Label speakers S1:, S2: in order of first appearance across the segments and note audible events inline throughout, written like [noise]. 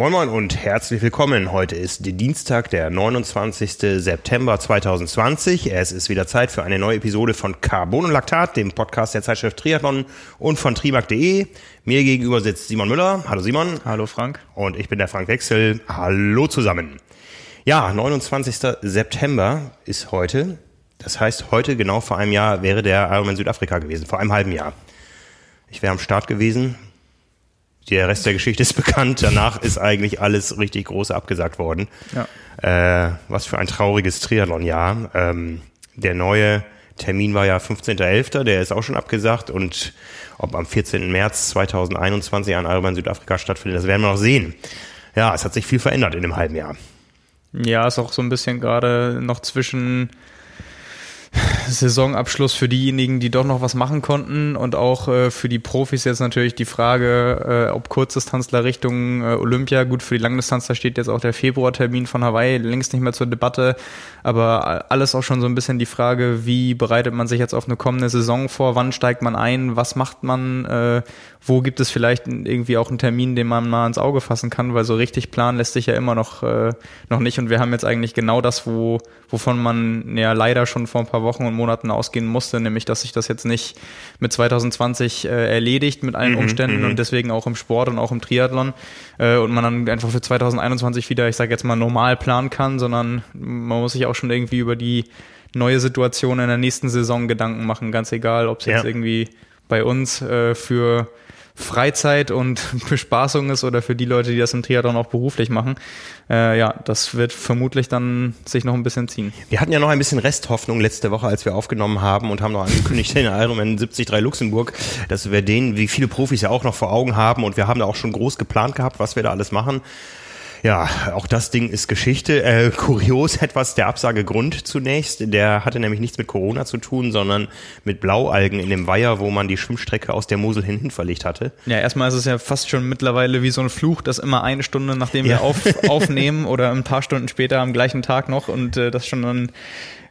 S1: Moin Moin und herzlich willkommen. Heute ist Dienstag, der 29. September 2020. Es ist wieder Zeit für eine neue Episode von Carbon und Laktat, dem Podcast der Zeitschrift Triathlon und von trimark.de. Mir gegenüber sitzt Simon Müller. Hallo Simon.
S2: Hallo Frank.
S1: Und ich bin der Frank Wechsel. Hallo zusammen. Ja, 29. September ist heute. Das heißt, heute genau vor einem Jahr wäre der Ironman Südafrika gewesen, vor einem halben Jahr. Ich wäre am Start gewesen, der Rest der Geschichte ist bekannt. Danach ist eigentlich alles richtig groß abgesagt worden. Ja. Äh, was für ein trauriges Triathlon-Jahr. Ähm, der neue Termin war ja 15.11., der ist auch schon abgesagt und ob am 14. März 2021 ein Ironman Südafrika stattfindet, das werden wir noch sehen. Ja, es hat sich viel verändert in dem halben Jahr.
S2: Ja, ist auch so ein bisschen gerade noch zwischen Saisonabschluss für diejenigen, die doch noch was machen konnten und auch äh, für die Profis jetzt natürlich die Frage, äh, ob Kurzdistanzler Richtung äh, Olympia, gut für die Langdistanzler steht jetzt auch der Februartermin von Hawaii längst nicht mehr zur Debatte, aber alles auch schon so ein bisschen die Frage, wie bereitet man sich jetzt auf eine kommende Saison vor, wann steigt man ein, was macht man, äh, wo gibt es vielleicht irgendwie auch einen Termin, den man mal ins Auge fassen kann, weil so richtig planen lässt sich ja immer noch, äh, noch nicht und wir haben jetzt eigentlich genau das, wo, wovon man ja leider schon vor ein paar Wochen und Monaten ausgehen musste, nämlich dass sich das jetzt nicht mit 2020 äh, erledigt mit allen mhm, Umständen mhm. und deswegen auch im Sport und auch im Triathlon äh, und man dann einfach für 2021 wieder, ich sage jetzt mal, normal planen kann, sondern man muss sich auch schon irgendwie über die neue Situation in der nächsten Saison Gedanken machen, ganz egal, ob es jetzt ja. irgendwie bei uns äh, für Freizeit und [laughs] Bespaßung ist oder für die Leute, die das im Triathlon auch beruflich machen. Äh, ja, das wird vermutlich dann sich noch ein bisschen ziehen.
S1: Wir hatten ja noch ein bisschen Resthoffnung letzte Woche, als wir aufgenommen haben und haben noch angekündigt, [laughs] den Ironman 73 Luxemburg, dass wir den, wie viele Profis ja auch noch vor Augen haben und wir haben da auch schon groß geplant gehabt, was wir da alles machen. Ja, auch das Ding ist Geschichte. Äh, kurios [laughs] etwas der Absagegrund zunächst. Der hatte nämlich nichts mit Corona zu tun, sondern mit Blaualgen in dem Weiher, wo man die Schwimmstrecke aus der Mosel hin, verlegt hatte.
S2: Ja, erstmal ist es ja fast schon mittlerweile wie so ein Fluch, dass immer eine Stunde, nachdem ja. wir auf, [laughs] aufnehmen oder ein paar Stunden später am gleichen Tag noch und äh, das schon dann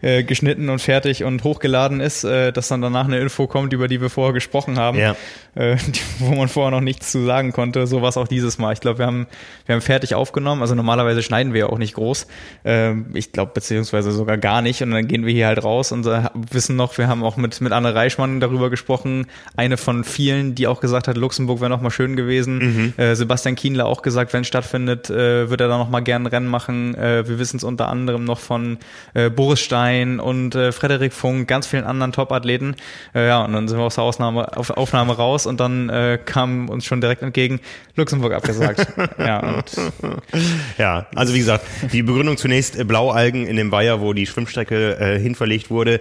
S2: äh, geschnitten und fertig und hochgeladen ist, äh, dass dann danach eine Info kommt, über die wir vorher gesprochen haben, ja. Äh, [laughs] wo man vorher noch nichts zu sagen konnte. So war es auch dieses Mal. Ich glaube, wir haben, wir haben fertig aufgenommen. Also normalerweise schneiden wir ja auch nicht groß. Äh, ich glaube, beziehungsweise sogar gar nicht. Und dann gehen wir hier halt raus und äh, wissen noch, wir haben auch mit, mit Anne Reichmann darüber gesprochen. Eine von vielen, die auch gesagt hat, Luxemburg wäre noch mal schön gewesen. Mhm. Äh, Sebastian Kienle auch gesagt, wenn es stattfindet, äh, wird er da noch mal gerne ein Rennen machen. Äh, wir wissen es unter anderem noch von äh, Boris Stein Stein und äh, Frederik Funk, ganz vielen anderen Top-Athleten. Äh, ja, und dann sind wir aus der Ausnahme, auf Aufnahme raus und dann äh, kam uns schon direkt entgegen Luxemburg abgesagt. [laughs] ja,
S1: ja, also wie gesagt, die Begründung zunächst äh, Blaualgen in dem Weiher, wo die Schwimmstrecke äh, hinverlegt wurde.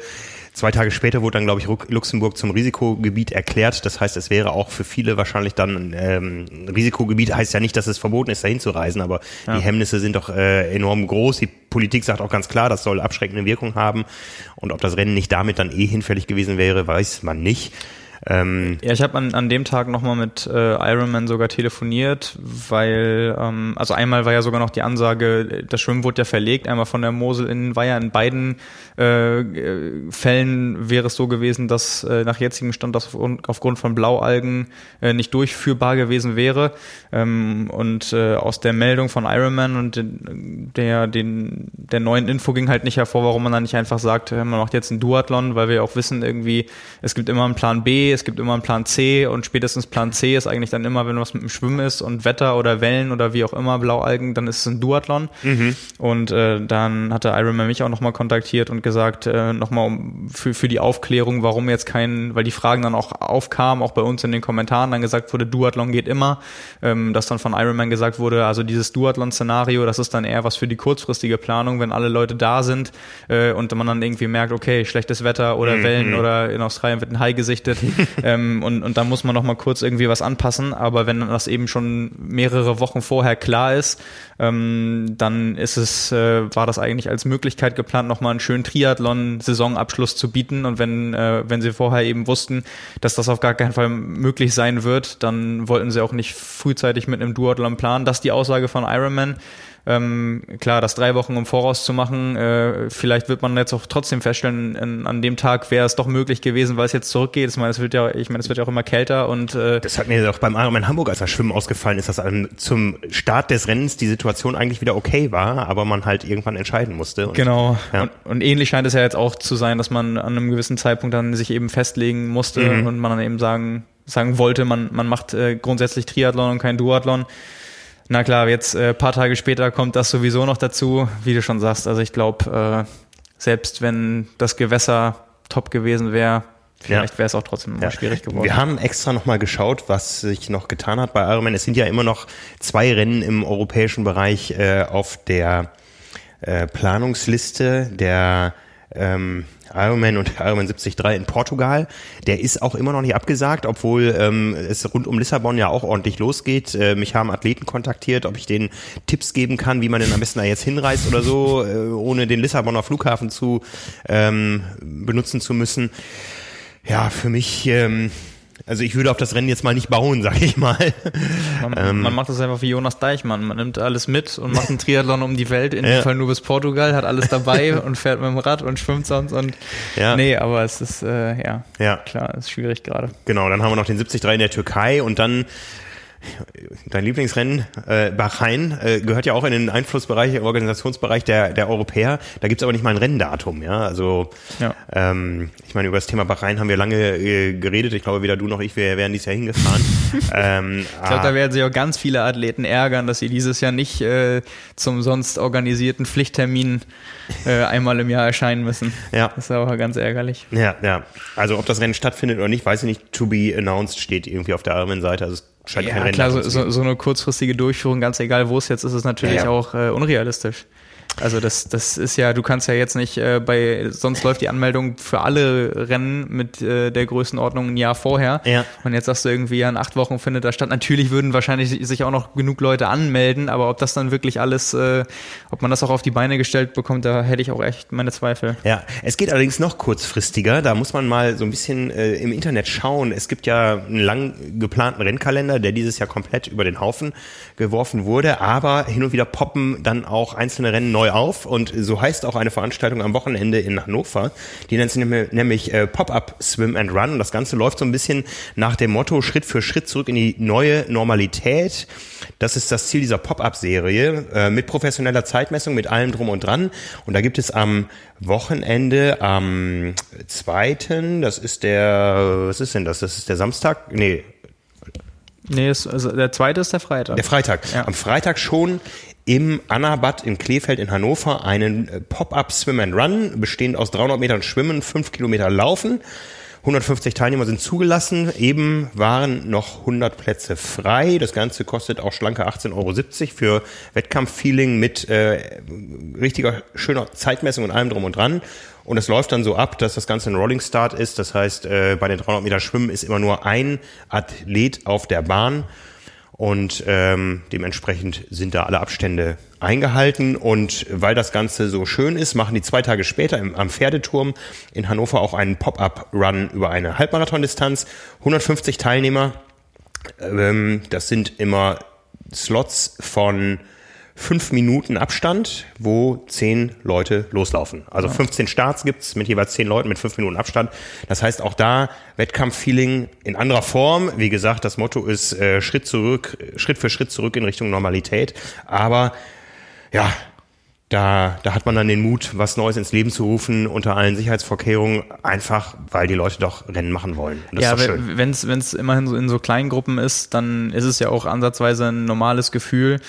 S1: Zwei Tage später wurde dann, glaube ich, Luxemburg zum Risikogebiet erklärt. Das heißt, es wäre auch für viele wahrscheinlich dann ähm, Risikogebiet. Heißt ja nicht, dass es verboten ist, dahin zu reisen, aber ja. die Hemmnisse sind doch äh, enorm groß. Die Politik sagt auch ganz klar, das soll abschreckende Wirkung haben. Und ob das Rennen nicht damit dann eh hinfällig gewesen wäre, weiß man nicht.
S2: Ähm, ja, ich habe an, an dem Tag nochmal mit äh, Ironman sogar telefoniert, weil, ähm, also einmal war ja sogar noch die Ansage, das Schwimmen wurde ja verlegt, einmal von der Mosel in Weiher. In beiden äh, Fällen wäre es so gewesen, dass äh, nach jetzigem Stand das aufgrund von Blaualgen äh, nicht durchführbar gewesen wäre. Ähm, und äh, aus der Meldung von Ironman und den, der, den, der neuen Info ging halt nicht hervor, warum man dann nicht einfach sagt, man macht jetzt einen Duathlon, weil wir auch wissen, irgendwie, es gibt immer einen Plan B, es gibt immer einen Plan C und spätestens Plan C ist eigentlich dann immer, wenn was mit dem Schwimmen ist und Wetter oder Wellen oder wie auch immer, Blaualgen, dann ist es ein Duathlon. Mhm. Und äh, dann hatte Ironman mich auch nochmal kontaktiert und gesagt, äh, nochmal um, für, für die Aufklärung, warum jetzt kein, weil die Fragen dann auch aufkamen, auch bei uns in den Kommentaren dann gesagt wurde, Duathlon geht immer, ähm, dass dann von Ironman gesagt wurde, also dieses Duathlon-Szenario, das ist dann eher was für die kurzfristige Planung, wenn alle Leute da sind äh, und man dann irgendwie merkt, okay, schlechtes Wetter oder mhm. Wellen oder in Australien wird ein Hai gesichtet, [laughs] ähm, und, und da muss man noch mal kurz irgendwie was anpassen. Aber wenn das eben schon mehrere Wochen vorher klar ist, ähm, dann ist es, äh, war das eigentlich als Möglichkeit geplant, noch mal einen schönen Triathlon-Saisonabschluss zu bieten. Und wenn, äh, wenn sie vorher eben wussten, dass das auf gar keinen Fall möglich sein wird, dann wollten sie auch nicht frühzeitig mit einem Duathlon planen. Das ist die Aussage von Ironman. Ähm, klar, das drei Wochen im Voraus zu machen, äh, vielleicht wird man jetzt auch trotzdem feststellen, in, an dem Tag wäre es doch möglich gewesen, weil es jetzt zurückgeht. Ich meine, es wird ja, ich meine, es wird ja auch immer kälter und äh,
S1: das hat mir auch beim Ironman Hamburg, als das Schwimmen ausgefallen ist, dass zum Start des Rennens die Situation eigentlich wieder okay war, aber man halt irgendwann entscheiden musste.
S2: Und, genau. Ja. Und, und, ähnlich scheint es ja jetzt auch zu sein, dass man an einem gewissen Zeitpunkt dann sich eben festlegen musste mhm. und man dann eben sagen sagen wollte, man, man macht äh, grundsätzlich Triathlon und kein Duathlon. Na klar, jetzt äh, paar Tage später kommt das sowieso noch dazu, wie du schon sagst. Also ich glaube, äh, selbst wenn das Gewässer top gewesen wäre, vielleicht ja. wäre es auch trotzdem ja. schwierig geworden.
S1: Wir haben extra nochmal geschaut, was sich noch getan hat bei Ironman. Es sind ja immer noch zwei Rennen im europäischen Bereich äh, auf der äh, Planungsliste der ähm, Ironman und Ironman 73 in Portugal. Der ist auch immer noch nicht abgesagt, obwohl ähm, es rund um Lissabon ja auch ordentlich losgeht. Äh, mich haben Athleten kontaktiert, ob ich denen Tipps geben kann, wie man denn am besten da jetzt hinreist oder so, äh, ohne den Lissabonner Flughafen zu ähm, benutzen zu müssen. Ja, für mich ähm, also ich würde auf das Rennen jetzt mal nicht bauen, [laughs] sag ich mal.
S2: Man, ähm, man, macht das einfach wie Jonas Deichmann. Man nimmt alles mit und macht einen Triathlon um die Welt, in dem Fall nur bis Portugal, hat alles dabei [laughs] und fährt mit dem Rad und schwimmt sonst und ja. nee, aber es ist äh, ja, ja klar, ist schwierig gerade.
S1: Genau, dann haben wir noch den 73 in der Türkei und dann dein Lieblingsrennen, äh, Bahrain, äh, gehört ja auch in den Einflussbereich, Organisationsbereich der, der Europäer. Da gibt's aber nicht mal ein Renndatum, ja. Also ja. Ähm, ich meine, über das Thema Bahrain haben wir lange äh, geredet. Ich glaube, weder du noch ich, wir wären dieses Jahr hingefahren. [laughs]
S2: ähm, ich glaube, da ah. werden sich auch ganz viele Athleten ärgern, dass sie dieses Jahr nicht äh, zum sonst organisierten Pflichttermin äh, einmal im Jahr erscheinen müssen. Ja. Das ist aber ganz ärgerlich.
S1: Ja, ja. Also ob das Rennen stattfindet oder nicht, weiß ich nicht. To be announced steht irgendwie auf der Ironman-Seite. Also
S2: scheint ja, kein klar, so, so, so, eine kurzfristige Durchführung, ganz egal wo es jetzt ist, ist natürlich ja, ja. auch äh, unrealistisch. Also das, das ist ja, du kannst ja jetzt nicht äh, bei, sonst läuft die Anmeldung für alle Rennen mit äh, der Größenordnung ein Jahr vorher. Ja. Und jetzt sagst du irgendwie, ja, in acht Wochen findet das statt. Natürlich würden wahrscheinlich sich auch noch genug Leute anmelden, aber ob das dann wirklich alles, äh, ob man das auch auf die Beine gestellt bekommt, da hätte ich auch echt meine Zweifel.
S1: Ja, es geht allerdings noch kurzfristiger. Da muss man mal so ein bisschen äh, im Internet schauen. Es gibt ja einen lang geplanten Rennkalender, der dieses Jahr komplett über den Haufen geworfen wurde, aber hin und wieder poppen dann auch einzelne Rennen neu auf und so heißt auch eine Veranstaltung am Wochenende in Hannover. Die nennt sich nämlich äh, Pop-up Swim and Run und das Ganze läuft so ein bisschen nach dem Motto Schritt für Schritt zurück in die neue Normalität. Das ist das Ziel dieser Pop-up-Serie äh, mit professioneller Zeitmessung, mit allem drum und dran. Und da gibt es am Wochenende am zweiten, das ist der, was ist denn das? Das ist der Samstag? Nee,
S2: Nee, also der zweite ist der Freitag.
S1: Der Freitag. Ja. Am Freitag schon im Annabad in Kleefeld in Hannover einen äh, Pop-up Swim and Run, bestehend aus 300 Metern Schwimmen, 5 Kilometer Laufen. 150 Teilnehmer sind zugelassen. Eben waren noch 100 Plätze frei. Das Ganze kostet auch schlanke 18,70 Euro für Wettkampffeeling mit äh, richtiger schöner Zeitmessung und allem drum und dran. Und es läuft dann so ab, dass das Ganze ein Rolling Start ist. Das heißt, äh, bei den 300 Meter Schwimmen ist immer nur ein Athlet auf der Bahn. Und ähm, dementsprechend sind da alle Abstände eingehalten. Und weil das Ganze so schön ist, machen die zwei Tage später im, am Pferdeturm in Hannover auch einen Pop-up-Run über eine Halbmarathon-Distanz. 150 Teilnehmer. Ähm, das sind immer Slots von fünf Minuten Abstand, wo zehn Leute loslaufen. Also 15 Starts gibt's mit jeweils zehn Leuten mit fünf Minuten Abstand. Das heißt auch da Wettkampffeeling in anderer Form. Wie gesagt, das Motto ist äh, Schritt zurück, Schritt für Schritt zurück in Richtung Normalität. Aber ja, da, da hat man dann den Mut, was Neues ins Leben zu rufen, unter allen Sicherheitsvorkehrungen, einfach weil die Leute doch Rennen machen wollen.
S2: Das ja, wenn es immerhin so in so kleinen Gruppen ist, dann ist es ja auch ansatzweise ein normales Gefühl,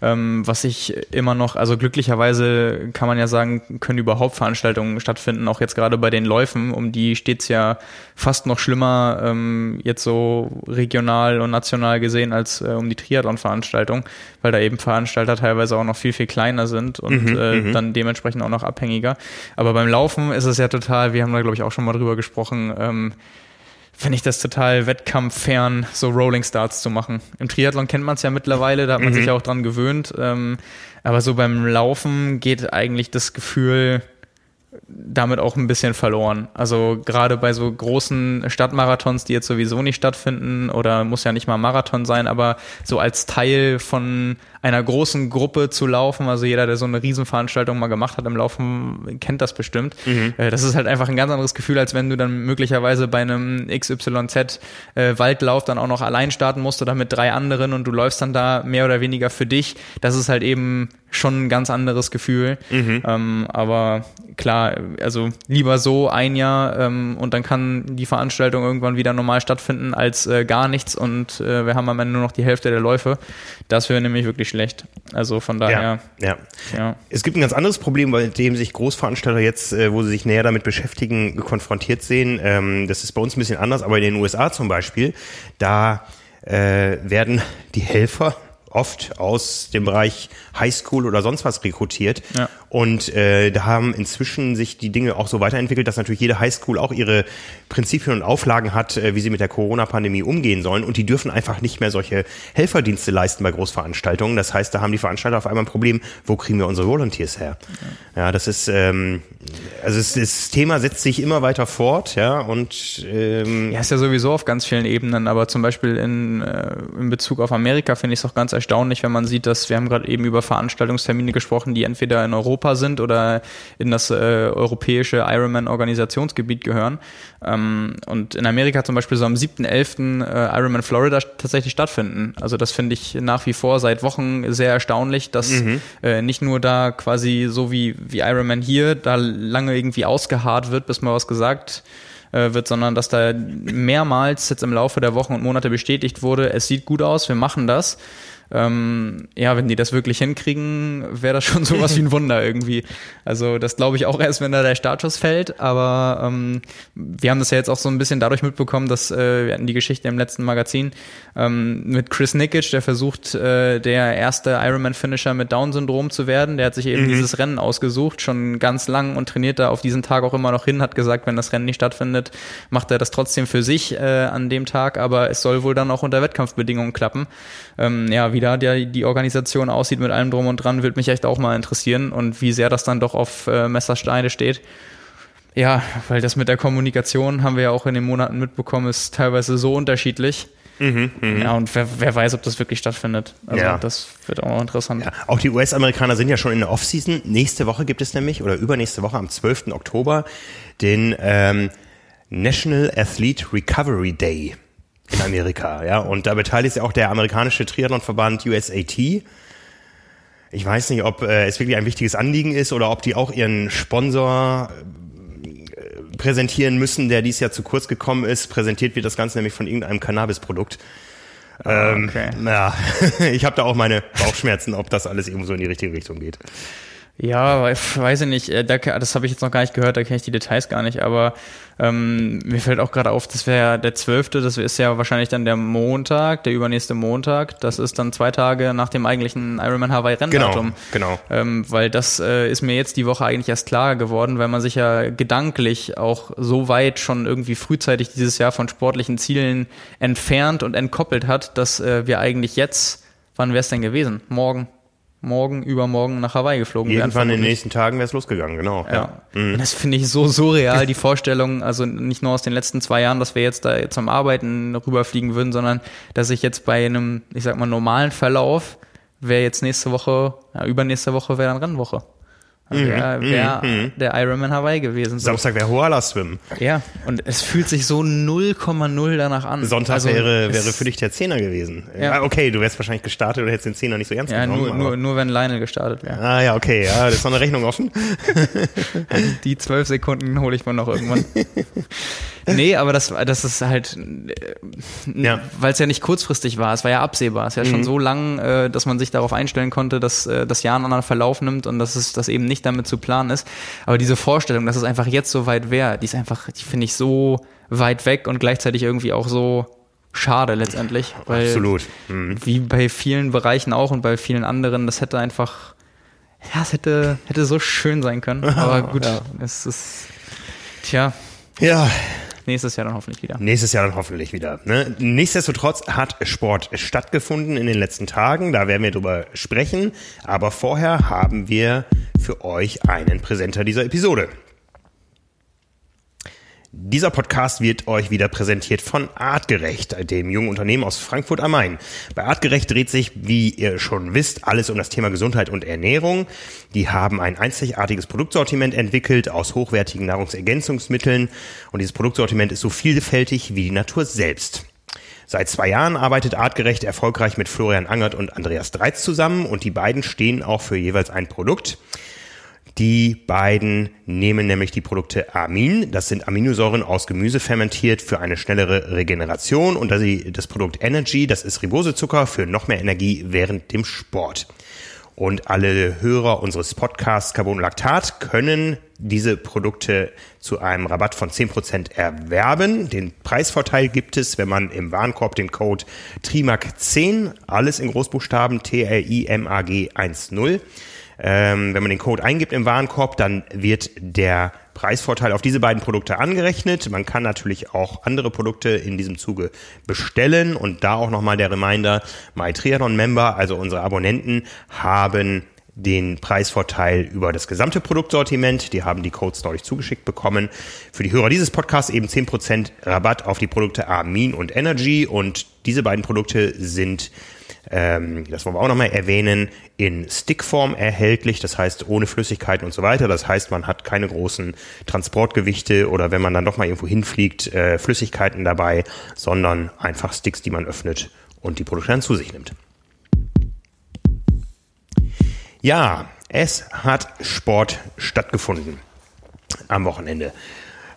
S2: ähm, was ich immer noch, also glücklicherweise kann man ja sagen, können überhaupt Veranstaltungen stattfinden, auch jetzt gerade bei den Läufen, um die steht's ja fast noch schlimmer ähm, jetzt so regional und national gesehen als äh, um die Triathlon-Veranstaltung, weil da eben Veranstalter teilweise auch noch viel, viel kleiner sind und mhm, äh, mhm. dann dementsprechend auch noch abhängiger. Aber beim Laufen ist es ja total, wir haben da glaube ich auch schon mal drüber gesprochen, ähm, finde ich das total wettkampffern, so Rolling Starts zu machen. Im Triathlon kennt man es ja mittlerweile, da hat man mhm. sich ja auch dran gewöhnt. Ähm, aber so beim Laufen geht eigentlich das Gefühl damit auch ein bisschen verloren. Also gerade bei so großen Stadtmarathons, die jetzt sowieso nicht stattfinden oder muss ja nicht mal Marathon sein, aber so als Teil von einer großen Gruppe zu laufen. Also jeder, der so eine Riesenveranstaltung mal gemacht hat im Laufen, kennt das bestimmt. Mhm. Äh, das ist halt einfach ein ganz anderes Gefühl, als wenn du dann möglicherweise bei einem XYZ äh, Waldlauf dann auch noch allein starten musst oder mit drei anderen und du läufst dann da mehr oder weniger für dich. Das ist halt eben schon ein ganz anderes Gefühl. Mhm. Ähm, aber klar, also lieber so ein Jahr ähm, und dann kann die Veranstaltung irgendwann wieder normal stattfinden als äh, gar nichts und äh, wir haben am Ende nur noch die Hälfte der Läufe. Das wäre nämlich wirklich schlecht. Also von daher.
S1: Ja, ja. ja. Es gibt ein ganz anderes Problem, bei dem sich Großveranstalter jetzt, äh, wo sie sich näher damit beschäftigen, konfrontiert sehen. Ähm, das ist bei uns ein bisschen anders, aber in den USA zum Beispiel, da äh, werden die Helfer oft aus dem Bereich Highschool oder sonst was rekrutiert. Ja. Und äh, da haben inzwischen sich die Dinge auch so weiterentwickelt, dass natürlich jede Highschool auch ihre Prinzipien und Auflagen hat, äh, wie sie mit der Corona-Pandemie umgehen sollen. Und die dürfen einfach nicht mehr solche Helferdienste leisten bei Großveranstaltungen. Das heißt, da haben die Veranstalter auf einmal ein Problem, wo kriegen wir unsere Volunteers her? Ja, ja das ist, ähm, also es, das Thema setzt sich immer weiter fort, ja, und
S2: ähm, ja, ist ja sowieso auf ganz vielen Ebenen, aber zum Beispiel in, äh, in Bezug auf Amerika finde ich es auch ganz erstaunlich, wenn man sieht, dass wir haben gerade eben über Veranstaltungstermine gesprochen, die entweder in Europa sind oder in das äh, europäische Ironman-Organisationsgebiet gehören. Ähm, und in Amerika zum Beispiel so am 7.11. Äh, Ironman Florida tatsächlich stattfinden. Also das finde ich nach wie vor seit Wochen sehr erstaunlich, dass mhm. äh, nicht nur da quasi so wie, wie Ironman hier da lange irgendwie ausgeharrt wird, bis mal was gesagt äh, wird, sondern dass da mehrmals jetzt im Laufe der Wochen und Monate bestätigt wurde, es sieht gut aus, wir machen das. Ähm, ja, wenn die das wirklich hinkriegen, wäre das schon sowas wie ein [laughs] Wunder irgendwie. Also das glaube ich auch erst, wenn da der Startschuss fällt. Aber ähm, wir haben das ja jetzt auch so ein bisschen dadurch mitbekommen, dass äh, wir hatten die Geschichte im letzten Magazin ähm, mit Chris Nikic, der versucht, äh, der erste Ironman-Finisher mit Down-Syndrom zu werden. Der hat sich eben mhm. dieses Rennen ausgesucht, schon ganz lang und trainiert da auf diesen Tag auch immer noch hin, hat gesagt, wenn das Rennen nicht stattfindet, macht er das trotzdem für sich äh, an dem Tag, aber es soll wohl dann auch unter Wettkampfbedingungen klappen. Ähm, ja, wie da die, die Organisation aussieht mit allem drum und dran, würde mich echt auch mal interessieren und wie sehr das dann doch auf äh, Messersteine steht. Ja, weil das mit der Kommunikation haben wir ja auch in den Monaten mitbekommen, ist teilweise so unterschiedlich. Mhm, mh. Ja, und wer, wer weiß, ob das wirklich stattfindet. Also ja. das wird auch noch interessant. Ja.
S1: Auch die US-Amerikaner sind ja schon in der Offseason. Nächste Woche gibt es nämlich, oder übernächste Woche am 12. Oktober, den ähm, National Athlete Recovery Day in Amerika, ja. Und da beteiligt sich auch der amerikanische Triathlonverband USAT. Ich weiß nicht, ob äh, es wirklich ein wichtiges Anliegen ist oder ob die auch ihren Sponsor äh, präsentieren müssen, der dies Jahr zu kurz gekommen ist. Präsentiert wird das Ganze nämlich von irgendeinem Cannabis-Produkt. Ah, ähm, okay. Ja, [laughs] ich habe da auch meine Bauchschmerzen, ob das alles eben so in die richtige Richtung geht.
S2: Ja, weiß ich nicht. Äh, das habe ich jetzt noch gar nicht gehört, da kenne ich die Details gar nicht. Aber ähm, mir fällt auch gerade auf, das wäre der zwölfte, das ist ja wahrscheinlich dann der Montag, der übernächste Montag. Das ist dann zwei Tage nach dem eigentlichen Ironman Hawaii Renndatum.
S1: Genau,
S2: genau. Ähm, weil das äh, ist mir jetzt die Woche eigentlich erst klar geworden, weil man sich ja gedanklich auch so weit schon irgendwie frühzeitig dieses Jahr von sportlichen Zielen entfernt und entkoppelt hat, dass äh, wir eigentlich jetzt, wann wäre es denn gewesen? Morgen, morgen, übermorgen nach Hawaii geflogen
S1: wären. Irgendwann in den nächsten Tagen wäre es losgegangen, genau.
S2: Ja. ja. Mhm. Das finde ich so surreal, [laughs] die Vorstellung, also nicht nur aus den letzten zwei Jahren, dass wir jetzt da jetzt am Arbeiten rüberfliegen würden, sondern dass ich jetzt bei einem, ich sag mal, normalen Verlauf wäre jetzt nächste Woche, ja, übernächste Woche wäre dann Rennwoche. Also mhm, wäre wär mhm. der Ironman Hawaii gewesen.
S1: So. Samstag wäre Hoala Swim.
S2: Ja, und es fühlt sich so 0,0 danach an.
S1: Sonntag also wäre, wäre für dich der Zehner gewesen. Ja. Okay, du wärst wahrscheinlich gestartet und hättest den Zehner nicht so ernst
S2: ja,
S1: genommen.
S2: Nur, nur, nur wenn Lionel gestartet wäre.
S1: Ah ja, okay, ja, das ist noch eine Rechnung offen. [laughs]
S2: Die zwölf Sekunden hole ich mal noch irgendwann. [laughs] nee, aber das, das ist halt, äh, ja. weil es ja nicht kurzfristig war, es war ja absehbar. Es ist ja mhm. schon so lang, äh, dass man sich darauf einstellen konnte, dass äh, das Jahr einen anderen Verlauf nimmt und dass es das eben nicht damit zu planen ist. Aber diese Vorstellung, dass es einfach jetzt so weit wäre, die ist einfach, die finde ich so weit weg und gleichzeitig irgendwie auch so schade letztendlich. Weil
S1: Absolut.
S2: Mhm. Wie bei vielen Bereichen auch und bei vielen anderen, das hätte einfach, ja, es hätte, hätte so schön sein können. Aber [laughs] gut, ja. es ist, tja.
S1: Ja,
S2: Nächstes Jahr dann hoffentlich wieder.
S1: Nächstes Jahr dann hoffentlich wieder. Ne? Nichtsdestotrotz hat Sport stattgefunden in den letzten Tagen. Da werden wir drüber sprechen. Aber vorher haben wir für euch einen Präsenter dieser Episode. Dieser Podcast wird euch wieder präsentiert von Artgerecht, dem jungen Unternehmen aus Frankfurt am Main. Bei Artgerecht dreht sich, wie ihr schon wisst, alles um das Thema Gesundheit und Ernährung. Die haben ein einzigartiges Produktsortiment entwickelt aus hochwertigen Nahrungsergänzungsmitteln und dieses Produktsortiment ist so vielfältig wie die Natur selbst. Seit zwei Jahren arbeitet Artgerecht erfolgreich mit Florian Angert und Andreas Dreiz zusammen und die beiden stehen auch für jeweils ein Produkt. Die beiden nehmen nämlich die Produkte Amin, das sind Aminosäuren aus Gemüse fermentiert für eine schnellere Regeneration und das Produkt Energy, das ist Ribosezucker für noch mehr Energie während dem Sport. Und alle Hörer unseres Podcasts Carbon Lactat können diese Produkte zu einem Rabatt von 10% erwerben. Den Preisvorteil gibt es, wenn man im Warenkorb den Code TRIMAG10, alles in Großbuchstaben T-R-I-M-A-G 10 ähm, wenn man den Code eingibt im Warenkorb, dann wird der Preisvorteil auf diese beiden Produkte angerechnet. Man kann natürlich auch andere Produkte in diesem Zuge bestellen und da auch nochmal der Reminder, MyTriathlon-Member, also unsere Abonnenten, haben den Preisvorteil über das gesamte Produktsortiment. Die haben die Codes dadurch zugeschickt bekommen. Für die Hörer dieses Podcasts eben 10% Rabatt auf die Produkte Amin und Energy. Und diese beiden Produkte sind ähm, das wollen wir auch nochmal erwähnen, in Stickform erhältlich, das heißt ohne Flüssigkeiten und so weiter. Das heißt, man hat keine großen Transportgewichte oder wenn man dann doch mal irgendwo hinfliegt, äh, Flüssigkeiten dabei, sondern einfach Sticks, die man öffnet und die Produkte dann zu sich nimmt. Ja, es hat Sport stattgefunden am Wochenende.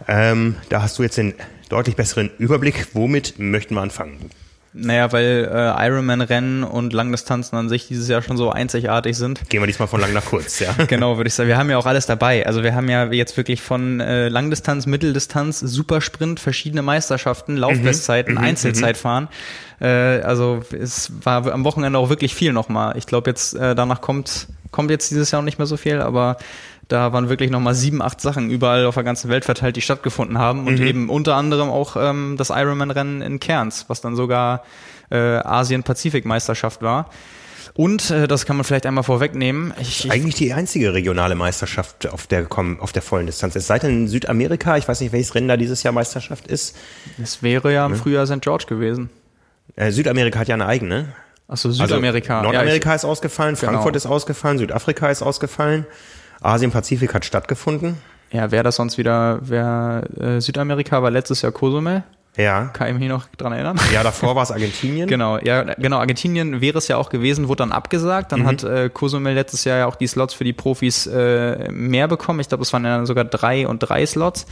S1: Ähm, da hast du jetzt den deutlich besseren Überblick. Womit möchten wir anfangen?
S2: Naja, weil äh, Ironman-Rennen und Langdistanzen an sich dieses Jahr schon so einzigartig sind.
S1: Gehen wir diesmal von lang nach kurz, ja. [laughs]
S2: genau, würde ich sagen. Wir haben ja auch alles dabei. Also wir haben ja jetzt wirklich von äh, Langdistanz, Mitteldistanz, Supersprint, verschiedene Meisterschaften, Laufbestzeiten, mhm, mhm Einzelzeitfahren. Äh, also es war am Wochenende auch wirklich viel nochmal. Ich glaube jetzt, äh, danach kommt, kommt jetzt dieses Jahr auch nicht mehr so viel, aber da waren wirklich nochmal sieben, acht Sachen überall auf der ganzen Welt verteilt, die stattgefunden haben. Und mhm. eben unter anderem auch ähm, das Ironman-Rennen in Cairns, was dann sogar äh, Asien-Pazifik-Meisterschaft war. Und äh, das kann man vielleicht einmal vorwegnehmen.
S1: Ich, ich Eigentlich die einzige regionale Meisterschaft auf der auf der vollen Distanz. Es sei denn in Südamerika, ich weiß nicht, welches Rennen da dieses Jahr Meisterschaft ist.
S2: Es wäre ja im ne? Frühjahr St. George gewesen.
S1: Äh, Südamerika hat ja eine eigene.
S2: Achso, Südamerika.
S1: Also Nordamerika ja, ich, ist ausgefallen, Frankfurt genau. ist ausgefallen, Südafrika ist ausgefallen. Asien-Pazifik hat stattgefunden.
S2: Ja, wer das sonst wieder, wer äh, Südamerika war letztes Jahr Cozumel.
S1: Ja.
S2: Kann ich mich noch dran erinnern?
S1: Ja, davor war es Argentinien. [laughs]
S2: genau, ja, genau, Argentinien wäre es ja auch gewesen, wurde dann abgesagt. Dann mhm. hat äh, Cozumel letztes Jahr ja auch die Slots für die Profis äh, mehr bekommen. Ich glaube, es waren ja sogar drei und drei Slots.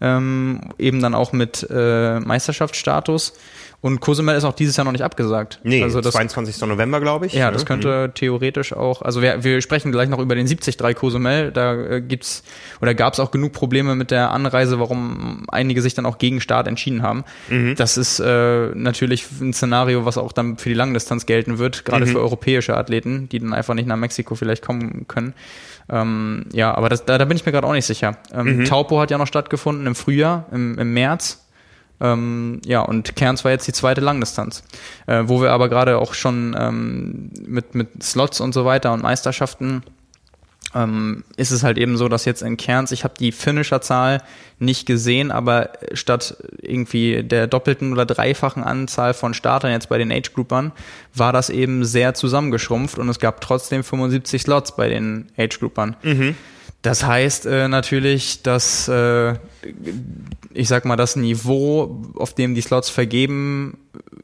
S2: Ähm, eben dann auch mit äh, Meisterschaftsstatus. Und Cozumel ist auch dieses Jahr noch nicht abgesagt.
S1: Nee, also das, 22. November, glaube ich.
S2: Ja, das könnte mhm. theoretisch auch, also wir, wir sprechen gleich noch über den 73 Cozumel, da äh, gibt's oder gab es auch genug Probleme mit der Anreise, warum einige sich dann auch gegen Start entschieden haben. Mhm. Das ist äh, natürlich ein Szenario, was auch dann für die Langdistanz gelten wird, gerade mhm. für europäische Athleten, die dann einfach nicht nach Mexiko vielleicht kommen können. Ähm, ja, aber das, da, da bin ich mir gerade auch nicht sicher. Ähm, mhm. Taupo hat ja noch stattgefunden im Frühjahr, im, im März. Ähm, ja, und Cairns war jetzt die zweite Langdistanz, äh, wo wir aber gerade auch schon ähm, mit, mit Slots und so weiter und Meisterschaften ähm, ist es halt eben so, dass jetzt in Cairns, ich habe die Finisher-Zahl nicht gesehen, aber statt irgendwie der doppelten oder dreifachen Anzahl von Startern jetzt bei den Age-Groupern, war das eben sehr zusammengeschrumpft und es gab trotzdem 75 Slots bei den Age-Groupern. Mhm. Das heißt äh, natürlich, dass äh, ich sag mal, das Niveau, auf dem die Slots vergeben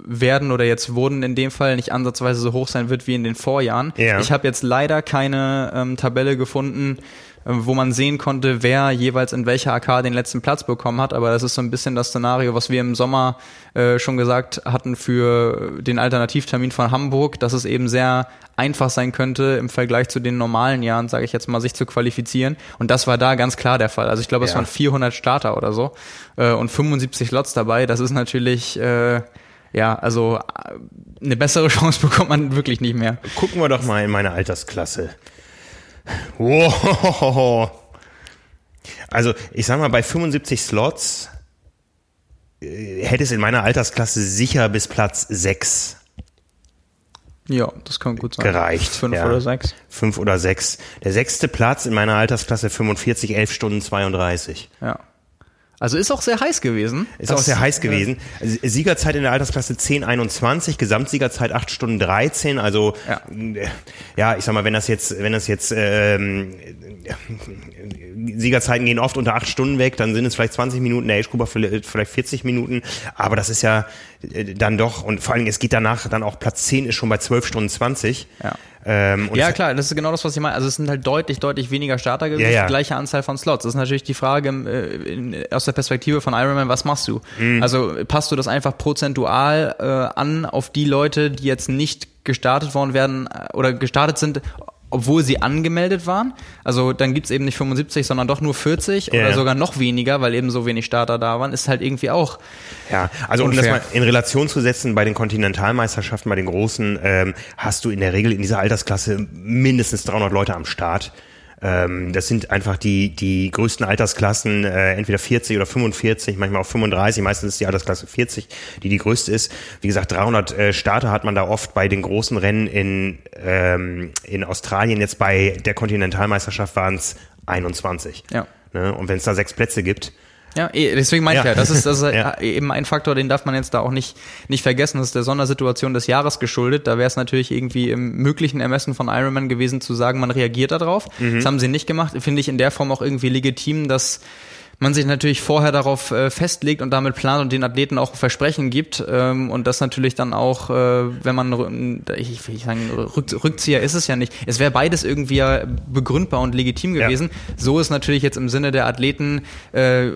S2: werden oder jetzt wurden in dem Fall nicht ansatzweise so hoch sein wird wie in den Vorjahren. Ja. Ich habe jetzt leider keine ähm, Tabelle gefunden, wo man sehen konnte, wer jeweils in welcher AK den letzten Platz bekommen hat. Aber das ist so ein bisschen das Szenario, was wir im Sommer äh, schon gesagt hatten für den Alternativtermin von Hamburg, dass es eben sehr einfach sein könnte im Vergleich zu den normalen Jahren, sage ich jetzt mal, sich zu qualifizieren. Und das war da ganz klar der Fall. Also ich glaube, es ja. waren 400 Starter oder so äh, und 75 Lots dabei. Das ist natürlich äh, ja, also äh, eine bessere [laughs] Chance bekommt man wirklich nicht mehr.
S1: Gucken wir doch mal in meine Altersklasse. Wow. Also ich sag mal, bei 75 Slots äh, hätte es in meiner Altersklasse sicher bis Platz 6
S2: ja, das kann gut sein.
S1: Gereicht.
S2: Fünf ja. oder sechs.
S1: Fünf oder sechs. Der sechste Platz in meiner Altersklasse 45, 11 Stunden 32.
S2: Ja. Also ist auch sehr heiß gewesen.
S1: Ist das, auch sehr heiß gewesen. Äh, Siegerzeit in der Altersklasse 10,21, Gesamtsiegerzeit 8 Stunden 13. Also ja. Äh, ja, ich sag mal, wenn das jetzt, wenn das jetzt ähm, Siegerzeiten gehen oft unter 8 Stunden weg, dann sind es vielleicht 20 Minuten, der Age vielleicht 40 Minuten. Aber das ist ja äh, dann doch, und vor allem, es geht danach dann auch Platz 10 ist schon bei 12 Stunden 20.
S2: Ja. Ähm, ja, klar, das ist genau das, was ich meine. Also es sind halt deutlich, deutlich weniger Starter gewesen, ja, ja. gleiche Anzahl von Slots. Das ist natürlich die Frage äh, in, aus der Perspektive von Ironman, was machst du? Mhm. Also passt du das einfach prozentual äh, an auf die Leute, die jetzt nicht gestartet worden werden äh, oder gestartet sind, obwohl sie angemeldet waren. Also dann gibt's eben nicht 75, sondern doch nur 40 ja. oder sogar noch weniger, weil eben so wenig Starter da waren, ist halt irgendwie auch.
S1: Ja, also unfair. um das mal in Relation zu setzen, bei den Kontinentalmeisterschaften, bei den großen, ähm, hast du in der Regel in dieser Altersklasse mindestens 300 Leute am Start. Ähm, das sind einfach die, die größten Altersklassen, äh, entweder 40 oder 45, manchmal auch 35, meistens ist die Altersklasse 40, die die größte ist. Wie gesagt, 300 äh, Starter hat man da oft bei den großen Rennen in, ähm, in Australien. Jetzt bei der Kontinentalmeisterschaft waren es 21. Ja. Ne? Und wenn es da sechs Plätze gibt,
S2: ja, eh, deswegen meine ja. ich ja, das ist, das ist [laughs] ja. eben ein Faktor, den darf man jetzt da auch nicht, nicht vergessen. Das ist der Sondersituation des Jahres geschuldet. Da wäre es natürlich irgendwie im möglichen Ermessen von Ironman gewesen, zu sagen, man reagiert darauf. Mhm. Das haben sie nicht gemacht. Finde ich in der Form auch irgendwie legitim, dass man sich natürlich vorher darauf äh, festlegt und damit plant und den Athleten auch Versprechen gibt ähm, und das natürlich dann auch, äh, wenn man, ich will sagen, Rück, Rückzieher ist es ja nicht. Es wäre beides irgendwie ja begründbar und legitim gewesen. Ja. So ist natürlich jetzt im Sinne der Athleten, äh,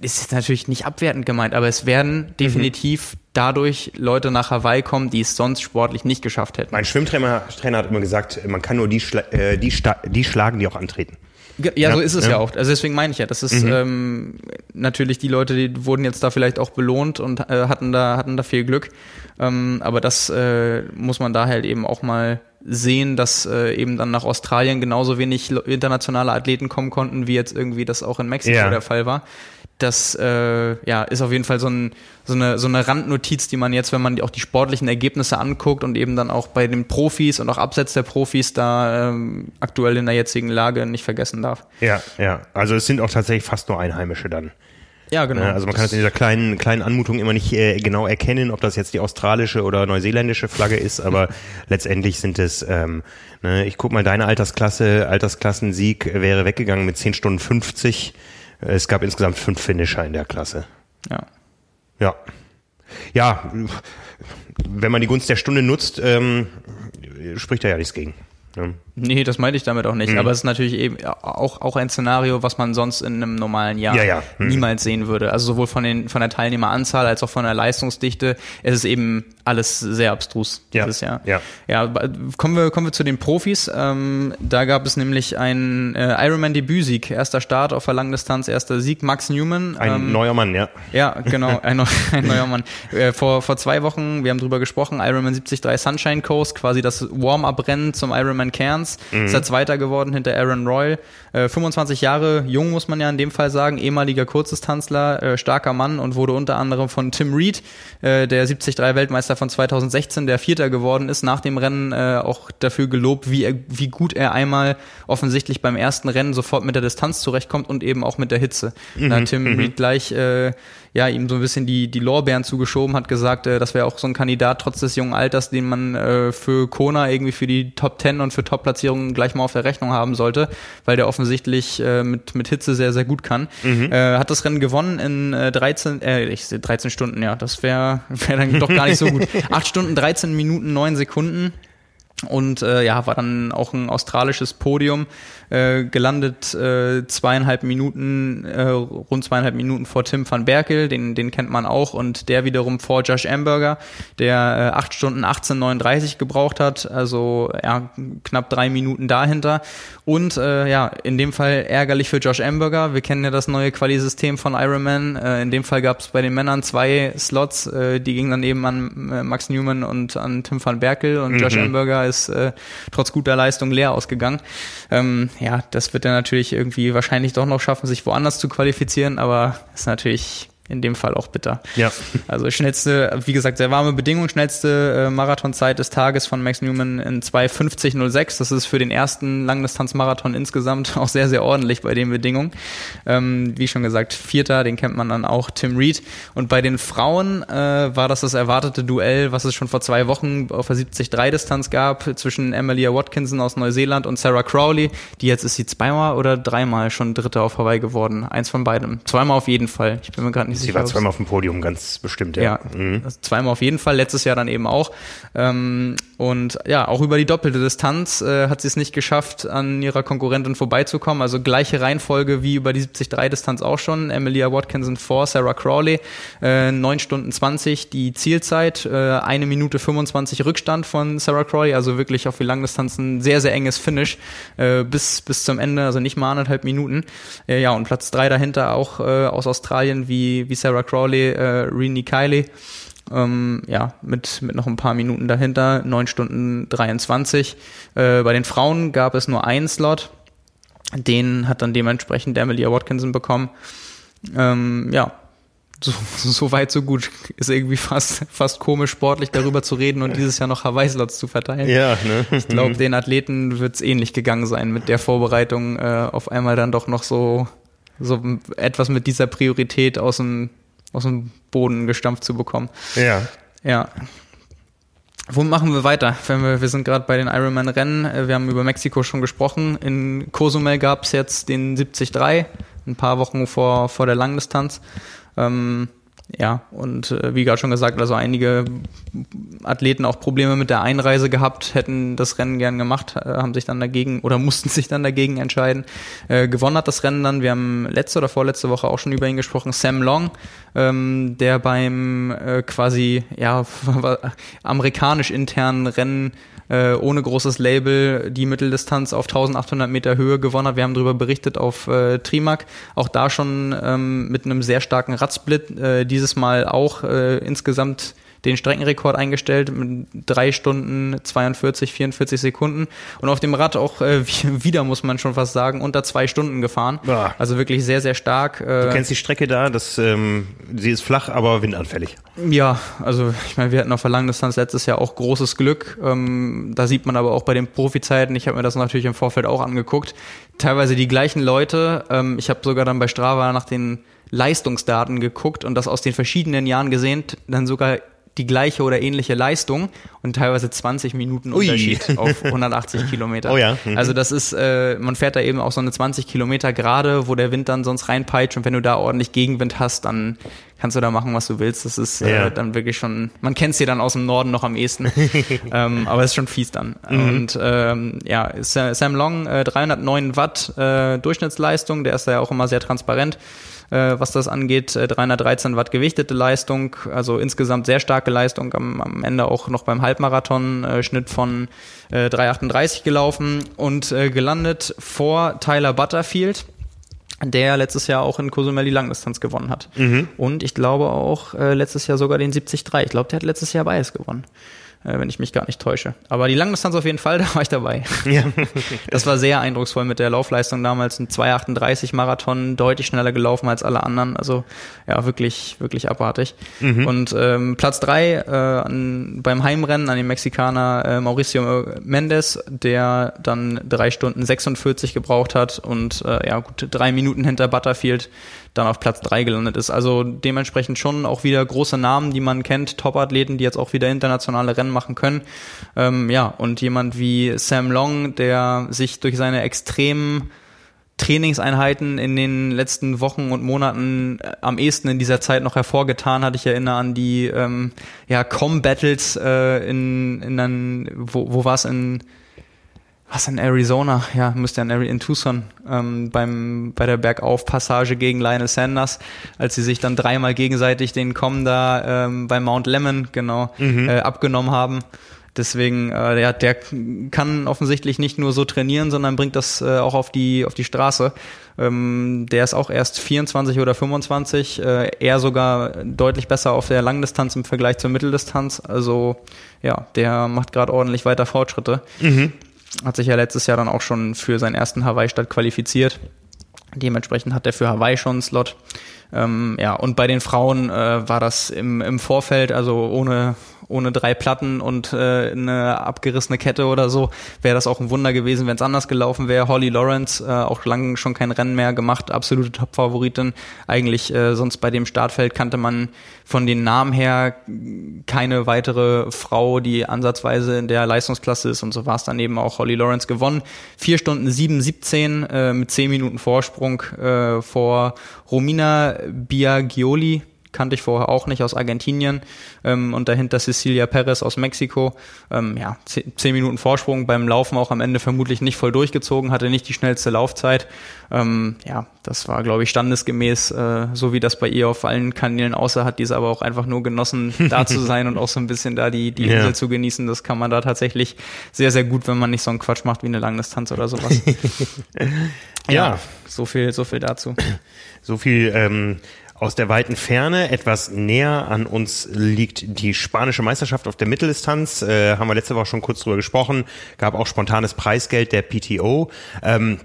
S2: ist natürlich nicht abwertend gemeint, aber es werden definitiv mhm dadurch Leute nach Hawaii kommen, die es sonst sportlich nicht geschafft hätten.
S1: Mein Schwimmtrainer Trainer hat immer gesagt, man kann nur die, schla äh, die, die schlagen, die auch antreten.
S2: Ja, ja, so ist es ja. ja. auch. Also deswegen meine ich ja, das ist mhm. ähm, natürlich die Leute, die wurden jetzt da vielleicht auch belohnt und äh, hatten da hatten da viel Glück. Ähm, aber das äh, muss man da halt eben auch mal sehen, dass äh, eben dann nach Australien genauso wenig internationale Athleten kommen konnten, wie jetzt irgendwie das auch in Mexiko ja. der Fall war das äh, ja, ist auf jeden Fall so, ein, so, eine, so eine Randnotiz, die man jetzt, wenn man auch die sportlichen Ergebnisse anguckt und eben dann auch bei den Profis und auch abseits der Profis da ähm, aktuell in der jetzigen Lage nicht vergessen darf.
S1: Ja, ja. Also es sind auch tatsächlich fast nur Einheimische dann.
S2: Ja, genau.
S1: Also man kann es in dieser kleinen, kleinen Anmutung immer nicht äh, genau erkennen, ob das jetzt die australische oder neuseeländische Flagge ist, aber [laughs] letztendlich sind es, ähm, ne, ich guck mal, deine Altersklasse, Altersklassensieg wäre weggegangen mit 10 Stunden 50 es gab insgesamt fünf Finisher in der Klasse.
S2: Ja.
S1: Ja. Ja, wenn man die Gunst der Stunde nutzt, ähm, spricht da ja nichts gegen.
S2: Ne? Nee, das meinte ich damit auch nicht. Mhm. Aber es ist natürlich eben auch, auch ein Szenario, was man sonst in einem normalen Jahr
S1: ja, ja. Mhm.
S2: niemals sehen würde. Also sowohl von, den, von der Teilnehmeranzahl als auch von der Leistungsdichte. Es ist eben alles sehr abstrus dieses
S1: ja.
S2: Jahr. Ja. ja, kommen wir, kommen wir zu den Profis. Ähm, da gab es nämlich einen äh, Ironman-Debütsieg. Erster Start auf der Langdistanz, erster Sieg. Max Newman.
S1: Ein ähm, neuer Mann, ja.
S2: Ja, genau, [laughs] ein, ein neuer Mann. Äh, vor, vor zwei Wochen, wir haben drüber gesprochen, Ironman 73 Sunshine Coast, quasi das Warm-up-Rennen zum Ironman Cairns. Mhm. Ist er Zweiter geworden hinter Aaron Royal. Äh, 25 Jahre jung, muss man ja in dem Fall sagen. Ehemaliger Kurzdistanzler, äh, starker Mann und wurde unter anderem von Tim Reed, äh, der 73-Weltmeister von 2016, der Vierter geworden ist, nach dem Rennen äh, auch dafür gelobt, wie, er, wie gut er einmal offensichtlich beim ersten Rennen sofort mit der Distanz zurechtkommt und eben auch mit der Hitze. Mhm, da Tim mhm. Reed gleich äh, ja, ihm so ein bisschen die, die Lorbeeren zugeschoben, hat gesagt, äh, das wäre auch so ein Kandidat trotz des jungen Alters, den man äh, für Kona irgendwie für die Top 10 und für Top-Platzierungen gleich mal auf der Rechnung haben sollte, weil der offensichtlich äh, mit, mit Hitze sehr, sehr gut kann. Mhm. Äh, hat das Rennen gewonnen in äh, 13, äh, 13 Stunden, ja, das wäre [laughs] wär dann doch gar nicht so gut. [laughs] 8 Stunden, 13 Minuten, 9 Sekunden und äh, ja, war dann auch ein australisches Podium äh, gelandet, äh, zweieinhalb Minuten, äh, rund zweieinhalb Minuten vor Tim van Berkel, den, den kennt man auch, und der wiederum vor Josh Amberger, der äh, acht Stunden 18,39 gebraucht hat, also ja, knapp drei Minuten dahinter. Und äh, ja, in dem Fall ärgerlich für Josh Amberger. Wir kennen ja das neue Quali-System von Ironman. Äh, in dem Fall gab es bei den Männern zwei Slots, äh, die gingen dann eben an äh, Max Newman und an Tim van Berkel und mhm. Josh Amberger ist äh, trotz guter Leistung leer ausgegangen. Ähm, ja, das wird er natürlich irgendwie wahrscheinlich doch noch schaffen, sich woanders zu qualifizieren, aber ist natürlich in dem Fall auch bitter.
S1: Ja.
S2: Also schnellste, wie gesagt, sehr warme Bedingungen, schnellste äh, Marathonzeit des Tages von Max Newman in 2.50.06. Das ist für den ersten Langdistanzmarathon insgesamt [laughs] auch sehr, sehr ordentlich bei den Bedingungen. Ähm, wie schon gesagt, Vierter, den kennt man dann auch, Tim Reed. Und bei den Frauen äh, war das das erwartete Duell, was es schon vor zwei Wochen auf der 70-3-Distanz gab, zwischen Emilia Watkinson aus Neuseeland und Sarah Crowley. Die jetzt ist sie zweimal oder dreimal schon Dritte auf Hawaii geworden. Eins von beidem. Zweimal auf jeden Fall. Ich bin mir gerade nicht
S1: Sie war zweimal auf dem Podium, ganz bestimmt, ja.
S2: Ja,
S1: Mhm.
S2: also zweimal auf jeden Fall, letztes Jahr dann eben auch. Ähm, und ja, auch über die doppelte Distanz äh, hat sie es nicht geschafft, an ihrer Konkurrentin vorbeizukommen. Also gleiche Reihenfolge wie über die 73-Distanz auch schon. Emilia Watkinson vor Sarah Crawley, äh, 9 Stunden 20 die Zielzeit, äh, eine Minute 25 Rückstand von Sarah Crawley, also wirklich auf die Langdistanz ein sehr, sehr enges Finish äh, bis, bis zum Ende, also nicht mal anderthalb Minuten. Äh, ja, und Platz drei dahinter auch äh, aus Australien wie, wie Sarah Crawley, äh, Rini Kiley. Ähm, ja, mit, mit noch ein paar Minuten dahinter, 9 Stunden 23. Äh, bei den Frauen gab es nur einen Slot. Den hat dann dementsprechend Emilia Watkinson bekommen. Ähm, ja, so, [laughs] so weit, so gut. Ist irgendwie fast, fast komisch, sportlich darüber zu reden und dieses Jahr noch Hawaii-Slots zu verteilen.
S1: Ja, ne?
S2: Ich glaube, den Athleten wird es ähnlich gegangen sein mit der Vorbereitung, äh, auf einmal dann doch noch so, so etwas mit dieser Priorität aus dem, aus dem Boden gestampft zu bekommen.
S1: Ja.
S2: Ja. Wo machen wir weiter? Wenn wir, wir sind gerade bei den Ironman-Rennen. Äh, Wir haben über Mexiko schon gesprochen. In Cozumel gab es jetzt den 73, ein paar Wochen vor, vor der Langdistanz. Ähm, ja, und äh, wie gerade schon gesagt, also einige Athleten auch Probleme mit der Einreise gehabt, hätten das Rennen gern gemacht, äh, haben sich dann dagegen oder [laughs] mussten sich dann dagegen entscheiden. Äh, gewonnen hat das Rennen dann, wir haben letzte oder vorletzte Woche auch schon über ihn gesprochen, Sam Long, ähm, der beim äh, quasi ja [laughs] amerikanisch internen Rennen äh, ohne großes Label die Mitteldistanz auf 1800 Meter Höhe gewonnen hat. Wir haben darüber berichtet auf äh, Trimac. Auch da schon ähm, mit einem sehr starken Radsplit. Äh, dieses Mal auch äh, insgesamt den Streckenrekord eingestellt mit drei Stunden 42, 44 Sekunden und auf dem Rad auch äh, [laughs] wieder, muss man schon fast sagen, unter zwei Stunden gefahren.
S1: Ja.
S2: Also wirklich sehr, sehr stark.
S1: Du
S2: Äh,
S1: kennst die Strecke da, das, ähm, sie ist flach, aber windanfällig.
S2: ja, also ich meine, wir hatten auf der Langdistanz letztes Jahr auch großes Glück. Ähm, da sieht man aber auch bei den Profizeiten, ich habe mir das natürlich im Vorfeld auch angeguckt, teilweise die gleichen Leute. Ähm, ich habe sogar dann bei Strava nach den Leistungsdaten geguckt und das aus den verschiedenen Jahren gesehen, dann sogar die gleiche oder ähnliche Leistung und teilweise 20 Minuten
S1: Ui.
S2: Unterschied [laughs] auf 180 Kilometer.
S1: Oh ja, mhm.
S2: Also das ist, äh, man fährt da eben auch so eine 20 Kilometer gerade, wo der Wind dann sonst reinpeitscht und wenn du da ordentlich Gegenwind hast, dann kannst du da machen, was du willst. Das ist
S1: Ja.
S2: äh, dann wirklich schon, man kennt es hier dann aus dem Norden noch am ehesten, [laughs] ähm, aber es ist schon fies dann.
S1: Mhm.
S2: Und ähm, ja, Sa- Sam Long, äh, 309 Watt äh, Durchschnittsleistung, der ist da ja auch immer sehr transparent äh, was das angeht. Äh, 313 Watt gewichtete Leistung, also insgesamt sehr starke Leistung. Am, am Ende auch noch beim Halbmarathon äh, Schnitt von äh, 3,38 gelaufen und äh, gelandet vor Tyler Butterfield der letztes Jahr auch in Cozumel die Langdistanz gewonnen hat. Und ich glaube auch äh, letztes Jahr sogar den 73. Ich glaube, der hat letztes Jahr beides gewonnen, äh, wenn ich mich gar nicht täusche. Aber die Langdistanz auf jeden Fall, [laughs] da war ich dabei.
S1: Ja.
S2: Das war sehr eindrucksvoll mit der Laufleistung damals. Ein 2,38 Marathon, deutlich schneller gelaufen als alle anderen. Also ja, wirklich, wirklich abartig. Und ähm, Platz drei äh, an, beim Heimrennen an den Mexikaner äh, Mauricio Mendes, der dann drei Stunden 46 gebraucht hat und äh, ja gut drei Minuten hinter Butterfield dann auf Platz drei gelandet ist. Also dementsprechend schon auch wieder große Namen, die man kennt, Top-Athleten, die jetzt auch wieder internationale Rennen machen können. Ähm, ja, und jemand wie Sam Long, der sich durch seine extremen Trainingseinheiten in den letzten Wochen und Monaten äh, am ehesten in dieser Zeit noch hervorgetan hat. Ich erinnere an die ähm, ja, Com-Battles äh, in, in dann, wo, wo war es in was in Arizona, ja, müsste in, in Tucson, ähm, beim, bei der Bergauf-Passage gegen Lionel Sanders, als sie sich dann dreimal gegenseitig den Com da ähm, bei Mount Lemmon, genau, äh, abgenommen haben. Deswegen, äh, der, der kann offensichtlich nicht nur so trainieren, sondern bringt das äh, auch auf die, auf die Straße. Ähm, der ist auch erst 24 oder 25, äh, eher sogar deutlich besser auf der Langdistanz im Vergleich zur Mitteldistanz. Also ja, der macht gerade ordentlich weiter Fortschritte. Hat sich ja letztes Jahr dann auch schon für seinen ersten Hawaii-Start qualifiziert. Dementsprechend hat er für Hawaii schon einen Slot. Ähm, ja, und bei den Frauen äh, war das im, im Vorfeld, also ohne ohne drei Platten und äh, eine abgerissene Kette oder so, wäre das auch ein Wunder gewesen, wenn es anders gelaufen wäre. Holly Lawrence, äh, auch lange schon kein Rennen mehr gemacht, absolute Top-Favoritin. Eigentlich äh, sonst bei dem Startfeld kannte man von den Namen her keine weitere Frau, die ansatzweise in der Leistungsklasse ist und so war es dann eben auch Holly Lawrence gewonnen. Vier Stunden 7, 17 äh, mit zehn Minuten Vorsprung äh, vor Romina Biagioli, kannte ich vorher auch nicht aus Argentinien ähm, und dahinter Cecilia Perez aus Mexiko. Ähm, ja, zehn Minuten Vorsprung beim Laufen auch am Ende vermutlich nicht voll durchgezogen, hatte nicht die schnellste Laufzeit. Ähm, ja, das war, glaube ich, standesgemäß, äh, so wie das bei ihr auf allen Kanälen außer hat diese aber auch einfach nur genossen, [laughs] da zu sein und auch so ein bisschen da die, die Insel zu genießen. Das kann man da tatsächlich sehr, sehr gut, wenn man nicht so einen Quatsch macht wie eine Langdistanz oder sowas. [laughs] ja, ja, so viel, so viel dazu.
S1: So viel ähm, aus der weiten Ferne, etwas näher an uns liegt die spanische Meisterschaft auf der Mitteldistanz. Äh, haben wir letzte Woche schon kurz drüber gesprochen. Gab auch spontanes Preisgeld der PTO. Ähm,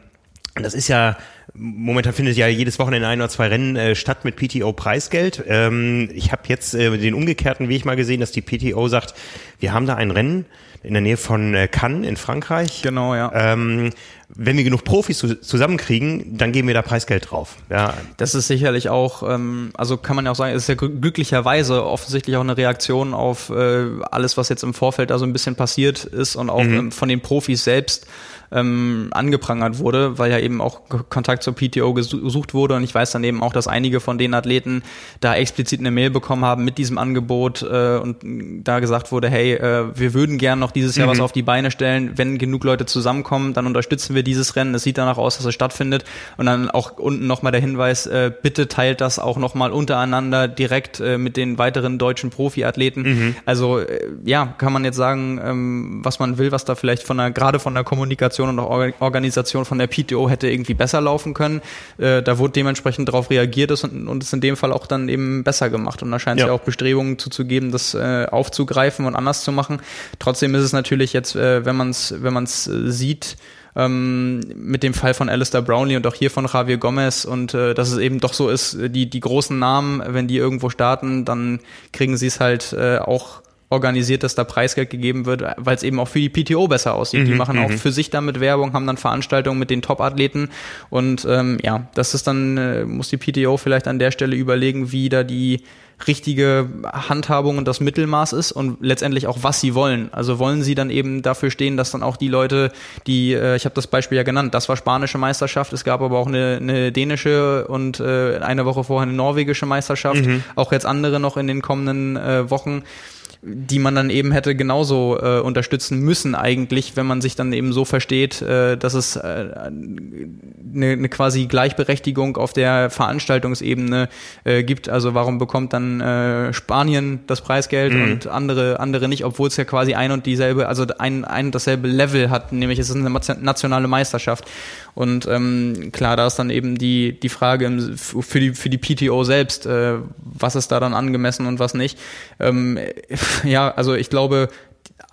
S1: das ist ja Momentan findet ja jedes Wochenende ein oder zwei Rennen äh, statt mit PTO-Preisgeld. Ähm, ich habe jetzt äh, den umgekehrten Weg mal gesehen, dass die PTO sagt, wir haben da ein Rennen in der Nähe von äh, Cannes in Frankreich.
S2: Genau, ja.
S1: Ähm, wenn wir genug Profis zu, zusammenkriegen, dann geben wir da Preisgeld drauf. Ja.
S2: Das ist sicherlich auch, ähm, also kann man ja auch sagen, es ist ja glücklicherweise offensichtlich auch eine Reaktion auf äh, alles, was jetzt im Vorfeld da so ein bisschen passiert ist und auch mhm. ähm, von den Profis selbst ähm, angeprangert wurde, weil ja eben auch Kontakt zur PTO gesucht wurde und ich weiß dann eben auch, dass einige von den Athleten da explizit eine Mail bekommen haben mit diesem Angebot äh, und da gesagt wurde, hey, äh, wir würden gern noch dieses Jahr mhm. was auf die Beine stellen, wenn genug Leute zusammenkommen, dann unterstützen wir dieses Rennen, es sieht danach aus, dass es stattfindet und dann auch unten nochmal der Hinweis, äh, bitte teilt das auch nochmal untereinander direkt äh, mit den weiteren deutschen Profiathleten. Mhm. Also äh, ja, kann man jetzt sagen, ähm, was man will, was da vielleicht von der, gerade von der Kommunikation Kommunikation und auch Organisation von der PTO hätte irgendwie besser laufen können. Äh, da wurde dementsprechend darauf reagiert und, und ist in dem Fall auch dann eben besser gemacht. Und da scheint es ja. ja auch Bestrebungen zuzugeben, das äh, aufzugreifen und anders zu machen. Trotzdem ist es natürlich jetzt, äh, wenn man es wenn man's, äh, sieht, ähm, mit dem Fall von Alistair Brownlee und auch hier von Javier Gomez und äh, dass es eben doch so ist, die, die großen Namen, wenn die irgendwo starten, dann kriegen sie es halt äh, auch organisiert, dass da Preisgeld gegeben wird, weil es eben auch für die PTO besser aussieht. Mhm, die machen auch mhm. für sich damit Werbung, haben dann Veranstaltungen mit den Top-Athleten und ähm, ja, das ist dann, äh, muss die PTO vielleicht an der Stelle überlegen, wie da die richtige Handhabung und das Mittelmaß ist und letztendlich auch, was sie wollen. Also wollen sie dann eben dafür stehen, dass dann auch die Leute, die, äh, ich habe das Beispiel ja genannt, das war spanische Meisterschaft, es gab aber auch eine, eine dänische und äh, eine Woche vorher eine norwegische Meisterschaft, mhm. auch jetzt andere noch in den kommenden äh, Wochen die man dann eben hätte genauso äh, unterstützen müssen eigentlich, wenn man sich dann eben so versteht, äh, dass es äh, eine, eine quasi Gleichberechtigung auf der Veranstaltungsebene äh, gibt. Also warum bekommt dann äh, Spanien das Preisgeld mhm. und andere andere nicht, obwohl es ja quasi ein und dieselbe, also ein ein und dasselbe Level hat, nämlich es ist eine nationale Meisterschaft. Und ähm, klar, da ist dann eben die die Frage für die für die PTO selbst, äh, was ist da dann angemessen und was nicht. Ähm, ja, also ich glaube,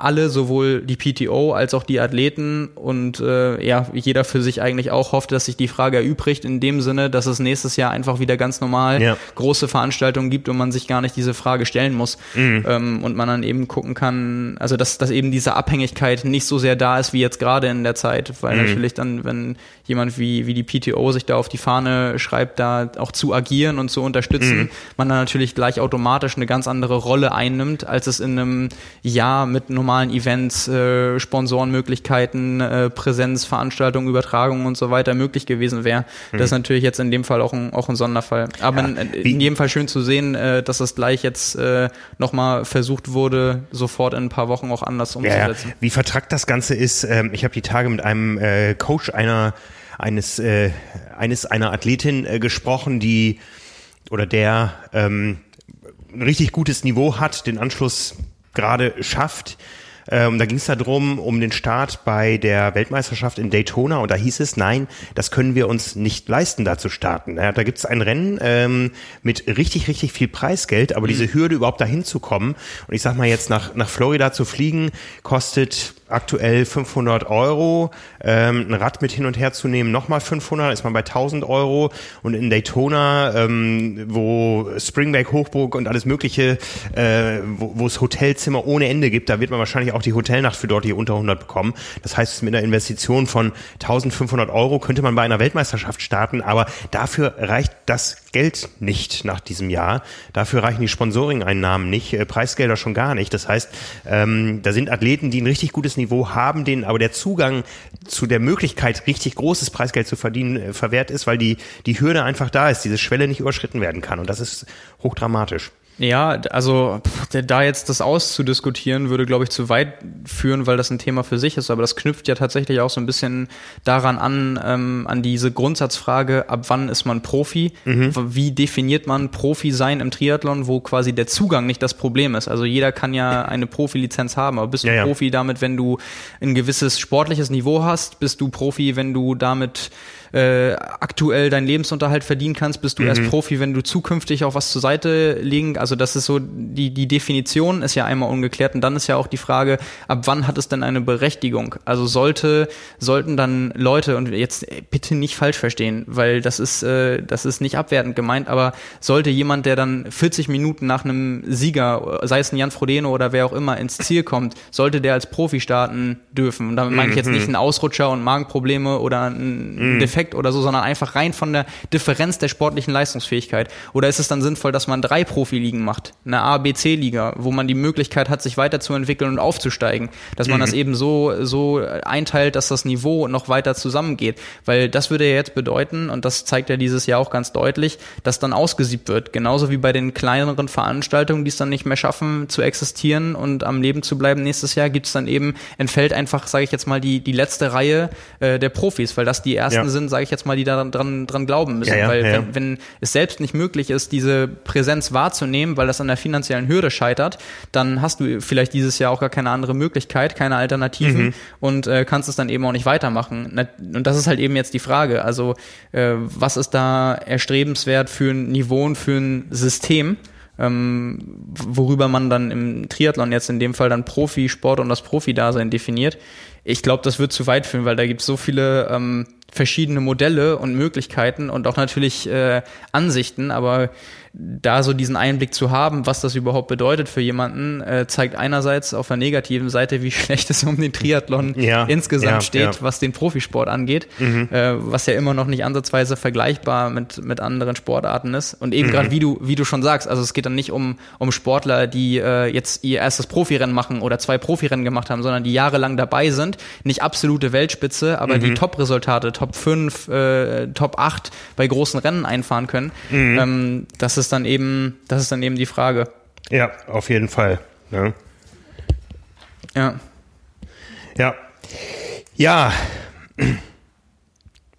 S2: alle, sowohl die PTO als auch die Athleten und äh, ja, jeder für sich eigentlich auch hofft, dass sich die Frage erübrigt in dem Sinne, dass es nächstes Jahr einfach wieder ganz normal ja. große Veranstaltungen gibt und man sich gar nicht diese Frage stellen muss mhm. ähm, und man dann eben gucken kann, also dass, dass eben diese Abhängigkeit nicht so sehr da ist wie jetzt gerade in der Zeit, weil mhm. natürlich dann, wenn jemand wie, wie die PTO sich da auf die Fahne schreibt, da auch zu agieren und zu unterstützen, mhm. man dann natürlich gleich automatisch eine ganz andere Rolle einnimmt, als es in einem Jahr mit normalen Events, äh, Sponsorenmöglichkeiten, äh, Präsenz, Veranstaltungen, Übertragungen und so weiter möglich gewesen wäre. Mhm. Das ist natürlich jetzt in dem Fall auch ein, auch ein Sonderfall. Aber ja, in, in, jedem Fall schön zu sehen, äh, dass das gleich jetzt äh, nochmal versucht wurde, sofort in ein paar Wochen auch anders umzusetzen.
S1: Ja, ja. Wie vertrackt das Ganze ist, ähm, ich habe die Tage mit einem äh, Coach einer eines, äh, eines einer Athletin äh, gesprochen, die oder der ähm, ein richtig gutes Niveau hat, den Anschluss gerade schafft. Ähm, da ging es darum, um den Start bei der Weltmeisterschaft in Daytona und da hieß es, nein, das können wir uns nicht leisten, da zu starten. Ja, da gibt es ein Rennen ähm, mit richtig, richtig viel Preisgeld, aber mhm. diese Hürde überhaupt dahin zu kommen und ich sag mal jetzt nach, nach Florida zu fliegen, kostet aktuell 500 Euro. Ähm, ein Rad mit hin und her zu nehmen, nochmal 500, ist man bei 1000 Euro. Und in Daytona, ähm, wo Springback, Hochburg und alles Mögliche, äh, wo, es Hotelzimmer ohne Ende gibt, da wird man wahrscheinlich auch die Hotelnacht für dort hier unter 100 bekommen. Das heißt, mit einer Investition von 1500 Euro könnte man bei einer Weltmeisterschaft starten, aber dafür reicht das Geld nicht nach diesem Jahr. Dafür reichen die Sponsoring-Einnahmen nicht, äh, Preisgelder schon gar nicht. Das heißt, ähm, da sind Athleten, die ein richtig gutes Niveau haben, denen aber der Zugang zu der Möglichkeit, richtig großes Preisgeld zu verdienen, äh, verwehrt ist, weil die, die Hürde einfach da ist, diese Schwelle nicht überschritten werden kann. Und das ist hochdramatisch.
S2: Ja, also da jetzt das auszudiskutieren, würde, glaube ich, zu weit führen, weil das ein Thema für sich ist. Aber das knüpft ja tatsächlich auch so ein bisschen daran an, ähm, an diese Grundsatzfrage, ab wann ist man Profi? Mhm. Wie definiert man Profi sein im Triathlon, wo quasi der Zugang nicht das Problem ist? Also jeder kann ja eine Profilizenz haben, aber bist du ja, ja. Profi damit, wenn du ein gewisses sportliches Niveau hast? Bist du Profi, wenn du damit äh, aktuell deinen Lebensunterhalt verdienen kannst, bist du mhm. erst Profi, wenn du zukünftig auch was zur Seite legen. Also das ist so, die, die Definition ist ja einmal ungeklärt und dann ist ja auch die Frage, ab wann hat es denn eine Berechtigung? Also sollte, sollten dann Leute, und jetzt bitte nicht falsch verstehen, weil das ist, äh, das ist nicht abwertend gemeint, aber sollte jemand, der dann 40 Minuten nach einem Sieger, sei es ein Jan Frodeno oder wer auch immer, ins Ziel kommt, sollte der als Profi starten dürfen. Und damit meine ich jetzt nicht mhm. einen Ausrutscher und Magenprobleme oder einen mhm. Defekt Effekt oder so, sondern einfach rein von der Differenz der sportlichen Leistungsfähigkeit? Oder ist es dann sinnvoll, dass man drei Profiligen macht, eine A, B, C-Liga, wo man die Möglichkeit hat, sich weiterzuentwickeln und aufzusteigen, dass man mhm. das eben so, so einteilt, dass das Niveau noch weiter zusammengeht? Weil das würde ja jetzt bedeuten, und das zeigt ja dieses Jahr auch ganz deutlich, dass dann ausgesiebt wird. Genauso wie bei den kleineren Veranstaltungen, die es dann nicht mehr schaffen zu existieren und am Leben zu bleiben nächstes Jahr, gibt es dann eben, entfällt einfach, sage ich jetzt mal, die, die letzte Reihe äh, der Profis, weil das die ersten ja. sind, sage ich jetzt mal, die da dran, dran glauben müssen. Ja, ja, weil ja. Wenn, wenn es selbst nicht möglich ist, diese Präsenz wahrzunehmen, weil das an der finanziellen Hürde scheitert, dann hast du vielleicht dieses Jahr auch gar keine andere Möglichkeit, keine Alternativen mhm. und äh, kannst es dann eben auch nicht weitermachen. Und das ist halt eben jetzt die Frage. Also äh, was ist da erstrebenswert für ein Niveau und für ein System? Ähm, worüber man dann im Triathlon jetzt in dem Fall dann Profisport und das Profi-Dasein definiert. Ich glaube, das wird zu weit führen, weil da gibt es so viele ähm, verschiedene Modelle und Möglichkeiten und auch natürlich äh, Ansichten, aber da so diesen Einblick zu haben, was das überhaupt bedeutet für jemanden, äh, zeigt einerseits auf der negativen Seite, wie [laughs] schlecht es um den Triathlon ja, insgesamt ja, steht, ja. was den Profisport angeht, mhm. äh, was ja immer noch nicht ansatzweise vergleichbar mit, mit anderen Sportarten ist. Und eben mhm. gerade wie du, wie du schon sagst, also es geht dann nicht um, um Sportler, die äh, jetzt ihr erstes Profirennen machen oder zwei Profirennen gemacht haben, sondern die jahrelang dabei sind, nicht absolute Weltspitze, aber mhm. die Top-Resultate, Top 5, äh, Top 8 bei großen Rennen einfahren können. Mhm. Ähm, das ist dann eben, das ist dann eben die Frage.
S1: Ja, auf jeden Fall. Ne?
S2: Ja.
S1: Ja. Ja.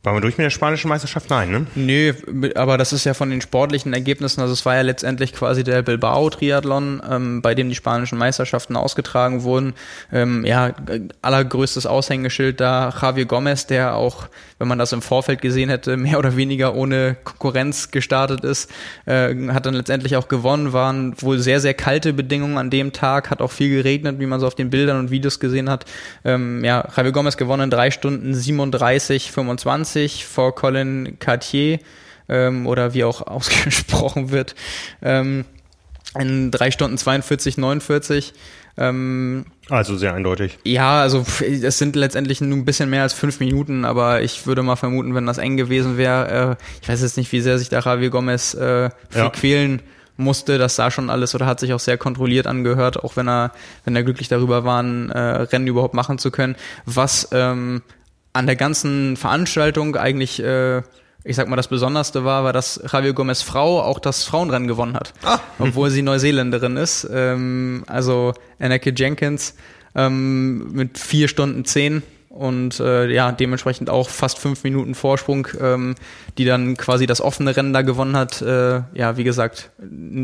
S1: Waren wir durch mit der spanischen Meisterschaft? Nein, ne?
S2: Nö, aber das ist ja von den sportlichen Ergebnissen, also es war ja letztendlich quasi der Bilbao-Triathlon, ähm, bei dem die spanischen Meisterschaften ausgetragen wurden. Ähm, ja, allergrößtes Aushängeschild da Javier Gomez, der auch, wenn man das im Vorfeld gesehen hätte, mehr oder weniger ohne Konkurrenz gestartet ist, äh, hat dann letztendlich auch gewonnen, waren wohl sehr, sehr kalte Bedingungen an dem Tag, hat auch viel geregnet, wie man so auf den Bildern und Videos gesehen hat. Ähm, ja, Javier Gomez gewonnen in drei Stunden 37, 25 20 vor Colin Cartier ähm, oder wie auch [laughs] ausgesprochen wird. Ähm, in drei Stunden 42, 49. Ähm,
S1: also sehr eindeutig.
S2: Ja, also es sind letztendlich nur ein bisschen mehr als fünf Minuten, aber ich würde mal vermuten, wenn das eng gewesen wäre, äh, ich weiß jetzt nicht, wie sehr sich da Javier Gomez äh, für ja. quälen musste. Das sah schon alles oder hat sich auch sehr kontrolliert angehört, auch wenn er, wenn er glücklich darüber war, ein äh, Rennen überhaupt machen zu können. Was ähm, an der ganzen Veranstaltung eigentlich, äh, ich sag mal, das Besonderste war, war, dass Javier Gomez Frau auch das Frauenrennen gewonnen hat. Ah. Obwohl sie Neuseeländerin ist. Ähm, also Anneke Jenkins ähm, mit vier Stunden zehn und äh, ja, dementsprechend auch fast fünf Minuten Vorsprung, ähm, die dann quasi das offene Rennen da gewonnen hat. Äh, ja, wie gesagt,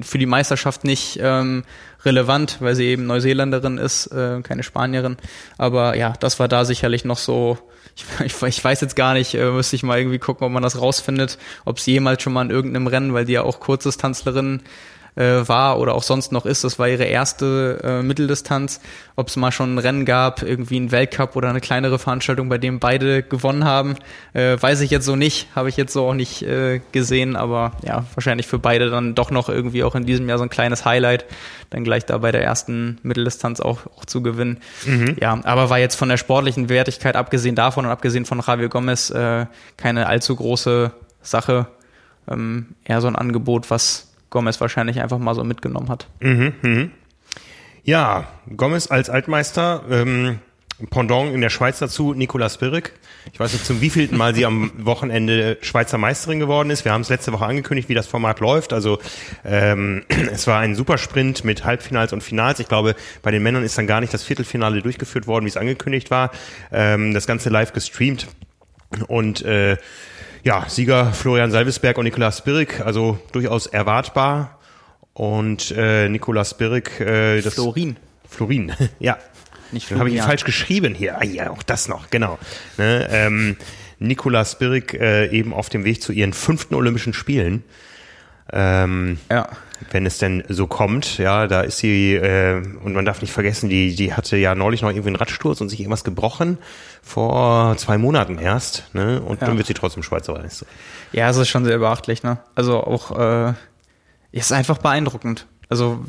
S2: für die Meisterschaft nicht ähm, relevant, weil sie eben Neuseeländerin ist, äh, keine Spanierin. Aber ja, das war da sicherlich noch so [laughs] ich, ich, weiß jetzt gar nicht, äh, müsste ich mal irgendwie gucken, ob man das rausfindet, ob sie jemals schon mal in irgendeinem Rennen, weil die ja auch Kurzdistanzlerin äh, war oder auch sonst noch ist. Das war ihre erste äh, Mitteldistanz. Ob es mal schon ein Rennen gab, irgendwie ein Weltcup oder eine kleinere Veranstaltung, bei dem beide gewonnen haben, äh, weiß ich jetzt so nicht, habe ich jetzt so auch nicht äh, gesehen, aber ja, wahrscheinlich für beide dann doch noch irgendwie auch in diesem Jahr so ein kleines Highlight, dann gleich da bei der ersten Mitteldistanz auch, auch zu gewinnen. Mhm. Ja, aber war jetzt von der sportlichen Wertigkeit, abgesehen davon und abgesehen von Javier Gomez, äh, keine allzu große Sache. Ähm, eher so ein Angebot, was Gomez wahrscheinlich einfach mal so mitgenommen hat.
S1: Mhm, mh. Ja, Gomez als Altmeister, ähm, Pendant in der Schweiz dazu, Nicolas Birk. Ich weiß nicht, zum wievielten Mal sie am [laughs] Wochenende Schweizer Meisterin geworden ist. Wir haben es letzte Woche angekündigt, wie das Format läuft. Also ähm, [clears throat] es war ein Supersprint mit Halbfinals und Finals. Ich glaube, bei den Männern ist dann gar nicht das Viertelfinale durchgeführt worden, wie es angekündigt war. Ähm, das Ganze live gestreamt. Und äh, ja, Sieger Florian Salvesberg und Nikolaus Spirik, also durchaus erwartbar. Und äh, Nikolaus Spirik, äh, das
S2: Florin.
S1: Florin, [laughs] ja. Nicht Florian. habe ich ihn falsch geschrieben hier. Ah ja, auch das noch, genau. Ne, ähm, Nikolaus Spirik äh, eben auf dem Weg zu ihren fünften Olympischen Spielen. Ähm, ja wenn es denn so kommt. Ja, da ist sie, äh, und man darf nicht vergessen, die, die hatte ja neulich noch irgendwie einen Radsturz und sich irgendwas gebrochen vor zwei Monaten erst, ne? Und ja. dann wird sie trotzdem Schweizer Meister.
S2: Ja, es ist schon sehr beachtlich, ne? Also auch, äh, ist einfach beeindruckend. Also,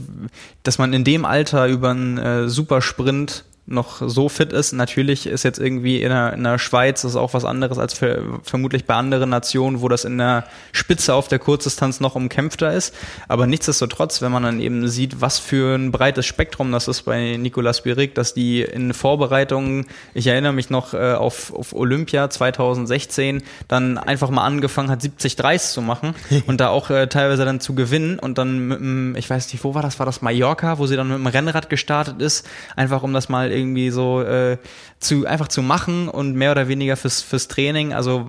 S2: dass man in dem Alter über einen äh, Supersprint noch so fit ist. Natürlich ist jetzt irgendwie in der, in der Schweiz das ist auch was anderes als für, vermutlich bei anderen Nationen, wo das in der Spitze auf der Kurzdistanz noch umkämpfter ist. Aber nichtsdestotrotz, wenn man dann eben sieht, was für ein breites Spektrum das ist bei Nicolas Birik, dass die in Vorbereitungen, ich erinnere mich noch äh, auf, auf Olympia 2016, dann einfach mal angefangen hat, 70 Dreis zu machen [laughs] und da auch äh, teilweise dann zu gewinnen und dann mit dem, ich weiß nicht, wo war das, war das Mallorca, wo sie dann mit dem Rennrad gestartet ist, einfach um das mal irgendwie so äh, zu einfach zu machen und mehr oder weniger fürs fürs Training. Also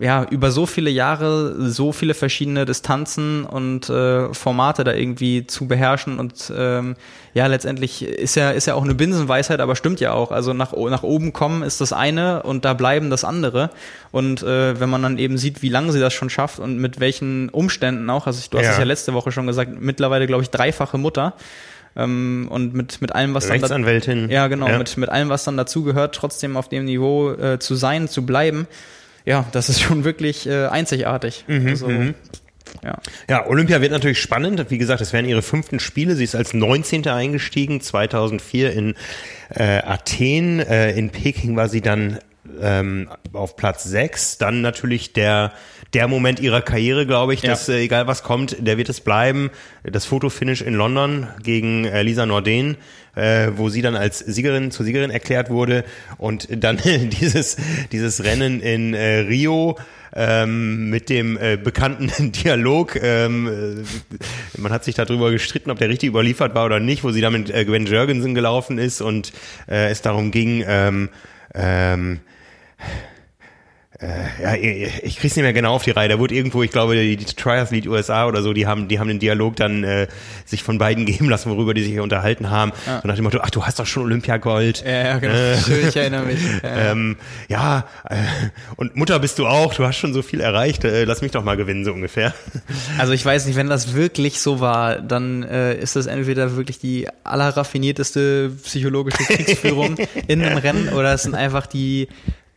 S2: ja über so viele Jahre so viele verschiedene Distanzen und äh, Formate da irgendwie zu beherrschen und ähm, ja letztendlich ist ja ist ja auch eine Binsenweisheit, aber stimmt ja auch. Also nach nach oben kommen ist das eine und da bleiben das andere. Und äh, wenn man dann eben sieht, wie lange sie das schon schafft und mit welchen Umständen auch. Also ich, du hast es ja letzte Woche schon gesagt, mittlerweile glaube ich dreifache Mutter. Ähm, und mit, mit allem, was
S1: Rechtsanwältin.
S2: dann. Ja, genau, ja. Mit, mit allem, was dann dazugehört, trotzdem auf dem Niveau äh, zu sein, zu bleiben. Ja, das ist schon wirklich äh, einzigartig. Mhm, also,
S1: mhm. Ja. ja, Olympia wird natürlich spannend. Wie gesagt, es werden ihre fünften Spiele. Sie ist als 19. eingestiegen, 2004 in äh, Athen. Äh, in Peking war sie dann ähm, auf Platz 6. Dann natürlich der der Moment ihrer Karriere, glaube ich, ja. dass äh, egal was kommt, der wird es bleiben. Das Fotofinish in London gegen äh, Lisa Norden, äh, wo sie dann als Siegerin zur Siegerin erklärt wurde und dann [laughs] dieses dieses Rennen in äh, Rio ähm, mit dem äh, bekannten [laughs] Dialog. Ähm, äh, man hat sich darüber gestritten, ob der richtig überliefert war oder nicht, wo sie dann mit äh, Gwen Jurgensen gelaufen ist und äh, es darum ging, ähm, ähm, äh, ja, ich krieg's nicht mehr genau auf die Reihe. Da wurde irgendwo, ich glaube, die, die Triathlete USA oder so, die haben, die haben den Dialog dann äh, sich von beiden [laughs] geben lassen, worüber die sich unterhalten haben. Ja. Und nach dem Motto, ach, du hast doch schon Olympiagold.
S2: Ja, ja genau. Äh, [laughs] ich erinnere mich. [laughs]
S1: Ja, ähm, ja äh, und Mutter bist du auch, du hast schon so viel erreicht, äh, lass mich doch mal gewinnen, so ungefähr.
S2: Also ich weiß nicht, wenn das wirklich so war, dann äh, ist das entweder wirklich die allerraffinierteste psychologische Kriegsführung in einem Rennen oder es sind einfach die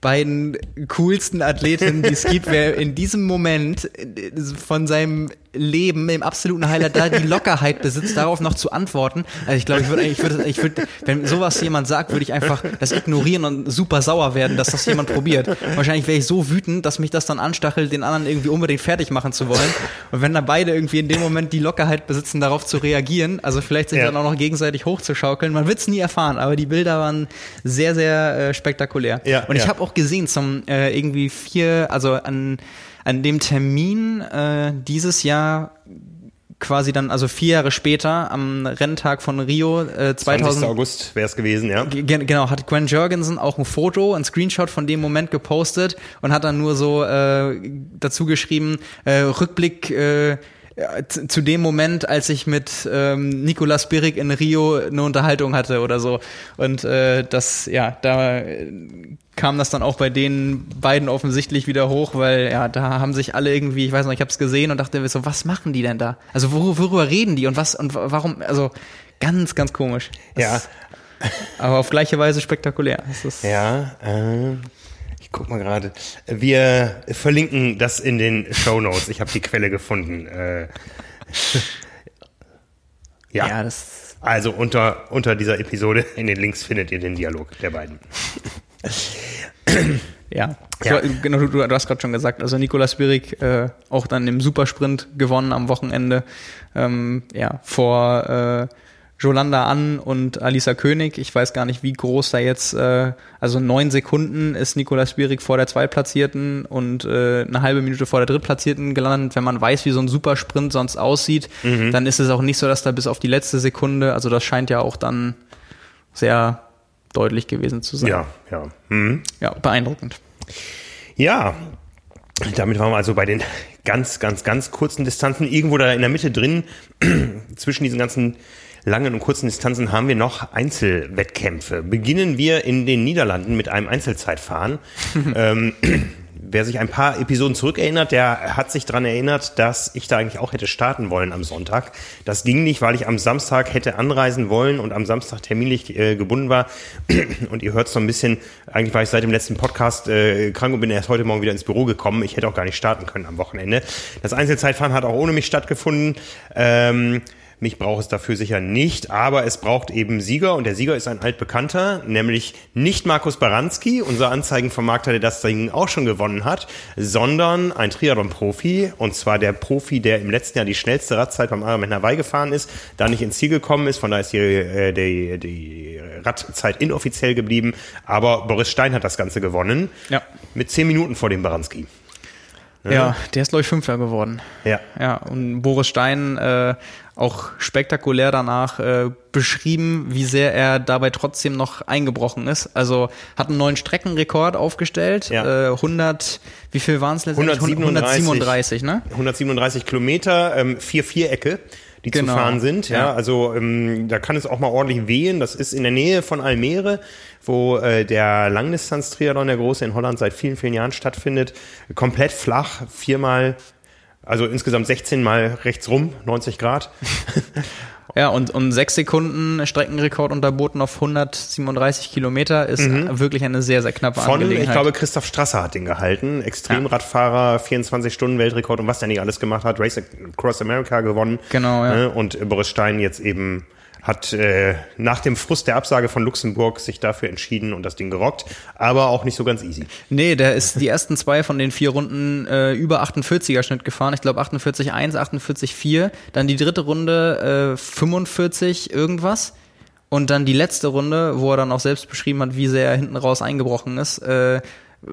S2: beiden coolsten Athletinnen, die es gibt, wer in diesem Moment äh, von seinem Leben im absoluten Highlight da die Lockerheit besitzt, darauf noch zu antworten. Also ich glaube, ich würde, ich würde, ich würde, wenn sowas jemand sagt, würde ich einfach das ignorieren und super sauer werden, dass das jemand probiert. Wahrscheinlich wäre ich so wütend, dass mich das dann anstachelt, den anderen irgendwie unbedingt fertig machen zu wollen. Und wenn dann beide irgendwie in dem Moment die Lockerheit besitzen, darauf zu reagieren, also vielleicht sich ja. dann auch noch gegenseitig hochzuschaukeln, man wird es nie erfahren, aber die Bilder waren sehr, sehr äh, spektakulär. Ja, und ich ja. habe auch gesehen, zum äh, irgendwie vier, also an an dem Termin äh, dieses Jahr quasi dann, also vier Jahre später, am Renntag von Rio äh, 2000. 20.
S1: August wäre es gewesen, ja.
S2: Genau, hat Gwen Jorgensen auch ein Foto, ein Screenshot von dem Moment gepostet und hat dann nur so äh, dazu geschrieben, äh, Rückblick, äh, ja, zu, dem Moment, als ich mit ähm, Nicolas Birik in Rio eine Unterhaltung hatte oder so. Und äh, das, ja, da äh, kam das dann auch bei den beiden offensichtlich wieder hoch, weil ja, da haben sich alle irgendwie, ich weiß noch, ich habe es gesehen und dachte mir so, was machen die denn da? Also wor worüber reden die und was und warum? Also ganz, ganz komisch. Das,
S1: Ja. [laughs]
S2: Aber auf gleiche Weise spektakulär.
S1: Ja, äh, ich guck mal gerade. Wir verlinken das in den Show Notes. Ich habe die Quelle gefunden. Äh, [laughs] ja.
S2: ja,
S1: Also unter, unter dieser Episode in den Links findet ihr den Dialog der beiden.
S2: Ja,
S1: Ja.
S2: Du, genau, du, du hast gerade schon gesagt, also Nikolas Birik äh, auch dann im Supersprint gewonnen am Wochenende, ähm, ja, vor äh, Jolanda An und Alisa König. Ich weiß gar nicht, wie groß da jetzt, äh, also neun Sekunden ist Nikolas Birik vor der Zweitplatzierten und äh, eine halbe Minute vor der Drittplatzierten gelandet. Wenn man weiß, wie so ein Supersprint sonst aussieht, dann ist es auch nicht so, dass da bis auf die letzte Sekunde, also das scheint ja auch dann sehr deutlich gewesen zu sein.
S1: Ja, ja. Mhm.
S2: ja beeindruckend.
S1: Ja, damit waren wir also bei den ganz, ganz, ganz kurzen Distanzen. Irgendwo da in der Mitte drin, [clears throat] zwischen diesen ganzen langen und kurzen Distanzen, haben wir noch Einzelwettkämpfe. Beginnen wir in den Niederlanden mit einem Einzelzeitfahren. [laughs] ähm, wer sich ein paar Episoden zurückerinnert, der hat sich daran erinnert, dass ich da eigentlich auch hätte starten wollen am Sonntag. Das ging nicht, weil ich am Samstag hätte anreisen wollen und am Samstag terminlich äh, gebunden war. [clears throat] Und ihr hört so ein bisschen, eigentlich war ich seit dem letzten Podcast äh, krank und bin erst heute Morgen wieder ins Büro gekommen. Ich hätte auch gar nicht starten können am Wochenende. Das Einzelzeitfahren hat auch ohne mich stattgefunden. Ähm, mich braucht es dafür sicher nicht, aber es braucht eben Sieger und der Sieger ist ein altbekannter, nämlich nicht Markus Baranski, unser Anzeigenvermarkter, der das Ding auch schon gewonnen hat, sondern ein Triathlon-Profi und zwar der Profi, der im letzten Jahr die schnellste Radzeit beim Ironman Hawaii gefahren ist, da nicht ins Ziel gekommen ist, von daher ist die, äh, die, die Radzeit inoffiziell geblieben, aber Boris Stein hat das Ganze gewonnen,
S2: Ja.
S1: mit zehn Minuten vor dem Baranski.
S2: Ja, der ist, glaube ich, Fünfter geworden.
S1: Ja.
S2: Ja, und Boris Stein äh, auch spektakulär danach äh, beschrieben, wie sehr er dabei trotzdem noch eingebrochen ist. Also hat einen neuen Streckenrekord aufgestellt.
S1: Ja.
S2: Äh, 100, wie viel waren es letztendlich?
S1: 137.
S2: 137, ne?
S1: 137 Kilometer, ähm, vier Vierecke, die
S2: Genau.
S1: zu fahren sind. Ja,
S2: Ja.
S1: also ähm, da kann es auch mal ordentlich wehen. Das ist in der Nähe von Almere, wo äh, der Langdistanz-Triathlon, der große in Holland seit vielen, vielen Jahren stattfindet. Komplett flach, viermal, also insgesamt 16 mal rechts rum, 90 Grad. [laughs]
S2: Ja, und, und sechs Sekunden Streckenrekord unterboten auf 137 Kilometer ist wirklich eine sehr, sehr knappe
S1: Mhm. Von,
S2: Angelegenheit.
S1: ich glaube, Christoph Strasser hat den gehalten. Extremradfahrer, 24 Stunden Weltrekord und was der nicht alles gemacht hat. Race Across America gewonnen.
S2: Genau, ja.
S1: Ne? Und Boris Stein jetzt eben hat äh, nach dem Frust der Absage von Luxemburg sich dafür entschieden und das Ding gerockt, aber auch nicht so ganz easy.
S2: Nee, der ist die ersten zwei von den vier Runden äh, über 48er Schnitt gefahren. Ich glaube 48,1, 48,4. Dann die dritte Runde äh, 45 irgendwas. Und dann die letzte Runde, wo er dann auch selbst beschrieben hat, wie sehr er hinten raus eingebrochen ist. Äh,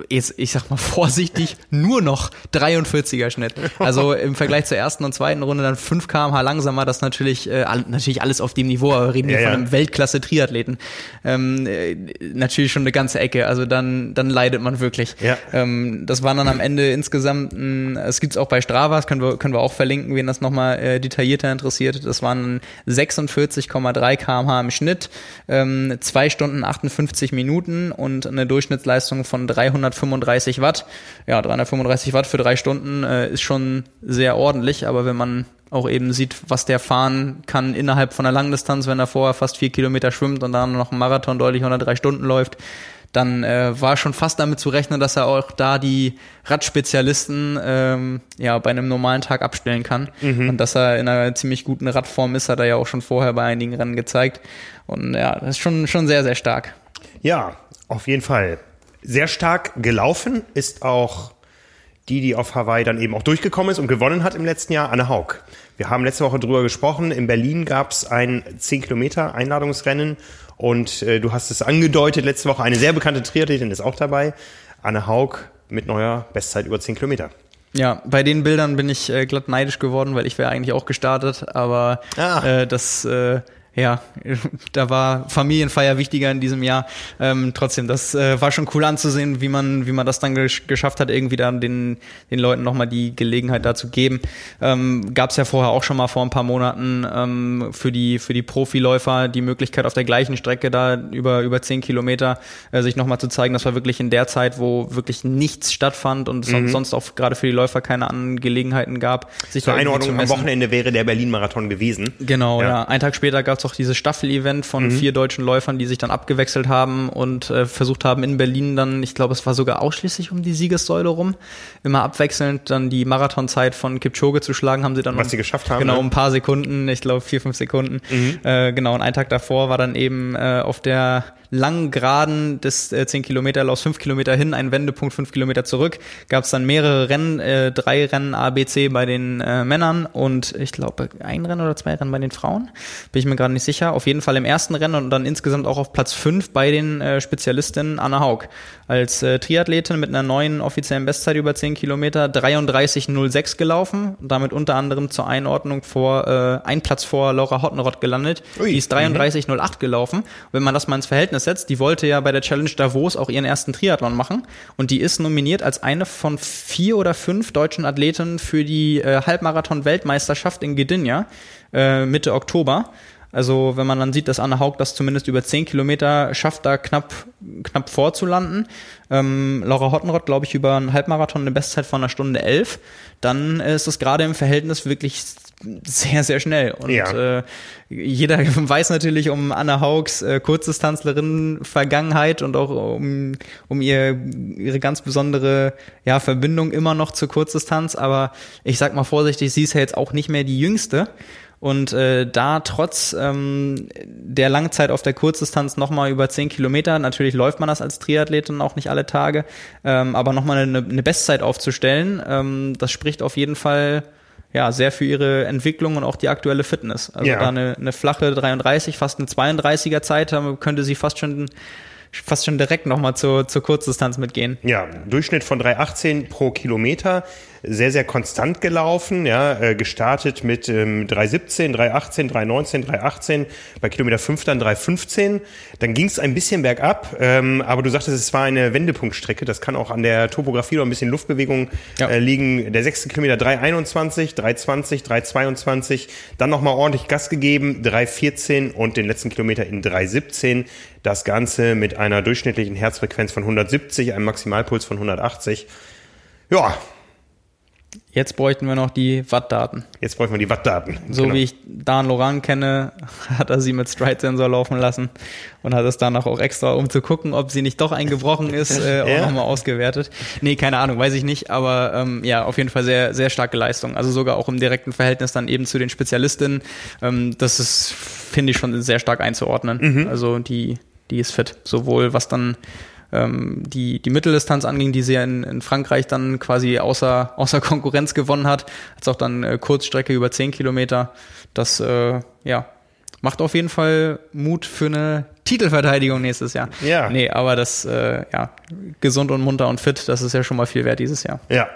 S2: jetzt, ich sag mal [laughs] vorsichtig, nur noch 43er Schnitt. Also im Vergleich zur ersten und zweiten Runde dann 5 kmh langsamer, das natürlich, äh, natürlich alles auf dem Niveau, aber wir reden
S1: Ja,
S2: hier von
S1: ja.
S2: einem Weltklasse-Triathleten. Ähm, äh, natürlich schon eine ganze Ecke, also dann, dann leidet man wirklich.
S1: Ja.
S2: Ähm, das waren dann am Ende insgesamt, ein, es gibt's auch bei Strava, das können wir, können wir auch verlinken, wen das nochmal äh, detaillierter interessiert. Das waren 46,3 kmh im Schnitt, ähm, 2 Stunden 58 Minuten und eine Durchschnittsleistung von 335 Watt. Ja, 335 Watt für drei Stunden äh, ist schon sehr ordentlich, aber wenn man auch eben sieht, was der fahren kann innerhalb von einer Langdistanz, wenn er vorher fast vier Kilometer schwimmt und dann noch einen Marathon deutlich unter drei Stunden läuft, dann äh, war schon fast damit zu rechnen, dass er auch da die Radspezialisten ähm, ja bei einem normalen Tag abstellen kann und dass er in einer ziemlich guten Radform ist, hat er ja auch schon vorher bei einigen Rennen gezeigt und ja, das ist schon schon sehr sehr stark.
S1: Ja, auf jeden Fall. Sehr stark gelaufen ist auch die, die auf Hawaii dann eben auch durchgekommen ist und gewonnen hat im letzten Jahr, Anne Haug. Wir haben letzte Woche drüber gesprochen. In Berlin gab es ein 10 Kilometer Einladungsrennen und äh, du hast es angedeutet, letzte Woche eine sehr bekannte Triathletin ist auch dabei. Anne Haug mit neuer Bestzeit über 10 Kilometer.
S2: Ja, bei den Bildern bin ich äh, glatt neidisch geworden, weil ich wäre eigentlich auch gestartet, aber
S1: Ah.
S2: äh, das äh, ja, [laughs] da war Familienfeier wichtiger in diesem Jahr. Ähm, trotzdem, das äh, war schon cool anzusehen, wie man, wie man das dann gesch geschafft hat, irgendwie dann den, den Leuten nochmal die Gelegenheit dazu geben. Ähm, Gab es ja vorher auch schon mal vor ein paar Monaten ähm, für die für die Profiläufer die Möglichkeit auf der gleichen Strecke da über über zehn Kilometer äh, sich nochmal zu zeigen. Das war wirklich in der Zeit, wo wirklich nichts stattfand und mhm. sonst auch gerade für die Läufer keine anderen Gelegenheiten gab.
S1: Sich Zur Einordnung am Wochenende wäre der Berlin-Marathon gewesen.
S2: Genau, ja. ja. Ein Tag später gab es auch dieses Staffel-Event von mhm. vier deutschen Läufern, die sich dann abgewechselt haben und äh, versucht haben in Berlin dann, ich glaube, es war sogar ausschließlich um die Siegessäule rum, immer abwechselnd dann die Marathonzeit von Kipchoge zu schlagen, haben sie dann
S1: was um, sie geschafft haben.
S2: Genau, ne? um ein paar Sekunden, ich glaube vier, fünf Sekunden. Mhm. Äh, genau, und einen Tag davor war dann eben äh, auf der langen Geraden des äh, 10 Kilometer Laufs 5 Kilometer hin, ein Wendepunkt 5 Kilometer zurück, gab es dann mehrere Rennen, äh, drei Rennen ABC bei den äh, Männern und ich glaube ein Rennen oder zwei Rennen bei den Frauen, bin ich mir gerade nicht sicher. Auf jeden Fall im ersten Rennen und dann insgesamt auch auf Platz 5 bei den äh, Spezialistinnen Anna Haug als äh, Triathletin mit einer neuen offiziellen Bestzeit über 10 Kilometer 33,06 gelaufen, damit unter anderem zur Einordnung vor äh, ein Platz vor Laura Hottenrott gelandet. Ui, die ist 33,08 mhm. gelaufen. Wenn man das mal ins Verhältnis setzt, die wollte ja bei der Challenge Davos auch ihren ersten Triathlon machen und die ist nominiert als eine von vier oder fünf deutschen Athleten für die äh, Halbmarathon-Weltmeisterschaft in Gdynia äh, Mitte Oktober. Also wenn man dann sieht, dass Anne Haug das zumindest über zehn Kilometer schafft, da knapp, knapp vorzulanden. Ähm, Laura Hottenrott, glaube ich, über einen Halbmarathon eine Bestzeit von einer Stunde elf. Dann ist es gerade im Verhältnis wirklich sehr, sehr schnell. Und ja. äh, jeder [laughs] weiß natürlich um Anna Haugs äh, Kurzdistanzlerin-Vergangenheit und auch um, um ihr, ihre ganz besondere ja, Verbindung immer noch zur Kurzdistanz. Aber ich sag mal vorsichtig, sie ist ja jetzt auch nicht mehr die Jüngste. Und äh, da trotz ähm, der Langzeit auf der Kurzdistanz nochmal über 10 Kilometer, natürlich läuft man das als Triathletin auch nicht alle Tage, ähm, aber nochmal eine, eine Bestzeit aufzustellen, ähm, das spricht auf jeden Fall ja, sehr für ihre Entwicklung und auch die aktuelle Fitness. Also ja. da eine, eine flache 33, fast eine 32er Zeit, könnte sie fast schon fast schon direkt nochmal zur, zur Kurzdistanz mitgehen.
S1: Ja, Durchschnitt von 3,18 pro Kilometer sehr, sehr konstant gelaufen, ja, äh, gestartet mit ähm, 3,17, 3,18, 3,19, 3,18, bei Kilometer 5 dann 3,15. Dann ging es ein bisschen bergab, ähm, aber du sagtest, es war eine Wendepunktstrecke, das kann auch an der Topografie oder ein bisschen Luftbewegung ja. äh, liegen. Der sechste Kilometer 3,21, 3,20, 3,22, dann nochmal ordentlich Gas gegeben, 3,14 und den letzten Kilometer in 3,17. Das Ganze mit einer durchschnittlichen Herzfrequenz von 170, einem Maximalpuls von 180. Ja,
S2: Jetzt bräuchten wir noch die Wattdaten.
S1: Jetzt bräuchten wir die Wattdaten.
S2: So genau. wie ich Dan Loran kenne, [laughs] hat er sie mit Stride-Sensor laufen lassen und hat es danach auch extra, um zu gucken, ob sie nicht doch eingebrochen [laughs] ist, äh, auch ja. nochmal ausgewertet. Nee, keine Ahnung, weiß ich nicht, aber ähm, ja, auf jeden Fall sehr, sehr starke Leistung. Also sogar auch im direkten Verhältnis dann eben zu den Spezialistinnen. Ähm, das ist, finde ich, schon sehr stark einzuordnen. Mhm. Also die, die ist fit. Sowohl was dann ähm, die, die Mitteldistanz anging, die sie ja in, in Frankreich dann quasi außer, außer Konkurrenz gewonnen hat, als auch dann äh, Kurzstrecke über 10 Kilometer. Das äh, ja, macht auf jeden Fall Mut für eine Titelverteidigung nächstes Jahr. Ja. Nee, aber das, äh, ja, gesund und munter und fit, das ist ja schon mal viel wert dieses Jahr.
S1: Ja,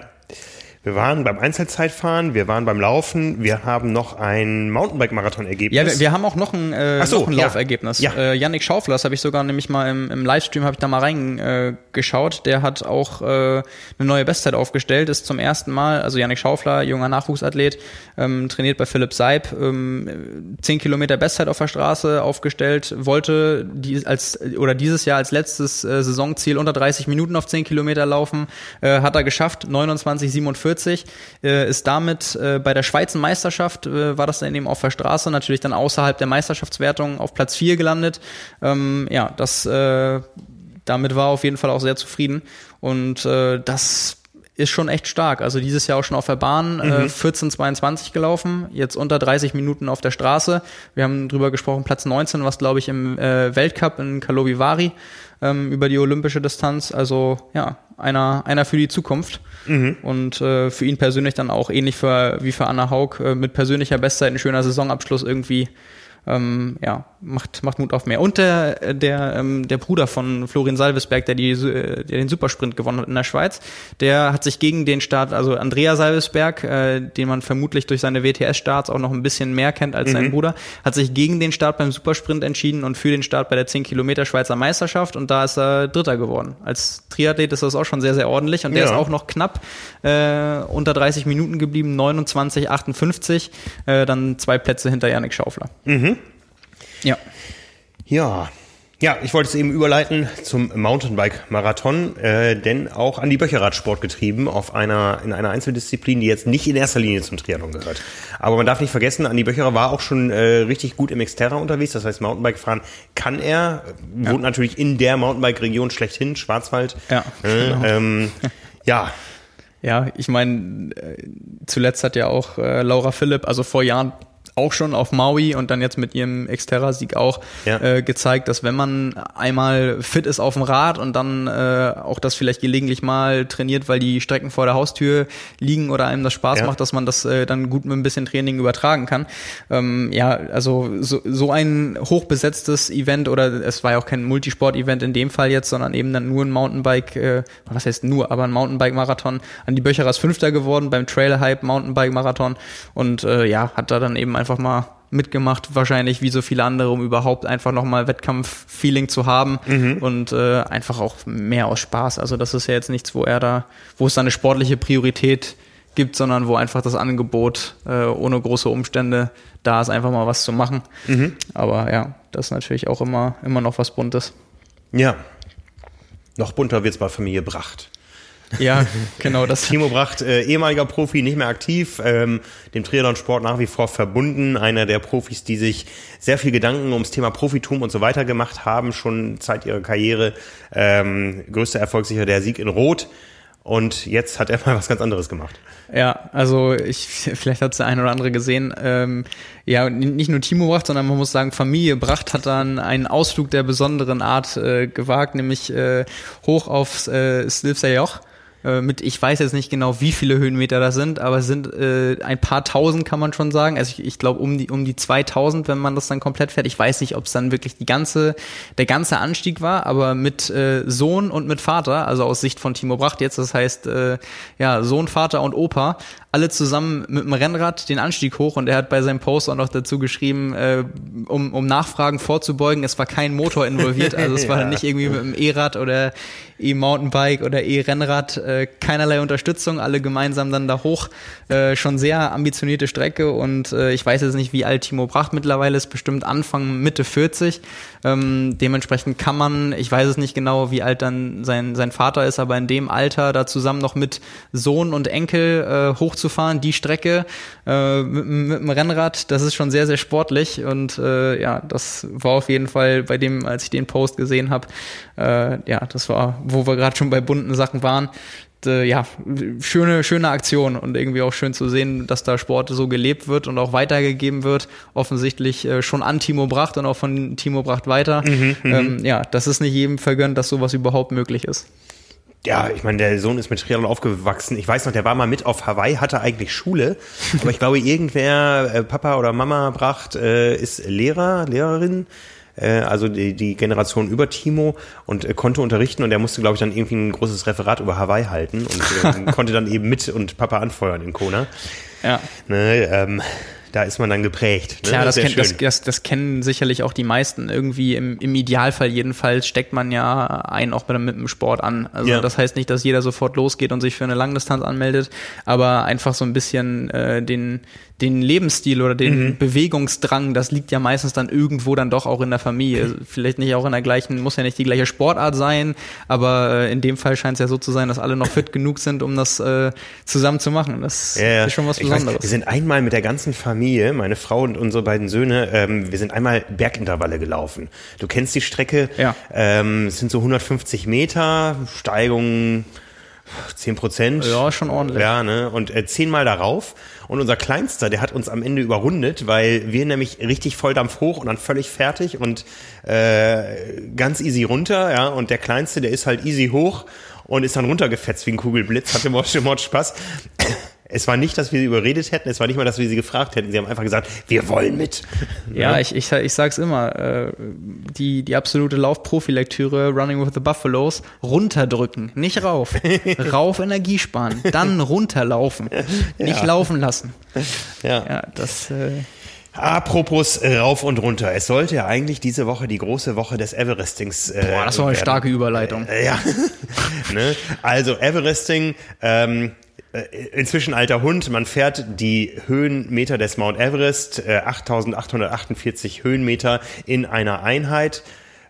S1: wir waren beim Einzelzeitfahren, wir waren beim Laufen, wir haben noch ein Mountainbike-Marathon-Ergebnis.
S2: Ja, wir, wir, haben auch noch ein, äh, so, noch ein Laufergebnis. Ja. Äh, Yannick Schaufler, das habe ich sogar nämlich mal im, im Livestream, habe ich da mal reingeschaut. Äh, der hat auch äh, eine neue Bestzeit aufgestellt, ist zum ersten Mal, also Yannick Schaufler, junger Nachwuchsathlet, ähm, trainiert bei Philipp Seib, ähm, 10 Kilometer Bestzeit auf der Straße aufgestellt, wollte die als oder dieses Jahr als letztes äh, Saisonziel unter 30 Minuten auf 10 Kilometer laufen, äh, hat er geschafft, 29,47 40, äh, ist damit äh, bei der Schweizer Meisterschaft, äh, war das dann eben auf der Straße, natürlich dann außerhalb der Meisterschaftswertung auf Platz 4 gelandet. Ähm, ja, das, äh, damit war auf jeden Fall auch sehr zufrieden und äh, das ist schon echt stark. Also dieses Jahr auch schon auf der Bahn, äh, mhm. äh, 14,22 gelaufen, jetzt unter 30 Minuten auf der Straße. Wir haben drüber gesprochen, Platz 19, was glaube ich im äh, Weltcup in Karlovy ähm, über die olympische Distanz. Also ja, einer, einer für die Zukunft. Mhm. Und äh, für ihn persönlich dann auch ähnlich für, wie für Anna Haug äh, mit persönlicher Bestzeit ein schöner Saisonabschluss irgendwie ähm, ja, macht, macht Mut auf mehr. Und der, der, ähm, der Bruder von Florian Salvesberg, der, die, der den Supersprint gewonnen hat in der Schweiz, der hat sich gegen den Start, also Andrea Salvesberg, äh, den man vermutlich durch seine WTS-Starts auch noch ein bisschen mehr kennt als mhm. sein Bruder, hat sich gegen den Start beim Supersprint entschieden und für den Start bei der 10 Kilometer Schweizer Meisterschaft und da ist er Dritter geworden. Als Triathlet ist das auch schon sehr, sehr ordentlich und der ja. ist auch noch knapp äh, unter 30 Minuten geblieben, 29, 58, äh, dann zwei Plätze hinter Janik Schaufler.
S1: Mhm. Ja. Ja. Ja, ich wollte es eben überleiten zum Mountainbike-Marathon, äh, denn auch Andi Böcher hat Sport getrieben auf einer, in einer Einzeldisziplin, die jetzt nicht in erster Linie zum Triathlon gehört. Aber man darf nicht vergessen, Andi Böcherer war auch schon äh, richtig gut im Xterra unterwegs, das heißt Mountainbike fahren kann er, ja. wohnt natürlich in der Mountainbike-Region schlechthin, Schwarzwald.
S2: Ja,
S1: äh, genau. ähm, ja,
S2: ja, ich meine, äh, zuletzt hat ja auch äh, Laura Philipp, also vor Jahren auch schon auf Maui und dann jetzt mit ihrem Xterra-Sieg auch ja. äh, gezeigt, dass wenn man einmal fit ist auf dem Rad und dann äh, auch das vielleicht gelegentlich mal trainiert, weil die Strecken vor der Haustür liegen oder einem das Spaß ja. macht, dass man das äh, dann gut mit ein bisschen Training übertragen kann. Ähm, ja, also so, so ein hochbesetztes Event oder es war ja auch kein Multisport-Event in dem Fall jetzt, sondern eben dann nur ein Mountainbike, äh, was heißt nur, aber ein Mountainbike-Marathon. An die Böcherer ist Fünfter geworden beim Trail Hype Mountainbike-Marathon und äh, ja, hat da dann eben einfach einfach mal mitgemacht, wahrscheinlich wie so viele andere, um überhaupt einfach nochmal Wettkampf-Feeling zu haben mhm. und äh, einfach auch mehr aus Spaß. Also das ist ja jetzt nichts, wo er da, wo es da eine sportliche Priorität gibt, sondern wo einfach das Angebot äh, ohne große Umstände da ist, einfach mal was zu machen. Mhm. Aber ja, das ist natürlich auch immer, immer noch was Buntes.
S1: Ja. Noch bunter wird es bei Familie Bracht.
S2: Ja, genau das.
S1: Timo Bracht, äh, ehemaliger Profi, nicht mehr aktiv, ähm, dem Triathlon-Sport nach wie vor verbunden. Einer der Profis, die sich sehr viel Gedanken ums Thema Profitum und so weiter gemacht haben, schon seit ihrer Karriere. Ähm, größter Erfolg sicher der Sieg in Rot. Und jetzt hat er [laughs] mal was ganz anderes gemacht.
S2: Ja, also ich, vielleicht hat es der eine oder andere gesehen. Ähm, ja, nicht nur Timo Bracht, sondern man muss sagen, Familie Bracht hat dann einen Ausflug der besonderen Art äh, gewagt, nämlich äh, hoch aufs äh, Slivser Joch äh, mit, ich weiß jetzt nicht genau, wie viele Höhenmeter das sind, aber es sind äh, ein paar tausend, kann man schon sagen. Also ich, ich glaube um die, um die 2000, wenn man das dann komplett fährt. Ich weiß nicht, ob es dann wirklich die ganze, der ganze Anstieg war, aber mit äh, Sohn und mit Vater, also aus Sicht von Timo Bracht jetzt, das heißt, äh, ja, Sohn, Vater und Opa, alle zusammen mit dem Rennrad den Anstieg hoch und er hat bei seinem Post auch noch dazu geschrieben, äh, um, um Nachfragen vorzubeugen, es war kein Motor involviert, also es war [laughs] ja. nicht irgendwie mit dem E-Rad oder E-Mountainbike oder E-Rennrad, äh, keinerlei Unterstützung, alle gemeinsam dann da hoch, äh, schon sehr ambitionierte Strecke und äh, ich weiß jetzt nicht, wie alt Timo Bracht mittlerweile ist, bestimmt Anfang, Mitte 40, ähm, dementsprechend kann man, ich weiß es nicht genau, wie alt dann sein, sein Vater ist, aber in dem Alter da zusammen noch mit Sohn und Enkel äh, hoch hochzufahren, die Strecke äh, mit, mit dem Rennrad, das ist schon sehr, sehr sportlich und äh, ja, das war auf jeden Fall bei dem, als ich den Post gesehen habe, äh, ja, das war, wo wir gerade schon bei bunten Sachen waren, äh, ja, schöne, schöne Aktion und irgendwie auch schön zu sehen, dass da Sport so gelebt wird und auch weitergegeben wird. Offensichtlich äh, schon an Timo Bracht und auch von Timo Bracht weiter. Mhm, mhm. ähm, ja, das ist nicht jedem vergönnt, dass sowas überhaupt möglich ist
S1: ja, ich meine, der Sohn ist mit Triathlon aufgewachsen. Ich weiß noch, der war mal mit auf Hawaii, hatte eigentlich Schule. Aber ich glaube, irgendwer, äh, Papa oder Mama Bracht, äh, ist Lehrer, Lehrerin. Äh, also die, die Generation über Timo und äh, konnte unterrichten und er musste, glaube ich, dann irgendwie ein großes Referat über Hawaii halten und äh, [laughs] konnte dann eben mit und Papa anfeuern in Kona.
S2: Ja.
S1: Ne, ähm, da ist man dann geprägt.
S2: Ne? Klar, das, kenn, das, das, das, kennen sicherlich auch die meisten. Irgendwie im, im Idealfall jedenfalls steckt man ja einen auch mit, mit dem Sport an. Also ja. das heißt nicht, dass jeder sofort losgeht und sich für eine Langdistanz anmeldet, aber einfach so ein bisschen äh, den, den Lebensstil oder den mhm. Bewegungsdrang, das liegt ja meistens dann irgendwo dann doch auch in der Familie. Vielleicht nicht auch in der gleichen, muss ja nicht die gleiche Sportart sein, aber äh, in dem Fall scheint es ja so zu sein, dass alle noch fit genug sind, um das äh, zusammen zu machen. Das
S1: ja, ist schon was Besonderes. Weiß, wir sind einmal mit der ganzen Familie, meine Frau und unsere beiden Söhne, ähm, wir sind einmal Bergintervalle gelaufen. Du kennst die Strecke,
S2: ja.
S1: ähm, es sind so 150 Meter, Steigung 10 Prozent.
S2: Ja, schon ordentlich.
S1: Ja, ne? Und äh, zehnmal darauf. Und unser Kleinster, der hat uns am Ende überrundet, weil wir nämlich richtig Volldampf hoch und dann völlig fertig und äh, ganz easy runter, ja. Und der Kleinste, der ist halt easy hoch und ist dann runtergefetzt wie ein Kugelblitz, hatte Mord, Spaß. Es war nicht, dass wir sie überredet hätten, es war nicht mal, dass wir sie gefragt hätten. Sie haben einfach gesagt, wir wollen mit.
S2: Ja, ja. Ich, ich, ich sag's immer, äh, die, die absolute Laufprofilektüre Running with the Buffaloes, runterdrücken, nicht rauf. [laughs] rauf Energie sparen, dann [laughs] runterlaufen, nicht ja. laufen lassen.
S1: Ja, ja das... Äh Apropos rauf und runter. Es sollte ja eigentlich diese Woche die große Woche des Everestings.
S2: Äh, Boah, das war eine werden. starke Überleitung.
S1: Äh, ja. [laughs] ne? Also Everesting, ähm, äh, inzwischen alter Hund. Man fährt die Höhenmeter des Mount Everest, äh, 8848 Höhenmeter in einer Einheit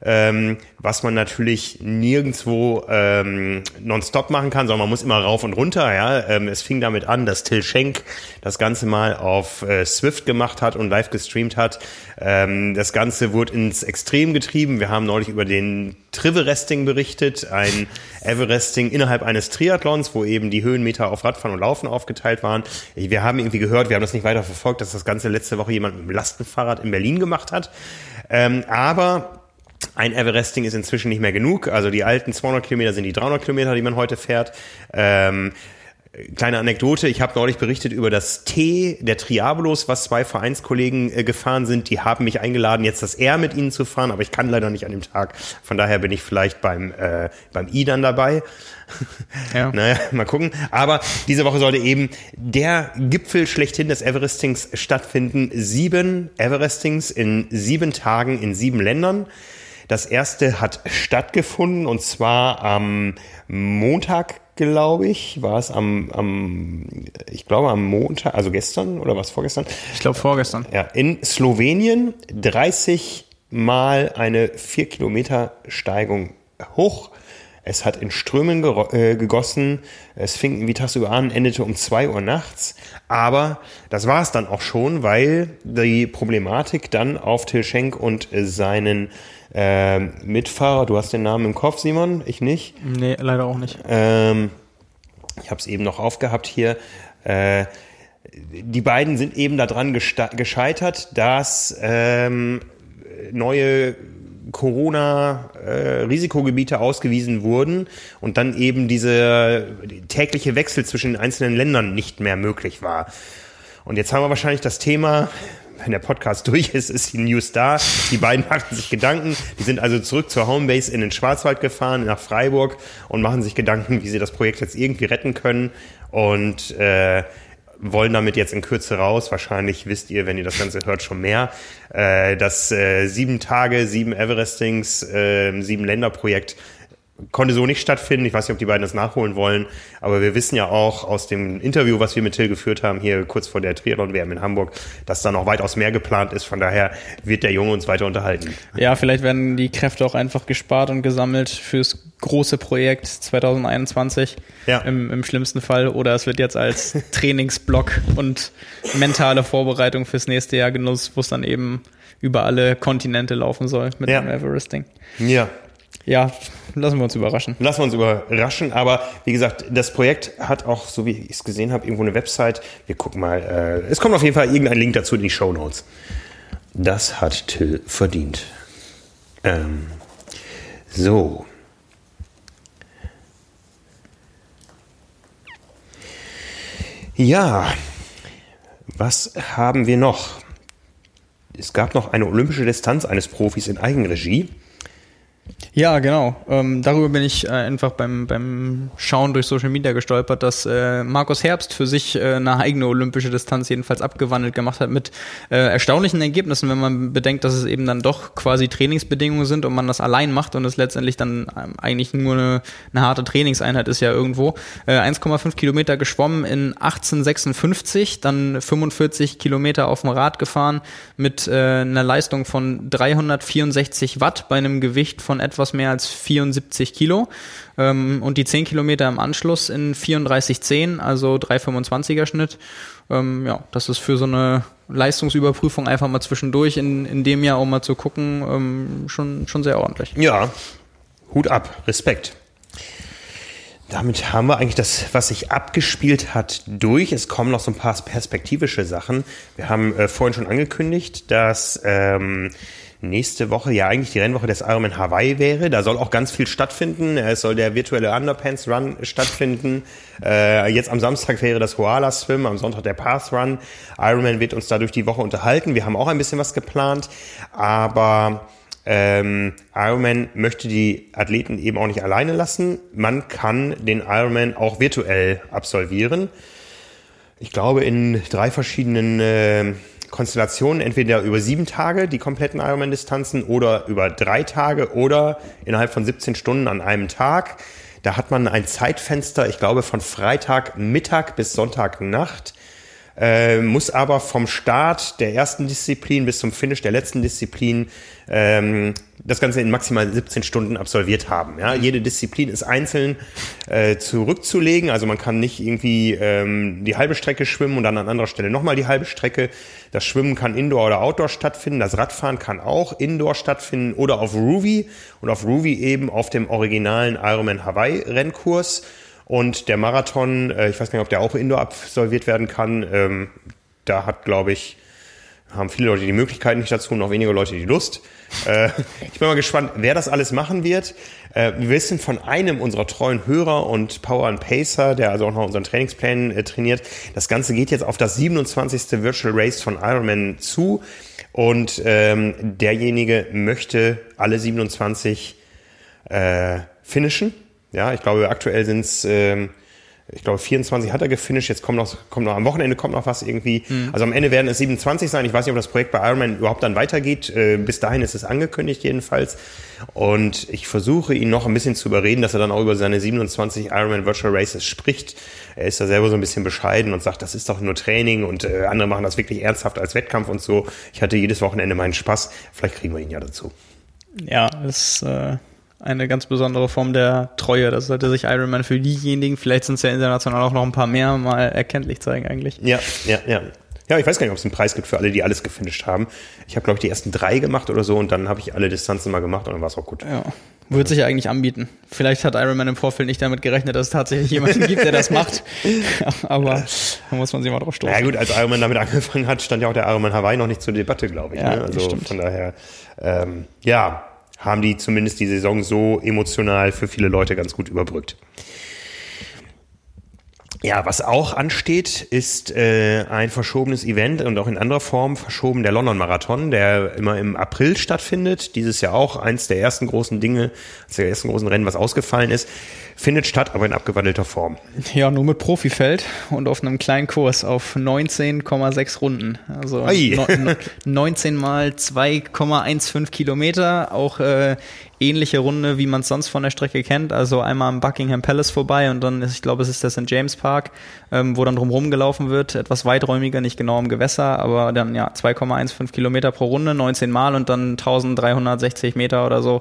S1: ähm, was man natürlich nirgendwo ähm, nonstop machen kann, sondern man muss immer rauf und runter. Ja, ähm, es fing damit an, dass Till Schenk das Ganze mal auf äh, Swift gemacht hat und live gestreamt hat. Ähm, das Ganze wurde ins Extrem getrieben. Wir haben neulich über den Triveresting berichtet, ein Everesting innerhalb eines Triathlons, wo eben die Höhenmeter auf Radfahren und Laufen aufgeteilt waren. Wir haben irgendwie gehört, wir haben das nicht weiter verfolgt, dass das Ganze letzte Woche jemand mit dem Lastenfahrrad in Berlin gemacht hat. Ähm, aber ein Everesting ist inzwischen nicht mehr genug. Also die alten 200 Kilometer sind die 300 Kilometer, die man heute fährt. Ähm, kleine Anekdote, ich habe neulich berichtet über das T der Triabolos, was zwei Vereinskollegen äh, gefahren sind. Die haben mich eingeladen, jetzt das R mit ihnen zu fahren, aber ich kann leider nicht an dem Tag. Von daher bin ich vielleicht beim, äh, beim I dann dabei. Ja. [laughs] naja, mal gucken. Aber diese Woche sollte eben der Gipfel schlechthin des Everestings stattfinden. Sieben Everestings in sieben Tagen in sieben Ländern. Das erste hat stattgefunden und zwar am Montag, glaube ich, war es am, am, ich glaube am Montag, also gestern oder was vorgestern?
S2: Ich glaube vorgestern.
S1: Ja, in Slowenien 30 mal eine 4 Kilometer Steigung hoch. Es hat in Strömen äh, gegossen. Es fing irgendwie tagsüber an, endete um zwei Uhr nachts. Aber das war es dann auch schon, weil die Problematik dann auf Till Schenk und seinen äh, Mitfahrer, du hast den Namen im Kopf, Simon, ich nicht?
S2: Nee, leider auch nicht.
S1: Ähm, ich habe es eben noch aufgehabt hier. Äh, die beiden sind eben daran gescheitert, dass ähm, neue Corona-Risikogebiete ausgewiesen wurden und dann eben diese tägliche Wechsel zwischen den einzelnen Ländern nicht mehr möglich war. Und jetzt haben wir wahrscheinlich das Thema, wenn der Podcast [laughs] durch ist, ist die News da. Die beiden [laughs] machten sich Gedanken. Die sind also zurück zur Homebase in den Schwarzwald gefahren, nach Freiburg und machen sich Gedanken, wie sie das Projekt jetzt irgendwie retten können. Und äh, wollen damit jetzt in Kürze raus. Wahrscheinlich wisst ihr, wenn ihr das Ganze hört, schon mehr. Äh, das äh, sieben Tage, sieben Everestings, äh, sieben Länder-Projekt konnte so nicht stattfinden. Ich weiß nicht, ob die beiden das nachholen wollen, aber wir wissen ja auch aus dem Interview, was wir mit Till geführt haben, hier kurz vor der Triathlon-WM in Hamburg, dass da noch weitaus mehr geplant ist. Von daher wird der Junge uns weiter unterhalten.
S2: Ja, vielleicht werden die Kräfte auch einfach gespart und gesammelt fürs große Projekt 2021 ja. im, im schlimmsten Fall oder es wird jetzt als [laughs] Trainingsblock und mentale Vorbereitung fürs nächste Jahr genutzt, wo es dann eben über alle Kontinente laufen soll mit ja. dem Everesting.
S1: Ja,
S2: ja, lassen wir uns überraschen.
S1: Lassen wir uns überraschen, aber wie gesagt, das Projekt hat auch, so wie ich es gesehen habe, irgendwo eine Website. Wir gucken mal. Äh, es kommt auf jeden Fall irgendein Link dazu in die Show Notes. Das hat Till verdient. Ähm, so. Ja, was haben wir noch? Es gab noch eine olympische Distanz eines Profis in Eigenregie.
S2: Ja, genau. Ähm, darüber bin ich äh, einfach beim, beim Schauen durch Social Media gestolpert, dass äh, Markus Herbst für sich äh, eine eigene olympische Distanz jedenfalls abgewandelt gemacht hat mit äh, erstaunlichen Ergebnissen, wenn man bedenkt, dass es eben dann doch quasi Trainingsbedingungen sind und man das allein macht und es letztendlich dann ähm, eigentlich nur eine, eine harte Trainingseinheit ist ja irgendwo. Äh, 1,5 Kilometer geschwommen in 1856, dann 45 Kilometer auf dem Rad gefahren mit äh, einer Leistung von 364 Watt bei einem Gewicht von etwas mehr als 74 Kilo ähm, und die 10 Kilometer im Anschluss in 34,10, also 3,25er Schnitt. Ähm, ja, das ist für so eine Leistungsüberprüfung einfach mal zwischendurch in, in dem Jahr, um mal zu gucken, ähm, schon, schon sehr ordentlich.
S1: Ja, Hut ab, Respekt. Damit haben wir eigentlich das, was sich abgespielt hat, durch. Es kommen noch so ein paar perspektivische Sachen. Wir haben äh, vorhin schon angekündigt, dass ähm, nächste Woche ja eigentlich die Rennwoche des Ironman Hawaii wäre. Da soll auch ganz viel stattfinden. Es soll der virtuelle Underpants Run stattfinden. Äh, jetzt am Samstag wäre das Koala Swim, am Sonntag der Path Run. Ironman wird uns da durch die Woche unterhalten. Wir haben auch ein bisschen was geplant, aber ähm, Ironman möchte die Athleten eben auch nicht alleine lassen. Man kann den Ironman auch virtuell absolvieren. Ich glaube in drei verschiedenen äh, Konstellationen, entweder über sieben Tage die kompletten Ironman-Distanzen oder über drei Tage oder innerhalb von 17 Stunden an einem Tag. Da hat man ein Zeitfenster, ich glaube, von Freitag Mittag bis Sonntag Nacht äh, muss aber vom Start der ersten Disziplin bis zum Finish der letzten Disziplin ähm, das Ganze in maximal 17 Stunden absolviert haben. Ja? Jede Disziplin ist einzeln äh, zurückzulegen, also man kann nicht irgendwie ähm, die halbe Strecke schwimmen und dann an anderer Stelle nochmal die halbe Strecke. Das Schwimmen kann Indoor oder Outdoor stattfinden, das Radfahren kann auch Indoor stattfinden oder auf Ruby und auf Ruby eben auf dem originalen Ironman Hawaii Rennkurs. Und der Marathon, äh, ich weiß gar nicht, ob der auch indoor absolviert werden kann. Ähm, da hat, glaube ich, haben viele Leute die Möglichkeit nicht dazu noch weniger Leute die Lust. Äh, ich bin mal gespannt, wer das alles machen wird. Äh, wir wissen von einem unserer treuen Hörer und Power and Pacer, der also auch noch unseren Trainingsplänen äh, trainiert. Das Ganze geht jetzt auf das 27. Virtual Race von Ironman zu. Und ähm, derjenige möchte alle 27 äh, finishen ja, ich glaube, aktuell sind es, ähm, ich glaube, 24 hat er gefinisht, jetzt kommt noch, kommt noch am Wochenende kommt noch was irgendwie. Mhm. Also am Ende werden es 27 sein. Ich weiß nicht, ob das Projekt bei Ironman überhaupt dann weitergeht. Äh, bis dahin ist es angekündigt jedenfalls. Und ich versuche ihn noch ein bisschen zu überreden, dass er dann auch über seine 27 Ironman Virtual Races spricht. Er ist da selber so ein bisschen bescheiden und sagt, das ist doch nur Training und äh, andere machen das wirklich ernsthaft als Wettkampf und so. Ich hatte jedes Wochenende meinen Spaß. Vielleicht kriegen wir ihn ja dazu.
S2: Ja, es äh eine ganz besondere Form der Treue. Das sollte sich Iron Man für diejenigen, vielleicht sind es ja international auch noch ein paar mehr, mal erkenntlich zeigen eigentlich.
S1: Ja, ja, ja. Ja, ich weiß gar nicht, ob es einen Preis gibt für alle, die alles gefinisht haben. Ich habe, glaube ich, die ersten drei gemacht oder so und dann habe ich alle Distanzen mal gemacht und dann war es auch gut.
S2: Ja. Würde sich ja eigentlich anbieten. Vielleicht hat Iron Man im Vorfeld nicht damit gerechnet, dass es tatsächlich jemanden gibt, der das macht. [laughs] Aber da muss man sich mal drauf stoßen.
S1: Ja gut, als Iron Man damit [laughs] angefangen hat, stand ja auch der Iron Man Hawaii noch nicht zur Debatte, glaube ich. Ja, ne? Also von daher, ähm, ja, haben die zumindest die Saison so emotional für viele Leute ganz gut überbrückt. Ja, was auch ansteht, ist äh, ein verschobenes Event und auch in anderer Form verschoben der London Marathon, der immer im April stattfindet. Dieses Jahr auch eins der ersten großen Dinge, eines der ersten großen Rennen, was ausgefallen ist. Findet statt, aber in abgewandelter Form.
S2: Ja, nur mit Profifeld und auf einem kleinen Kurs auf 19,6 Runden. Also no, 19 mal 2,15 Kilometer, auch äh, ähnliche Runde, wie man es sonst von der Strecke kennt. Also einmal am Buckingham Palace vorbei und dann, ist, ich glaube, es ist der St. James Park, ähm, wo dann drumherum gelaufen wird. Etwas weiträumiger, nicht genau im Gewässer, aber dann ja 2,15 Kilometer pro Runde, 19 Mal und dann 1360 Meter oder so.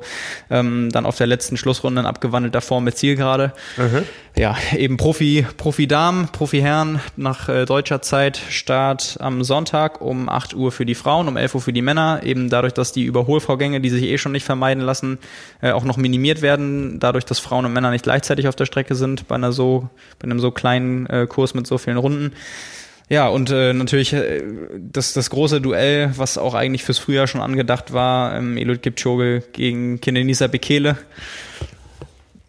S2: Ähm, dann auf der letzten Schlussrunde in abgewandelter Form mit Zielgerade. Mhm. Ja, eben Profi, Profi Damen, Profi Herren nach äh, deutscher Zeit. Start am Sonntag um 8 Uhr für die Frauen, um 11 Uhr für die Männer. Eben dadurch, dass die Überholvorgänge, die sich eh schon nicht vermeiden lassen, äh, auch noch minimiert werden, dadurch, dass Frauen und Männer nicht gleichzeitig auf der Strecke sind, bei einer so, bei einem so kleinen äh, Kurs mit so vielen Runden. Ja, und äh, natürlich äh, das, das große Duell, was auch eigentlich fürs Frühjahr schon angedacht war, ähm, Eliud Kipchoge gegen Kenenisa Bekele.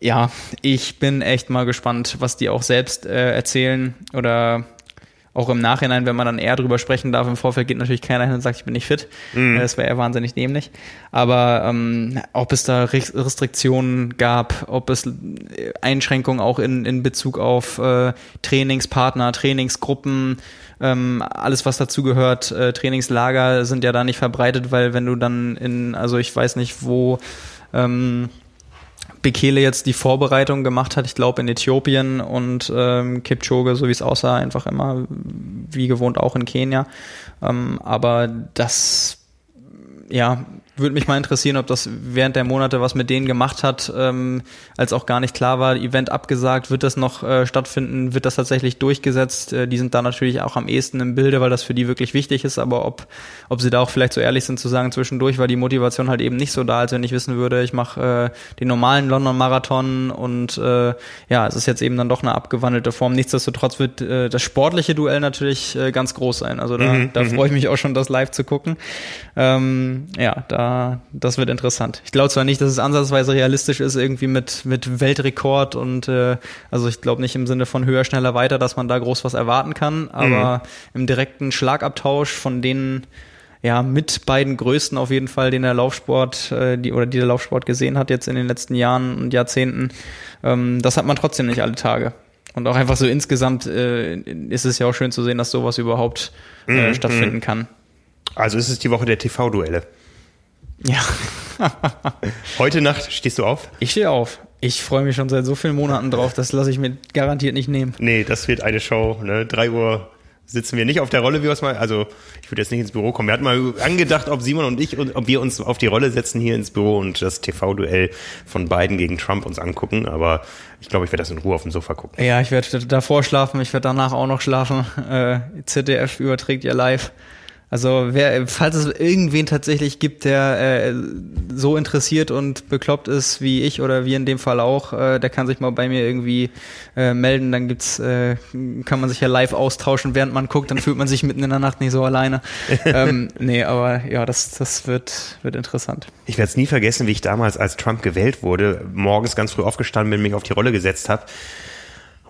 S2: Ja, ich bin echt mal gespannt, was die auch selbst äh, erzählen oder auch im Nachhinein, wenn man dann eher drüber sprechen darf, im Vorfeld geht natürlich keiner hin und sagt, ich bin nicht fit. Mhm. Das wäre ja wahnsinnig dämlich. Aber ähm, ob es da Restriktionen gab, ob es Einschränkungen auch in, in Bezug auf äh, Trainingspartner, Trainingsgruppen, ähm, alles was dazu gehört, äh, Trainingslager sind ja da nicht verbreitet, weil wenn du dann in, also ich weiß nicht, wo ähm, Bekele jetzt die Vorbereitung gemacht hat, ich glaube in Äthiopien und ähm, Kipchoge, so wie es aussah, einfach immer wie gewohnt auch in Kenia. Ähm, aber das ja, würde mich mal interessieren, ob das während der Monate was mit denen gemacht hat, ähm, als auch gar nicht klar war, Event abgesagt, wird das noch äh, stattfinden, wird das tatsächlich durchgesetzt? Äh, die sind da natürlich auch am ehesten im Bilde, weil das für die wirklich wichtig ist, aber ob, ob sie da auch vielleicht so ehrlich sind zu sagen, zwischendurch war die Motivation halt eben nicht so da, als wenn ich wissen würde, ich mache äh, den normalen London-Marathon und äh, ja, es ist jetzt eben dann doch eine abgewandelte Form. Nichtsdestotrotz wird äh, das sportliche Duell natürlich äh, ganz groß sein. Also da, mhm, da mhm. freue ich mich auch schon, das live zu gucken. Ähm, ja, da da, das wird interessant. Ich glaube zwar nicht, dass es ansatzweise realistisch ist, irgendwie mit, mit Weltrekord und äh, also ich glaube nicht im Sinne von höher, schneller, weiter, dass man da groß was erwarten kann, aber mhm. im direkten Schlagabtausch von denen ja, mit beiden größten auf jeden Fall, den der Laufsport, äh, die, oder die der Laufsport gesehen hat jetzt in den letzten Jahren und Jahrzehnten. Ähm, das hat man trotzdem nicht alle Tage. Und auch einfach so insgesamt äh, ist es ja auch schön zu sehen, dass sowas überhaupt äh, mhm. stattfinden mhm. kann.
S1: Also ist es die Woche der TV-Duelle.
S2: Ja. [laughs]
S1: Heute Nacht stehst du auf?
S2: Ich stehe auf. Ich freue mich schon seit so vielen Monaten drauf, das lasse ich mir garantiert nicht nehmen.
S1: Nee, das wird eine Show, ne? Drei Uhr sitzen wir nicht auf der Rolle, wie wir es mal, also ich würde jetzt nicht ins Büro kommen. Wir hatten mal angedacht, ob Simon und ich, ob wir uns auf die Rolle setzen hier ins Büro und das TV-Duell von Biden gegen Trump uns angucken, aber ich glaube, ich werde das in Ruhe auf dem Sofa gucken.
S2: Ja, ich werde davor schlafen, ich werde danach auch noch schlafen. Äh, ZDF überträgt ja live. Also wer, falls es irgendwen tatsächlich gibt, der äh, so interessiert und bekloppt ist wie ich oder wie in dem Fall auch, äh, der kann sich mal bei mir irgendwie äh, melden. Dann gibt's, äh, kann man sich ja live austauschen, während man guckt. Dann fühlt man sich mitten in der Nacht nicht so alleine. [laughs] ähm, nee, aber ja, das, das wird, wird interessant.
S1: Ich werde es nie vergessen, wie ich damals, als Trump gewählt wurde, morgens ganz früh aufgestanden bin, mich auf die Rolle gesetzt habe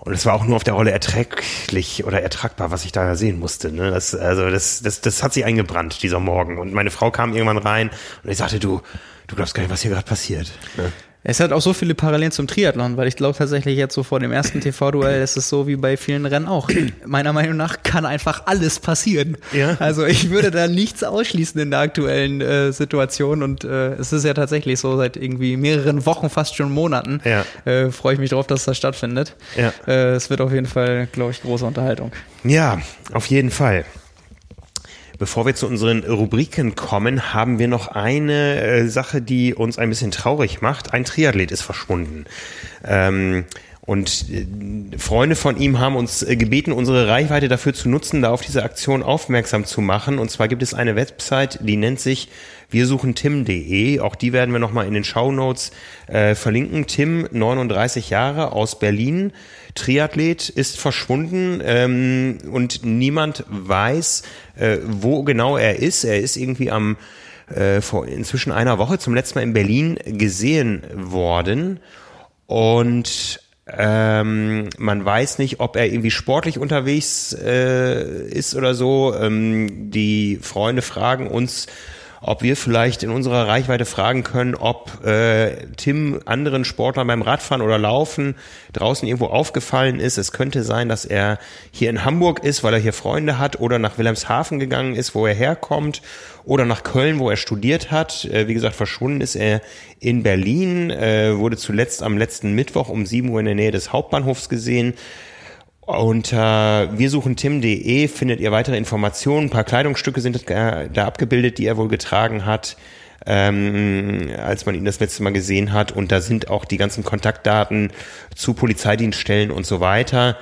S1: und es war auch nur auf der Rolle erträglich oder ertragbar, was ich da sehen musste. Ne? Das, also das, das, das hat sich eingebrannt, dieser Morgen. Und meine Frau kam irgendwann rein und ich sagte, du, du glaubst gar nicht, was hier gerade passiert. Ne?
S2: Es hat auch so viele Parallelen zum Triathlon, weil ich glaube tatsächlich jetzt so vor dem ersten TV-Duell ist es so wie bei vielen Rennen auch. [clears throat] Meiner Meinung nach kann einfach alles passieren. Ja. Also ich würde da nichts ausschließen in der aktuellen äh, Situation und äh, es ist ja tatsächlich so seit irgendwie mehreren Wochen, fast schon Monaten. Ja. Äh, Freue ich mich drauf, dass das stattfindet. Ja. Äh, es wird auf jeden Fall, glaube ich, große Unterhaltung.
S1: Ja, auf jeden Fall. Bevor wir zu unseren Rubriken kommen, haben wir noch eine äh, Sache, die uns ein bisschen traurig macht. Ein Triathlet ist verschwunden. Ähm, und äh, Freunde von ihm haben uns äh, gebeten, unsere Reichweite dafür zu nutzen, da auf diese Aktion aufmerksam zu machen. Und zwar gibt es eine Website, die nennt sich wir suchen Tim.de. Auch die werden wir nochmal in den Show Notes äh, verlinken. Tim, 39 Jahre aus Berlin, Triathlet, ist verschwunden ähm, und niemand weiß, äh, wo genau er ist. Er ist irgendwie am äh, vor inzwischen einer Woche zum letzten Mal in Berlin gesehen worden und ähm, man weiß nicht, ob er irgendwie sportlich unterwegs äh, ist oder so. Ähm, die Freunde fragen uns, ob wir vielleicht in unserer Reichweite fragen können, ob äh, Tim anderen Sportlern beim Radfahren oder Laufen draußen irgendwo aufgefallen ist. Es könnte sein, dass er hier in Hamburg ist, weil er hier Freunde hat oder nach Wilhelmshaven gegangen ist, wo er herkommt oder nach Köln, wo er studiert hat. Äh, wie gesagt, verschwunden ist er in Berlin, äh, wurde zuletzt am letzten Mittwoch um 7 Uhr in der Nähe des Hauptbahnhofs gesehen. Unter äh, wir suchen tim.de findet ihr weitere Informationen. Ein paar Kleidungsstücke sind da abgebildet, die er wohl getragen hat, ähm, als man ihn das letzte Mal gesehen hat. Und da sind auch die ganzen Kontaktdaten zu Polizeidienststellen und so weiter.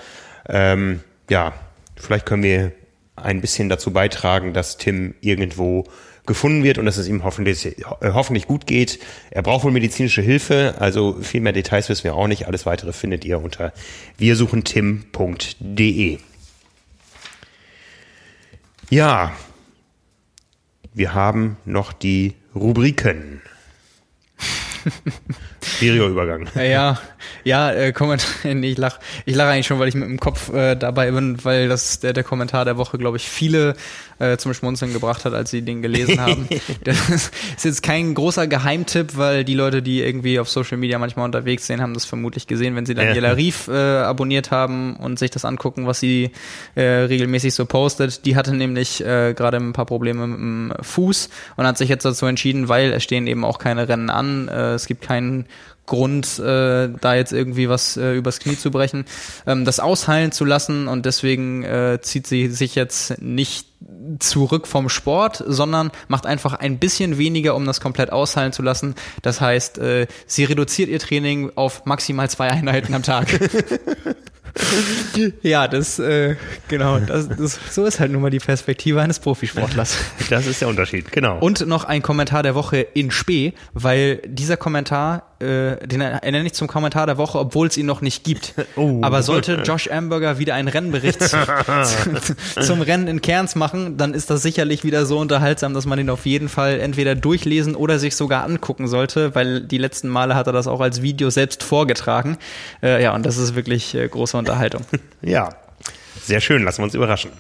S1: Ähm, ja, vielleicht können wir ein bisschen dazu beitragen, dass Tim irgendwo gefunden wird und dass es ihm hoffentlich, äh, hoffentlich gut geht. Er braucht wohl medizinische Hilfe, also viel mehr Details wissen wir auch nicht. Alles weitere findet ihr unter wirsuchentim.de. Ja, wir haben noch die Rubriken. [laughs] Schwieriger Übergang.
S2: Ja, ja, äh, Kommentar, [laughs] ich lach, ich lach eigentlich schon, weil ich mit dem Kopf äh, dabei bin, weil das der, der Kommentar der Woche, glaube ich, viele äh, zum Schmunzeln gebracht hat, als sie den gelesen haben. [laughs] das ist jetzt kein großer Geheimtipp, weil die Leute, die irgendwie auf Social Media manchmal unterwegs sind, haben das vermutlich gesehen, wenn sie Daniela ja. Rief äh, abonniert haben und sich das angucken, was sie äh, regelmäßig so postet. Die hatte nämlich äh, gerade ein paar Probleme mit dem Fuß und hat sich jetzt dazu entschieden, weil es stehen eben auch keine Rennen an, äh, es gibt keinen Grund, äh, da jetzt irgendwie was äh, übers Knie zu brechen, ähm, das ausheilen zu lassen und deswegen äh, zieht sie sich jetzt nicht zurück vom Sport, sondern macht einfach ein bisschen weniger, um das komplett ausheilen zu lassen. Das heißt, äh, sie reduziert ihr Training auf maximal zwei Einheiten am Tag. [laughs] ja, das, äh, genau, das, das, so ist halt nun mal die Perspektive eines Profisportlers.
S1: Das ist der Unterschied, genau.
S2: Und noch ein Kommentar der Woche in Spee, weil dieser Kommentar äh, den ernenne ich zum Kommentar der Woche, obwohl es ihn noch nicht gibt. [laughs] Oh. Aber sollte Josh Amberger wieder einen Rennbericht [laughs] [laughs] zum Rennen in Cairns machen, dann ist das sicherlich wieder so unterhaltsam, dass man ihn auf jeden Fall entweder durchlesen oder sich sogar angucken sollte, weil die letzten Male hat er das auch als Video selbst vorgetragen. Äh, ja, und das ist wirklich äh, große Unterhaltung.
S1: Ja, sehr schön, lassen wir uns überraschen.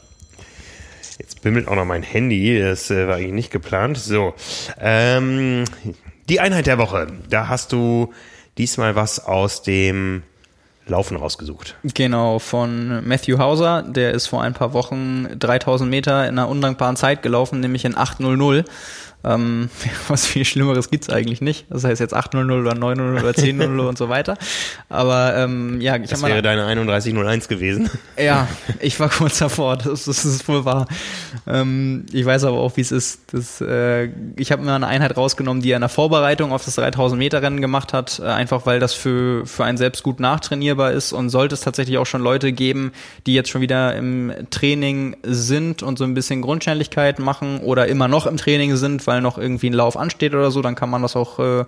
S1: Jetzt bimmelt auch noch mein Handy, das äh, war eigentlich nicht geplant. So, ähm, die Einheit der Woche. Da hast du diesmal was aus dem Laufen rausgesucht.
S2: Genau, von Matthew Hauser. Der ist vor ein paar Wochen 3000 Meter in einer undankbaren Zeit gelaufen, nämlich in 8.00. Ähm, [laughs] was viel Schlimmeres gibt's eigentlich nicht. Das heißt jetzt 8.00 oder 9.00 oder 10.00 und so weiter. Aber ähm, ja,
S1: ich Das wäre deine 31.01 gewesen. [laughs]
S2: Ja, ich war kurz davor, das, das ist wohl wahr. Ähm, ich weiß aber auch, wie es ist. Das, äh, ich habe mir eine Einheit rausgenommen, die er in der Vorbereitung auf das 3000 Meter Rennen gemacht hat, äh, einfach weil das für, für einen selbst gut nachtrainierbar ist und sollte es tatsächlich auch schon Leute geben, die jetzt schon wieder im Training sind und so ein bisschen Grundschnelligkeit machen oder immer noch im Training sind, weil weil noch irgendwie ein Lauf ansteht oder so, dann kann man das auch, äh,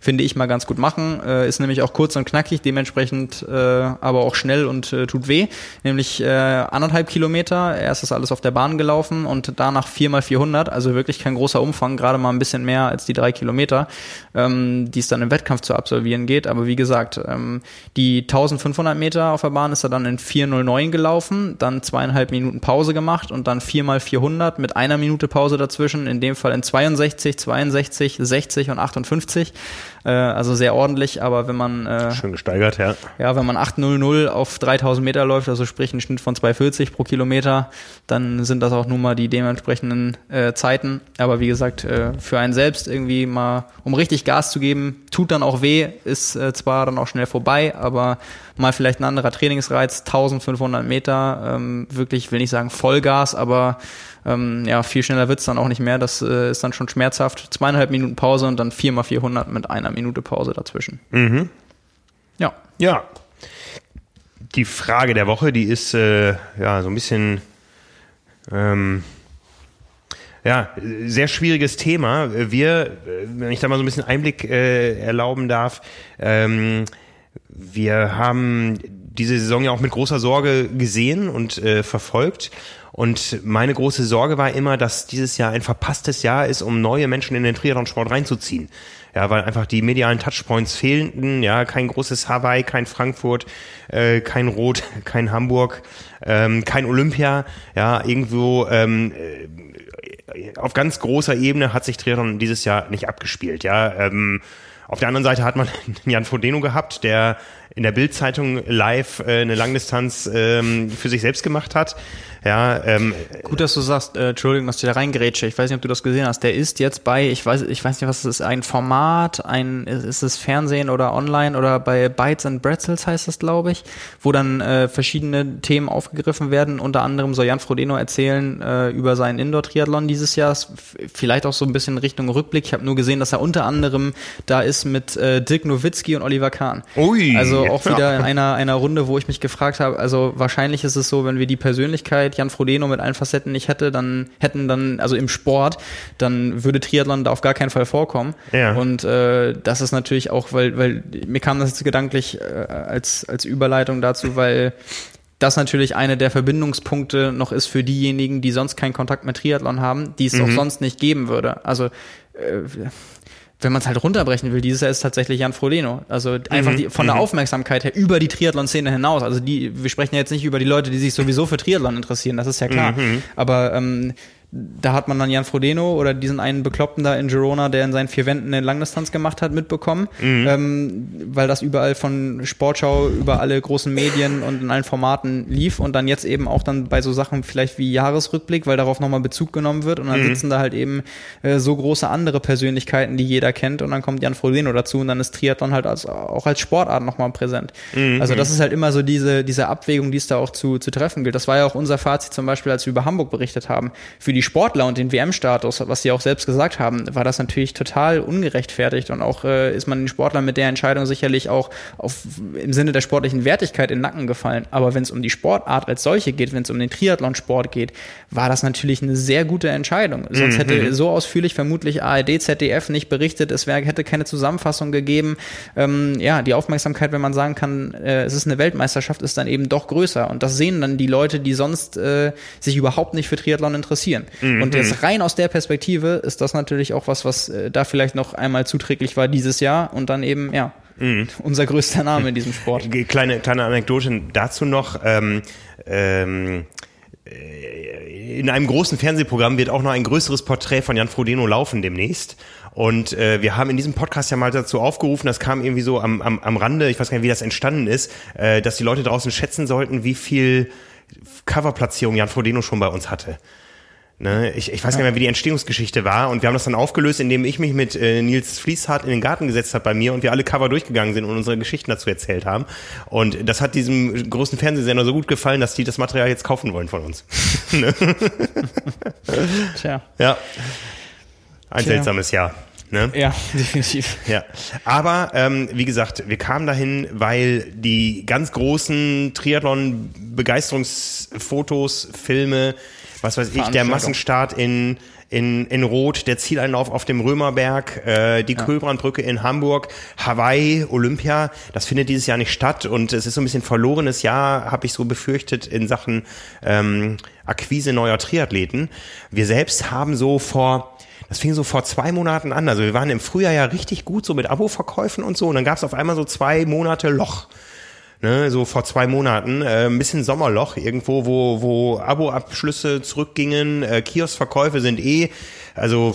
S2: finde ich, mal ganz gut machen. Äh, ist nämlich auch kurz und knackig, dementsprechend äh, aber auch schnell und äh, tut weh. Nämlich äh, anderthalb Kilometer. Erst ist alles auf der Bahn gelaufen und danach viermal 400, also wirklich kein großer Umfang, gerade mal ein bisschen mehr als die drei Kilometer, ähm, die es dann im Wettkampf zu absolvieren geht. Aber wie gesagt, ähm, die 1500 Meter auf der Bahn ist er dann in 409 gelaufen, dann zweieinhalb Minuten Pause gemacht und dann viermal 400 mit einer Minute Pause dazwischen, in dem Fall in 22 63, 62, 60 und 58. Äh, also sehr ordentlich, aber wenn man
S1: äh, schön gesteigert, ja.
S2: Ja, wenn man 800 auf 3000 Meter läuft, also sprich einen Schnitt von 240 pro Kilometer, dann sind das auch nun mal die dementsprechenden äh, Zeiten. Aber wie gesagt, äh, für einen selbst irgendwie mal, um richtig Gas zu geben, tut dann auch weh, ist äh, zwar dann auch schnell vorbei, aber mal vielleicht ein anderer Trainingsreiz, 1500 Meter, ähm, wirklich, will nicht sagen Vollgas, aber ähm, ja, viel schneller wird's dann auch nicht mehr. Das äh, ist dann schon schmerzhaft. Zweieinhalb Minuten Pause und dann viermal 400 mit einer Minute Pause dazwischen.
S1: Mhm. Ja. Ja. Die Frage der Woche, die ist äh, ja so ein bisschen ähm, ja, sehr schwieriges Thema. Wir, wenn ich da mal so ein bisschen Einblick äh, erlauben darf, ähm, wir haben diese Saison ja auch mit großer Sorge gesehen und äh, verfolgt. Und meine große Sorge war immer, dass dieses Jahr ein verpasstes Jahr ist, um neue Menschen in den Triathlon-Sport reinzuziehen. Ja, weil einfach die medialen Touchpoints fehlten. Ja, kein großes Hawaii, kein Frankfurt, äh, kein Rot, [laughs] kein Hamburg, ähm, kein Olympia. Ja, irgendwo ähm, äh, auf ganz großer Ebene hat sich Triathlon dieses Jahr nicht abgespielt. Ja, ähm, auf der anderen Seite hat man [laughs] Jan Frodeno gehabt, der in der Bildzeitung live äh, eine Langdistanz ähm, für sich selbst gemacht hat. Ja, ähm,
S2: Gut, dass du sagst, äh, Entschuldigung, dass du da reingrätsche. Ich weiß nicht, ob du das gesehen hast. Der ist jetzt bei, ich weiß, ich weiß nicht, was es ist, ein Format, ein, ist es Fernsehen oder online oder bei Bites and Bretzels heißt das, glaube ich, wo dann äh, verschiedene Themen aufgegriffen werden. Unter anderem soll Jan Frodeno erzählen äh, über seinen Indoor-Triathlon dieses Jahr. Vielleicht auch so ein bisschen Richtung Rückblick. Ich habe nur gesehen, dass er unter anderem da ist mit äh, Dirk Nowitzki und Oliver Kahn. Ui. Also auch wieder in einer, einer Runde, wo ich mich gefragt habe, also wahrscheinlich ist es so, wenn wir die Persönlichkeit Jan Frodeno mit allen Facetten nicht hätte, dann hätten dann, also im Sport, dann würde Triathlon da auf gar keinen Fall vorkommen. Ja. Und äh, das ist natürlich auch, weil, weil mir kam das jetzt gedanklich äh, als, als Überleitung dazu, weil das natürlich eine der Verbindungspunkte noch ist für diejenigen, die sonst keinen Kontakt mit Triathlon haben, die es mhm. auch sonst nicht geben würde. Also äh, wenn man es halt runterbrechen will, dieses Jahr ist tatsächlich Jan Frodeno. Also einfach mhm. die, von der mhm. Aufmerksamkeit her über die Triathlon-Szene hinaus. Also die, wir sprechen ja jetzt nicht über die Leute, die sich sowieso für Triathlon interessieren, das ist ja klar. Mhm. Aber ähm, da hat man dann Jan Frodeno oder diesen einen Bekloppten da in Girona, der in seinen vier Wänden eine Langdistanz gemacht hat, mitbekommen, mhm. ähm, weil das überall von Sportschau über alle großen Medien und in allen Formaten lief und dann jetzt eben auch dann bei so Sachen vielleicht wie Jahresrückblick, weil darauf nochmal Bezug genommen wird und dann mhm. sitzen da halt eben äh, so große andere Persönlichkeiten, die jeder kennt und dann kommt Jan Frodeno dazu und dann ist Triathlon halt als, auch als Sportart nochmal präsent. Mhm. Also das ist halt immer so diese, diese Abwägung, die es da auch zu, zu treffen gilt. Das war ja auch unser Fazit zum Beispiel, als wir über Hamburg berichtet haben. Für die die Sportler und den WM-Status, was sie auch selbst gesagt haben, war das natürlich total ungerechtfertigt und auch äh, ist man den Sportlern mit der Entscheidung sicherlich auch auf, im Sinne der sportlichen Wertigkeit in den Nacken gefallen. Aber wenn es um die Sportart als solche geht, wenn es um den Triathlonsport geht, war das natürlich eine sehr gute Entscheidung. Sonst hätte mhm. so ausführlich vermutlich ARD, ZDF nicht berichtet, es wär, hätte keine Zusammenfassung gegeben. Ähm, ja, die Aufmerksamkeit, wenn man sagen kann, äh, es ist eine Weltmeisterschaft, ist dann eben doch größer. Und das sehen dann die Leute, die sonst äh, sich überhaupt nicht für Triathlon interessieren. Mhm. Und jetzt rein aus der Perspektive ist das natürlich auch was, was äh, da vielleicht noch einmal zuträglich war dieses Jahr und dann eben, ja, mhm. unser größter Name in diesem Sport.
S1: Kleine, kleine Anekdote dazu noch. Ähm, ähm, äh, in einem großen Fernsehprogramm wird auch noch ein größeres Porträt von Jan Frodeno laufen demnächst. Und äh, wir haben in diesem Podcast ja mal dazu aufgerufen, das kam irgendwie so am, am, am Rande, ich weiß gar nicht, wie das entstanden ist, äh, dass die Leute draußen schätzen sollten, wie viel Coverplatzierung Jan Frodeno schon bei uns hatte. Ne, ich, ich weiß gar nicht mehr, wie die Entstehungsgeschichte war. Und wir haben das dann aufgelöst, indem ich mich mit äh, Nils Fließhardt in den Garten gesetzt habe bei mir und wir alle Cover durchgegangen sind und unsere Geschichten dazu erzählt haben. Und das hat diesem großen Fernsehsender so gut gefallen, dass die das Material jetzt kaufen wollen von uns. [laughs] Ne? Tja. Ja. Ein Tja. seltsames Jahr.
S2: Ne? Ja, [laughs] definitiv.
S1: Ja, aber ähm, wie gesagt, wir kamen dahin, weil die ganz großen Triathlon-Begeisterungsfotos, Filme, was weiß ich, der Massenstart in in, in Rot, der Zieleinlauf auf dem Römerberg, äh, die ja. Kölbrandbrücke in Hamburg, Hawaii, Olympia, das findet dieses Jahr nicht statt und es ist so ein bisschen verlorenes Jahr, habe ich so befürchtet, in Sachen ähm, Akquise neuer Triathleten. Wir selbst haben so vor das fing so vor zwei Monaten an. Also wir waren im Frühjahr ja richtig gut so mit Abo-Verkäufen und so. Und dann gab es auf einmal so zwei Monate Loch. Ne, so vor zwei Monaten, äh, ein bisschen Sommerloch irgendwo, wo, wo Abo-Abschlüsse zurückgingen, äh, Kioskverkäufe sind eh, also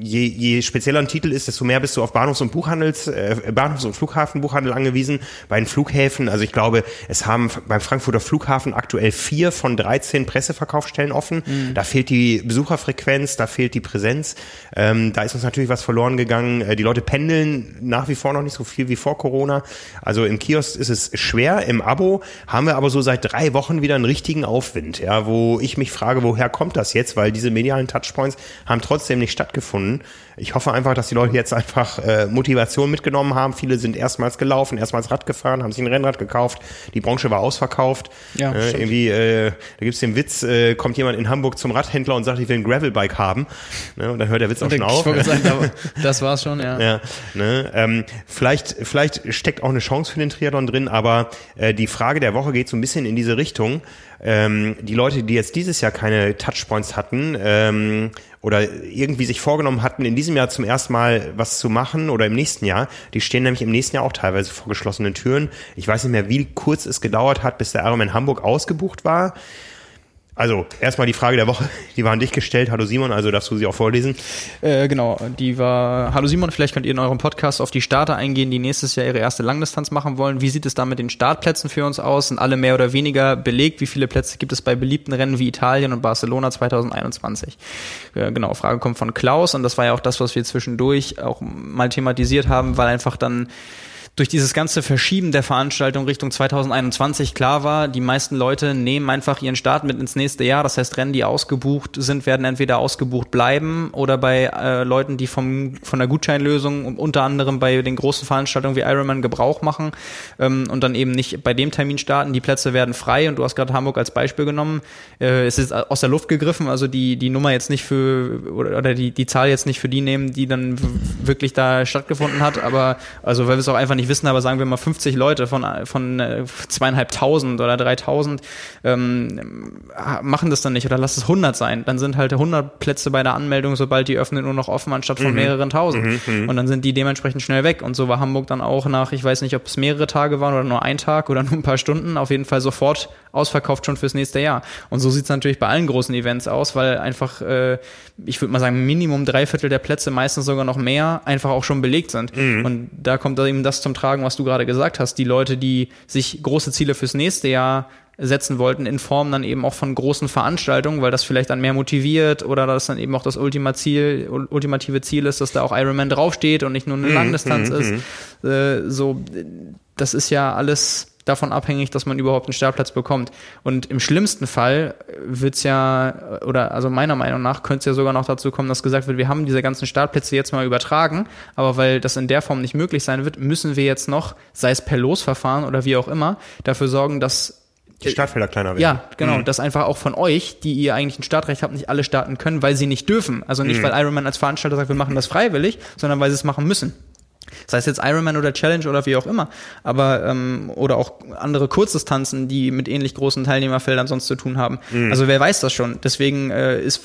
S1: je, je spezieller ein Titel ist, desto mehr bist du auf Bahnhofs- und Buchhandels, äh, Bahnhofs- und Flughafenbuchhandel angewiesen. Bei den Flughäfen, also ich glaube, es haben beim Frankfurter Flughafen aktuell vier von 13 Presseverkaufsstellen offen. Mhm. Da fehlt die Besucherfrequenz, da fehlt die Präsenz. Ähm, da ist uns natürlich was verloren gegangen. Äh, die Leute pendeln nach wie vor noch nicht so viel wie vor Corona. Also im Kiosk ist es schwer. Im Abo haben wir aber so seit drei Wochen wieder einen richtigen Aufwind, ja, wo ich mich frage, woher kommt das jetzt? Weil diese medialen Touchpoints haben trotzdem nicht stattgefunden gefunden. Ich hoffe einfach, dass die Leute jetzt einfach äh, Motivation mitgenommen haben. Viele sind erstmals gelaufen, erstmals Rad gefahren, haben sich ein Rennrad gekauft. Die Branche war ausverkauft. Ja, äh, irgendwie, äh, da gibt's den Witz, äh, kommt jemand in Hamburg zum Radhändler und sagt, ich will ein Gravelbike haben. Ne, und dann hört der Witz auch schon auf.
S2: Sagen, [laughs] das war's schon, ja.
S1: ja ne, ähm, vielleicht, vielleicht steckt auch eine Chance für den Triathlon drin, aber äh, die Frage der Woche geht so ein bisschen in diese Richtung. Ähm, die Leute, die jetzt dieses Jahr keine Touchpoints hatten, ähm, oder irgendwie sich vorgenommen hatten, in diesem Jahr zum ersten Mal was zu machen oder im nächsten Jahr, die stehen nämlich im nächsten Jahr auch teilweise vor geschlossenen Türen. Ich weiß nicht mehr, wie kurz es gedauert hat, bis der Ironman Hamburg ausgebucht war. Also erstmal die Frage der Woche, [laughs] die war an dich gestellt. Hallo Simon, also darfst du sie auch vorlesen?
S2: Äh, genau, die war, hallo Simon, vielleicht könnt ihr in eurem Podcast auf die Starter eingehen, die nächstes Jahr ihre erste Langdistanz machen wollen. Wie sieht es da mit den Startplätzen für uns aus? Sind alle mehr oder weniger belegt? Wie viele Plätze gibt es bei beliebten Rennen wie Italien und Barcelona 2021? Äh, genau, Frage kommt von Klaus und das war ja auch das, was wir zwischendurch auch mal thematisiert haben, weil einfach dann durch dieses ganze Verschieben der Veranstaltung Richtung 2021 klar war, die meisten Leute nehmen einfach ihren Start mit ins nächste Jahr. Das heißt, Rennen, die ausgebucht sind, werden entweder ausgebucht bleiben oder bei äh, Leuten, die vom, von der Gutscheinlösung unter anderem bei den großen Veranstaltungen wie Ironman Gebrauch machen ähm, und dann eben nicht bei dem Termin starten. Die Plätze werden frei und du hast gerade Hamburg als Beispiel genommen. Äh, es ist aus der Luft gegriffen, also die, die Nummer jetzt nicht für oder, oder die, die Zahl jetzt nicht für die nehmen, die dann wirklich da stattgefunden hat, aber also weil wir es auch einfach nicht nicht wissen, aber sagen wir mal 50 Leute von, von äh, zweieinhalbtausend oder dreitausend ähm, machen das dann nicht oder lass es 100 sein. Dann sind halt 100 Plätze bei der Anmeldung, sobald die öffnen, nur noch offen, anstatt von mhm. mehreren tausend. Mhm, mhm, und dann sind die dementsprechend schnell weg. Und so war Hamburg dann auch nach, ich weiß nicht, ob es mehrere Tage waren oder nur ein Tag oder [laughs] nur ein paar Stunden, auf jeden Fall sofort ausverkauft schon fürs nächste Jahr. Und so sieht es natürlich bei allen großen Events aus, weil einfach, äh, ich würde mal sagen, Minimum drei Viertel der Plätze, meistens sogar noch mehr, einfach auch schon belegt sind. Mhm. Und da kommt eben das zum Tragen, was du gerade gesagt hast. Die Leute, die sich große Ziele fürs nächste Jahr setzen wollten, in Form dann eben auch von großen Veranstaltungen, weil das vielleicht dann mehr motiviert oder das dann eben auch das Ultima Ziel, ultimative Ziel ist, dass da auch Ironman draufsteht und nicht nur eine mhm, Langdistanz mhm, ist. Mhm. Äh, so, das ist ja alles davon abhängig, dass man überhaupt einen Startplatz bekommt. Und im schlimmsten Fall wird's ja, oder also meiner Meinung nach, könnte es ja sogar noch dazu kommen, dass gesagt wird, wir haben diese ganzen Startplätze jetzt mal übertragen, aber weil das in der Form nicht möglich sein wird, müssen wir jetzt noch, sei es per Losverfahren oder wie auch immer, dafür sorgen, dass
S1: die Startfelder kleiner werden.
S2: Ja, genau. Mhm. Dass einfach auch von euch, die ihr eigentlich ein Startrecht habt, nicht alle starten können, weil sie nicht dürfen. Also nicht, mhm. weil Ironman als Veranstalter sagt, wir machen das freiwillig, sondern weil sie es machen müssen. Sei es jetzt Ironman oder Challenge oder wie auch immer, aber ähm, oder auch andere Kurzdistanzen, die mit ähnlich großen Teilnehmerfeldern sonst zu tun haben. Mhm. Also wer weiß das schon. Deswegen äh, ist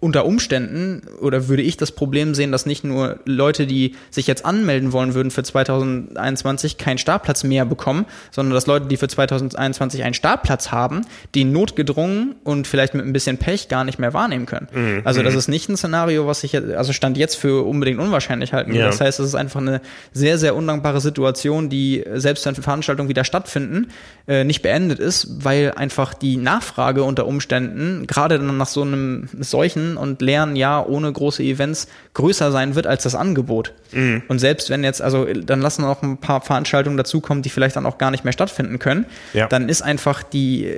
S2: unter Umständen oder würde ich das Problem sehen, dass nicht nur Leute, die sich jetzt anmelden wollen würden für 2021, keinen Startplatz mehr bekommen, sondern dass Leute, die für 2021 einen Startplatz haben, den notgedrungen und vielleicht mit ein bisschen Pech gar nicht mehr wahrnehmen können. Mhm. Also das mhm. ist nicht ein Szenario, was ich also stand jetzt für unbedingt unwahrscheinlich halten. Ja. Das heißt, es ist einfach eine sehr, sehr undankbare Situation, die selbst wenn Veranstaltungen wieder stattfinden, äh, nicht beendet ist, weil einfach die Nachfrage unter Umständen, gerade dann nach so einem solchen und leeren Jahr ohne große Events, größer sein wird als das Angebot. Mhm. Und selbst wenn jetzt, also dann lassen noch ein paar Veranstaltungen dazukommen, die vielleicht dann auch gar nicht mehr stattfinden können, ja. dann ist einfach die,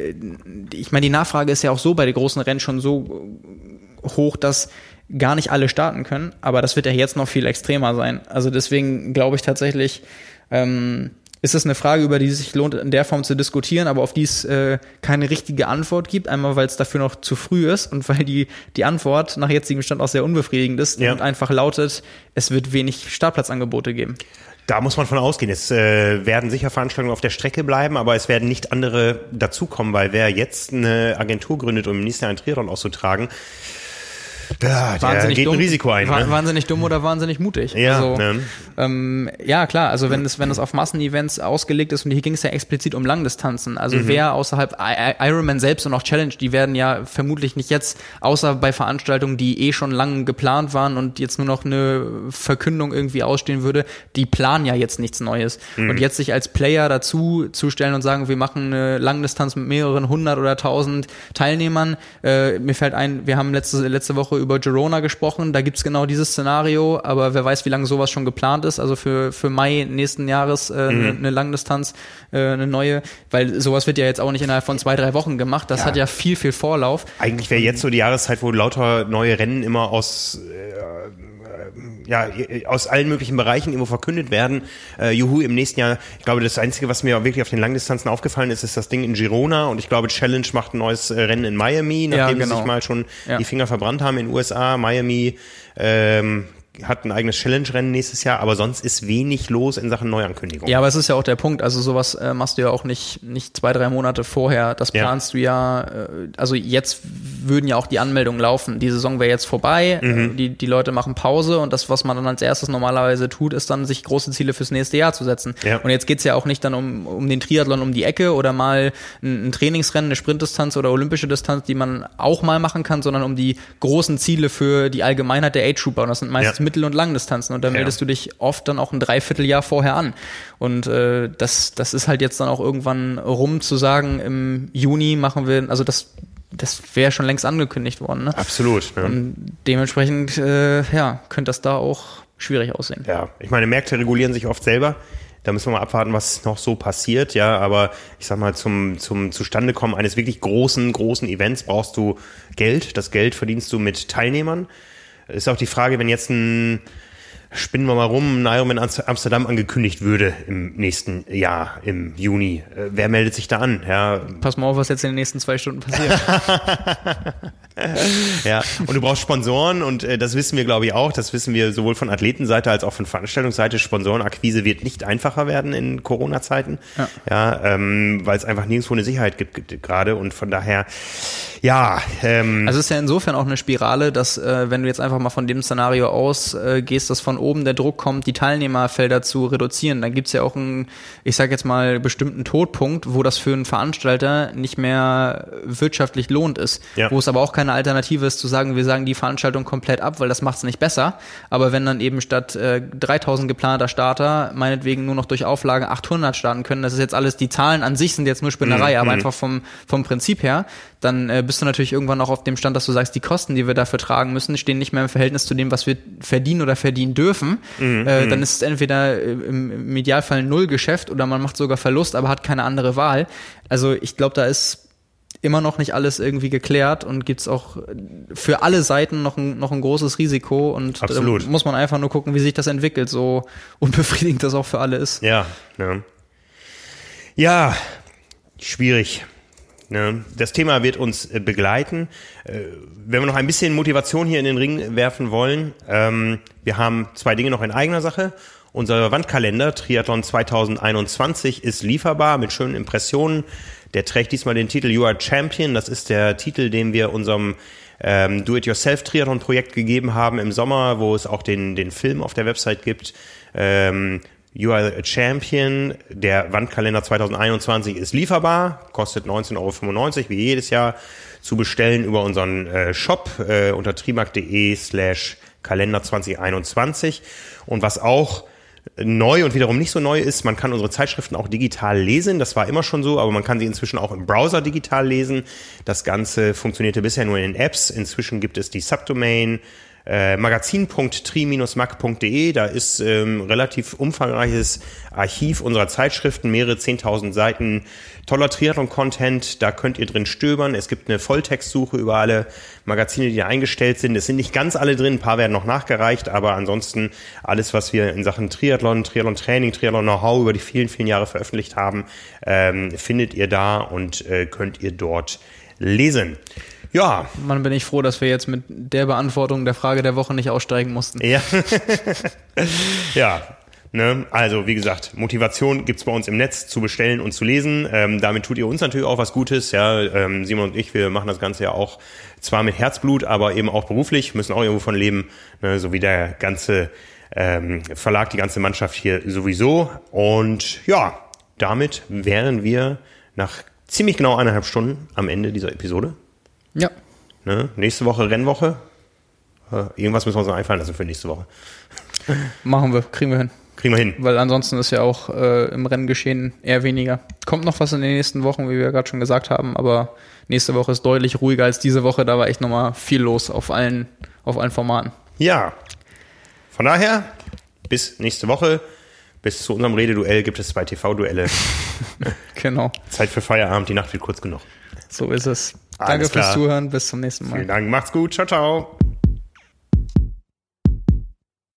S2: ich meine, die Nachfrage ist ja auch so bei den großen Rennen schon so hoch, dass gar nicht alle starten können, aber das wird ja jetzt noch viel extremer sein. Also deswegen glaube ich tatsächlich, ähm, ist es eine Frage, über die es sich lohnt, in der Form zu diskutieren, aber auf die es äh, keine richtige Antwort gibt. Einmal, weil es dafür noch zu früh ist und weil die, die Antwort nach jetzigem Stand auch sehr unbefriedigend ist ja. und einfach lautet, es wird wenig Startplatzangebote geben.
S1: Da muss man von ausgehen. Es äh, werden sicher Veranstaltungen auf der Strecke bleiben, aber es werden nicht andere dazukommen, weil wer jetzt eine Agentur gründet, um im nächsten Jahr ein Triathlon auszutragen,
S2: der wahnsinnig geht dumm, ein Risiko ein. Ne? Wahnsinnig dumm oder wahnsinnig mutig.
S1: Ja, also, ne?
S2: ähm, ja klar, also wenn es, wenn es auf Massenevents ausgelegt ist und hier ging es ja explizit um Langdistanzen, also mhm. wer außerhalb Ironman selbst und auch Challenge, die werden ja vermutlich nicht jetzt, außer bei Veranstaltungen, die eh schon lang geplant waren und jetzt nur noch eine Verkündung irgendwie ausstehen würde, die planen ja jetzt nichts Neues. Mhm. Und jetzt sich als Player dazu zu stellen und sagen, wir machen eine Langdistanz mit mehreren hundert oder tausend Teilnehmern, äh, mir fällt ein, wir haben letzte, letzte Woche über Girona gesprochen, da gibt's genau dieses Szenario, aber wer weiß, wie lange sowas schon geplant ist. Also für, für Mai nächsten Jahres äh, mhm. eine Langdistanz, äh, eine neue, weil sowas wird ja jetzt auch nicht innerhalb von zwei, drei Wochen gemacht. Das ja. hat ja viel, viel Vorlauf.
S1: Eigentlich wäre jetzt so die Jahreszeit, wo lauter neue Rennen immer aus äh, ja, aus allen möglichen Bereichen irgendwo verkündet werden. Äh, Juhu, im nächsten Jahr, ich glaube, das Einzige, was mir wirklich auf den Langdistanzen aufgefallen ist, ist das Ding in Girona und ich glaube, Challenge macht ein neues äh, Rennen in Miami, nachdem ja, genau. sie sich mal schon ja. die Finger verbrannt haben in den USA, Miami, ähm, hat ein eigenes Challenge-Rennen nächstes Jahr, aber sonst ist wenig los in Sachen Neuankündigung.
S2: Ja, aber es ist ja auch der Punkt. Also sowas äh, machst du ja auch nicht, nicht zwei, drei Monate vorher. Das planst ja. du ja, äh, also jetzt würden ja auch die Anmeldungen laufen. Die Saison wäre jetzt vorbei, mhm. die, die Leute machen Pause und das, was man dann als erstes normalerweise tut, ist dann, sich große Ziele fürs nächste Jahr zu setzen. Ja. Und jetzt geht's ja auch nicht dann um, um den Triathlon um die Ecke oder mal ein, ein Trainingsrennen, eine Sprintdistanz oder olympische Distanz, die man auch mal machen kann, sondern um die großen Ziele für die Allgemeinheit der Age-Trooper. Und das sind meistens ja. Mittel- und Langdistanzen. Und da meldest du dich oft dann auch ein Dreivierteljahr vorher an. Und äh, das, das ist halt jetzt dann auch irgendwann rum zu sagen, im Juni machen wir, also das das wäre schon längst angekündigt worden. Ne?
S1: Absolut.
S2: Ja. Und dementsprechend, äh, ja, könnte das da auch schwierig aussehen.
S1: Ja, ich meine, Märkte regulieren sich oft selber. Da müssen wir mal abwarten, was noch so passiert, ja. Aber ich sag mal, zum, zum Zustandekommen eines wirklich großen, großen Events brauchst du Geld. Das Geld verdienst du mit Teilnehmern. Ist auch die Frage, wenn jetzt ein spinnen wir mal rum, ein Ironman Amsterdam angekündigt würde im nächsten Jahr, im Juni. Äh, wer meldet sich da an? Ja.
S2: Pass mal auf, was jetzt in den nächsten zwei Stunden passiert. [laughs]
S1: ja, und du brauchst Sponsoren und äh, das wissen wir, glaube ich, auch. Das wissen wir sowohl von Athletenseite als auch von Veranstaltungsseite. Sponsorenakquise wird nicht einfacher werden in Corona-Zeiten, ja, ja ähm, weil es einfach nirgendwo eine Sicherheit gibt, gerade und von daher, ja.
S2: Ähm, also es ist ja insofern auch eine Spirale, dass äh, wenn du jetzt einfach mal von dem Szenario ausgehst, äh, dass von oben der Druck kommt, die Teilnehmerfelder zu reduzieren. Dann gibt's ja auch einen, ich sage jetzt mal, bestimmten Todpunkt, wo das für einen Veranstalter nicht mehr wirtschaftlich lohnt ist. Ja. Wo es aber auch keine Alternative ist, zu sagen, wir sagen die Veranstaltung komplett ab, weil das macht's nicht besser. Aber wenn dann eben statt äh, 3000 geplanter Starter meinetwegen nur noch durch Auflage 800 starten können, das ist jetzt alles, die Zahlen an sich sind jetzt nur Spinnerei, mhm. aber einfach vom, vom Prinzip her, dann äh, bist du natürlich irgendwann auch auf dem Stand, dass du sagst, die Kosten, die wir dafür tragen müssen, stehen nicht mehr im Verhältnis zu dem, was wir verdienen oder verdienen dürfen mhm. äh, dann ist es entweder im Idealfall null Geschäft oder man macht sogar Verlust, aber hat keine andere Wahl. Also ich glaube, da ist immer noch nicht alles irgendwie geklärt und gibt's auch für alle Seiten noch ein, noch ein großes Risiko und
S1: Absolut.
S2: muss man einfach nur gucken, wie sich das entwickelt, so [laughs] unbefriedigend das auch für alle ist.
S1: Ja, ne. ja, schwierig. Ne? Das Thema wird uns äh, begleiten. Äh, wenn wir noch ein bisschen Motivation hier in den Ring werfen wollen, ähm, wir haben zwei Dinge noch in eigener Sache. Unser Wandkalender Triathlon 2021 ist lieferbar mit schönen Impressionen. Der trägt diesmal den Titel You Are Champion. Das ist der Titel, den wir unserem ähm, Do-it-yourself-Triathlon-Projekt gegeben haben im Sommer, wo es auch den, den Film auf der Website gibt. Ähm, You Are a Champion. Der Wandkalender 2021 ist lieferbar, kostet 19,95 Euro wie jedes Jahr zu bestellen über unseren äh, Shop äh, unter trimark.de slash Kalender 2021. Und was auch neu und wiederum nicht so neu ist, man kann unsere Zeitschriften auch digital lesen. Das war immer schon so, aber man kann sie inzwischen auch im Browser digital lesen. Das Ganze funktionierte bisher nur in den Apps. Inzwischen gibt es die Subdomain äh, magazin.tri-mac.de. Da ist ähm, relativ umfangreiches Archiv unserer Zeitschriften, mehrere 10.000 Seiten toller Triathlon-Content. Da könnt ihr drin stöbern. Es gibt eine Volltextsuche über alle Magazine, die da eingestellt sind. Es sind nicht ganz alle drin, ein paar werden noch nachgereicht, aber ansonsten alles, was wir in Sachen Triathlon, Triathlon-Training, Triathlon-Know-how über die vielen, vielen Jahre veröffentlicht haben, ähm, findet ihr da und äh, könnt ihr dort lesen. Ja.
S2: Man bin ich froh, dass wir jetzt mit der Beantwortung der Frage der Woche nicht aussteigen mussten.
S1: Ja. [laughs] ja. Ne? Also, wie gesagt, Motivation gibt's bei uns im Netz zu bestellen und zu lesen. Ähm, damit tut ihr uns natürlich auch was Gutes. Ja, ähm, Simon und ich, wir machen das Ganze ja auch zwar mit Herzblut, aber eben auch beruflich, müssen auch irgendwo von leben, ne? so wie der ganze ähm, Verlag, die ganze Mannschaft hier sowieso. Und ja, damit wären wir nach ziemlich genau eineinhalb Stunden am Ende dieser Episode.
S2: Ja.
S1: Ne? Nächste Woche Rennwoche. Äh, irgendwas müssen wir uns noch einfallen lassen für nächste Woche.
S2: Machen wir, kriegen wir hin.
S1: Kriegen wir hin.
S2: Weil ansonsten ist ja auch äh, im Renngeschehen eher weniger. Kommt noch was in den nächsten Wochen, wie wir gerade schon gesagt haben, aber nächste Woche ist deutlich ruhiger als diese Woche. Da war echt nochmal viel los auf allen, auf allen Formaten.
S1: Ja. Von daher, bis nächste Woche. Bis zu unserem Rededuell gibt es zwei TV-Duelle. [laughs]
S2: genau.
S1: Zeit für Feierabend, die Nacht wird kurz genug.
S2: So ist es. Danke fürs Zuhören. Bis zum nächsten Mal.
S1: Vielen Dank. Macht's gut. Ciao, ciao.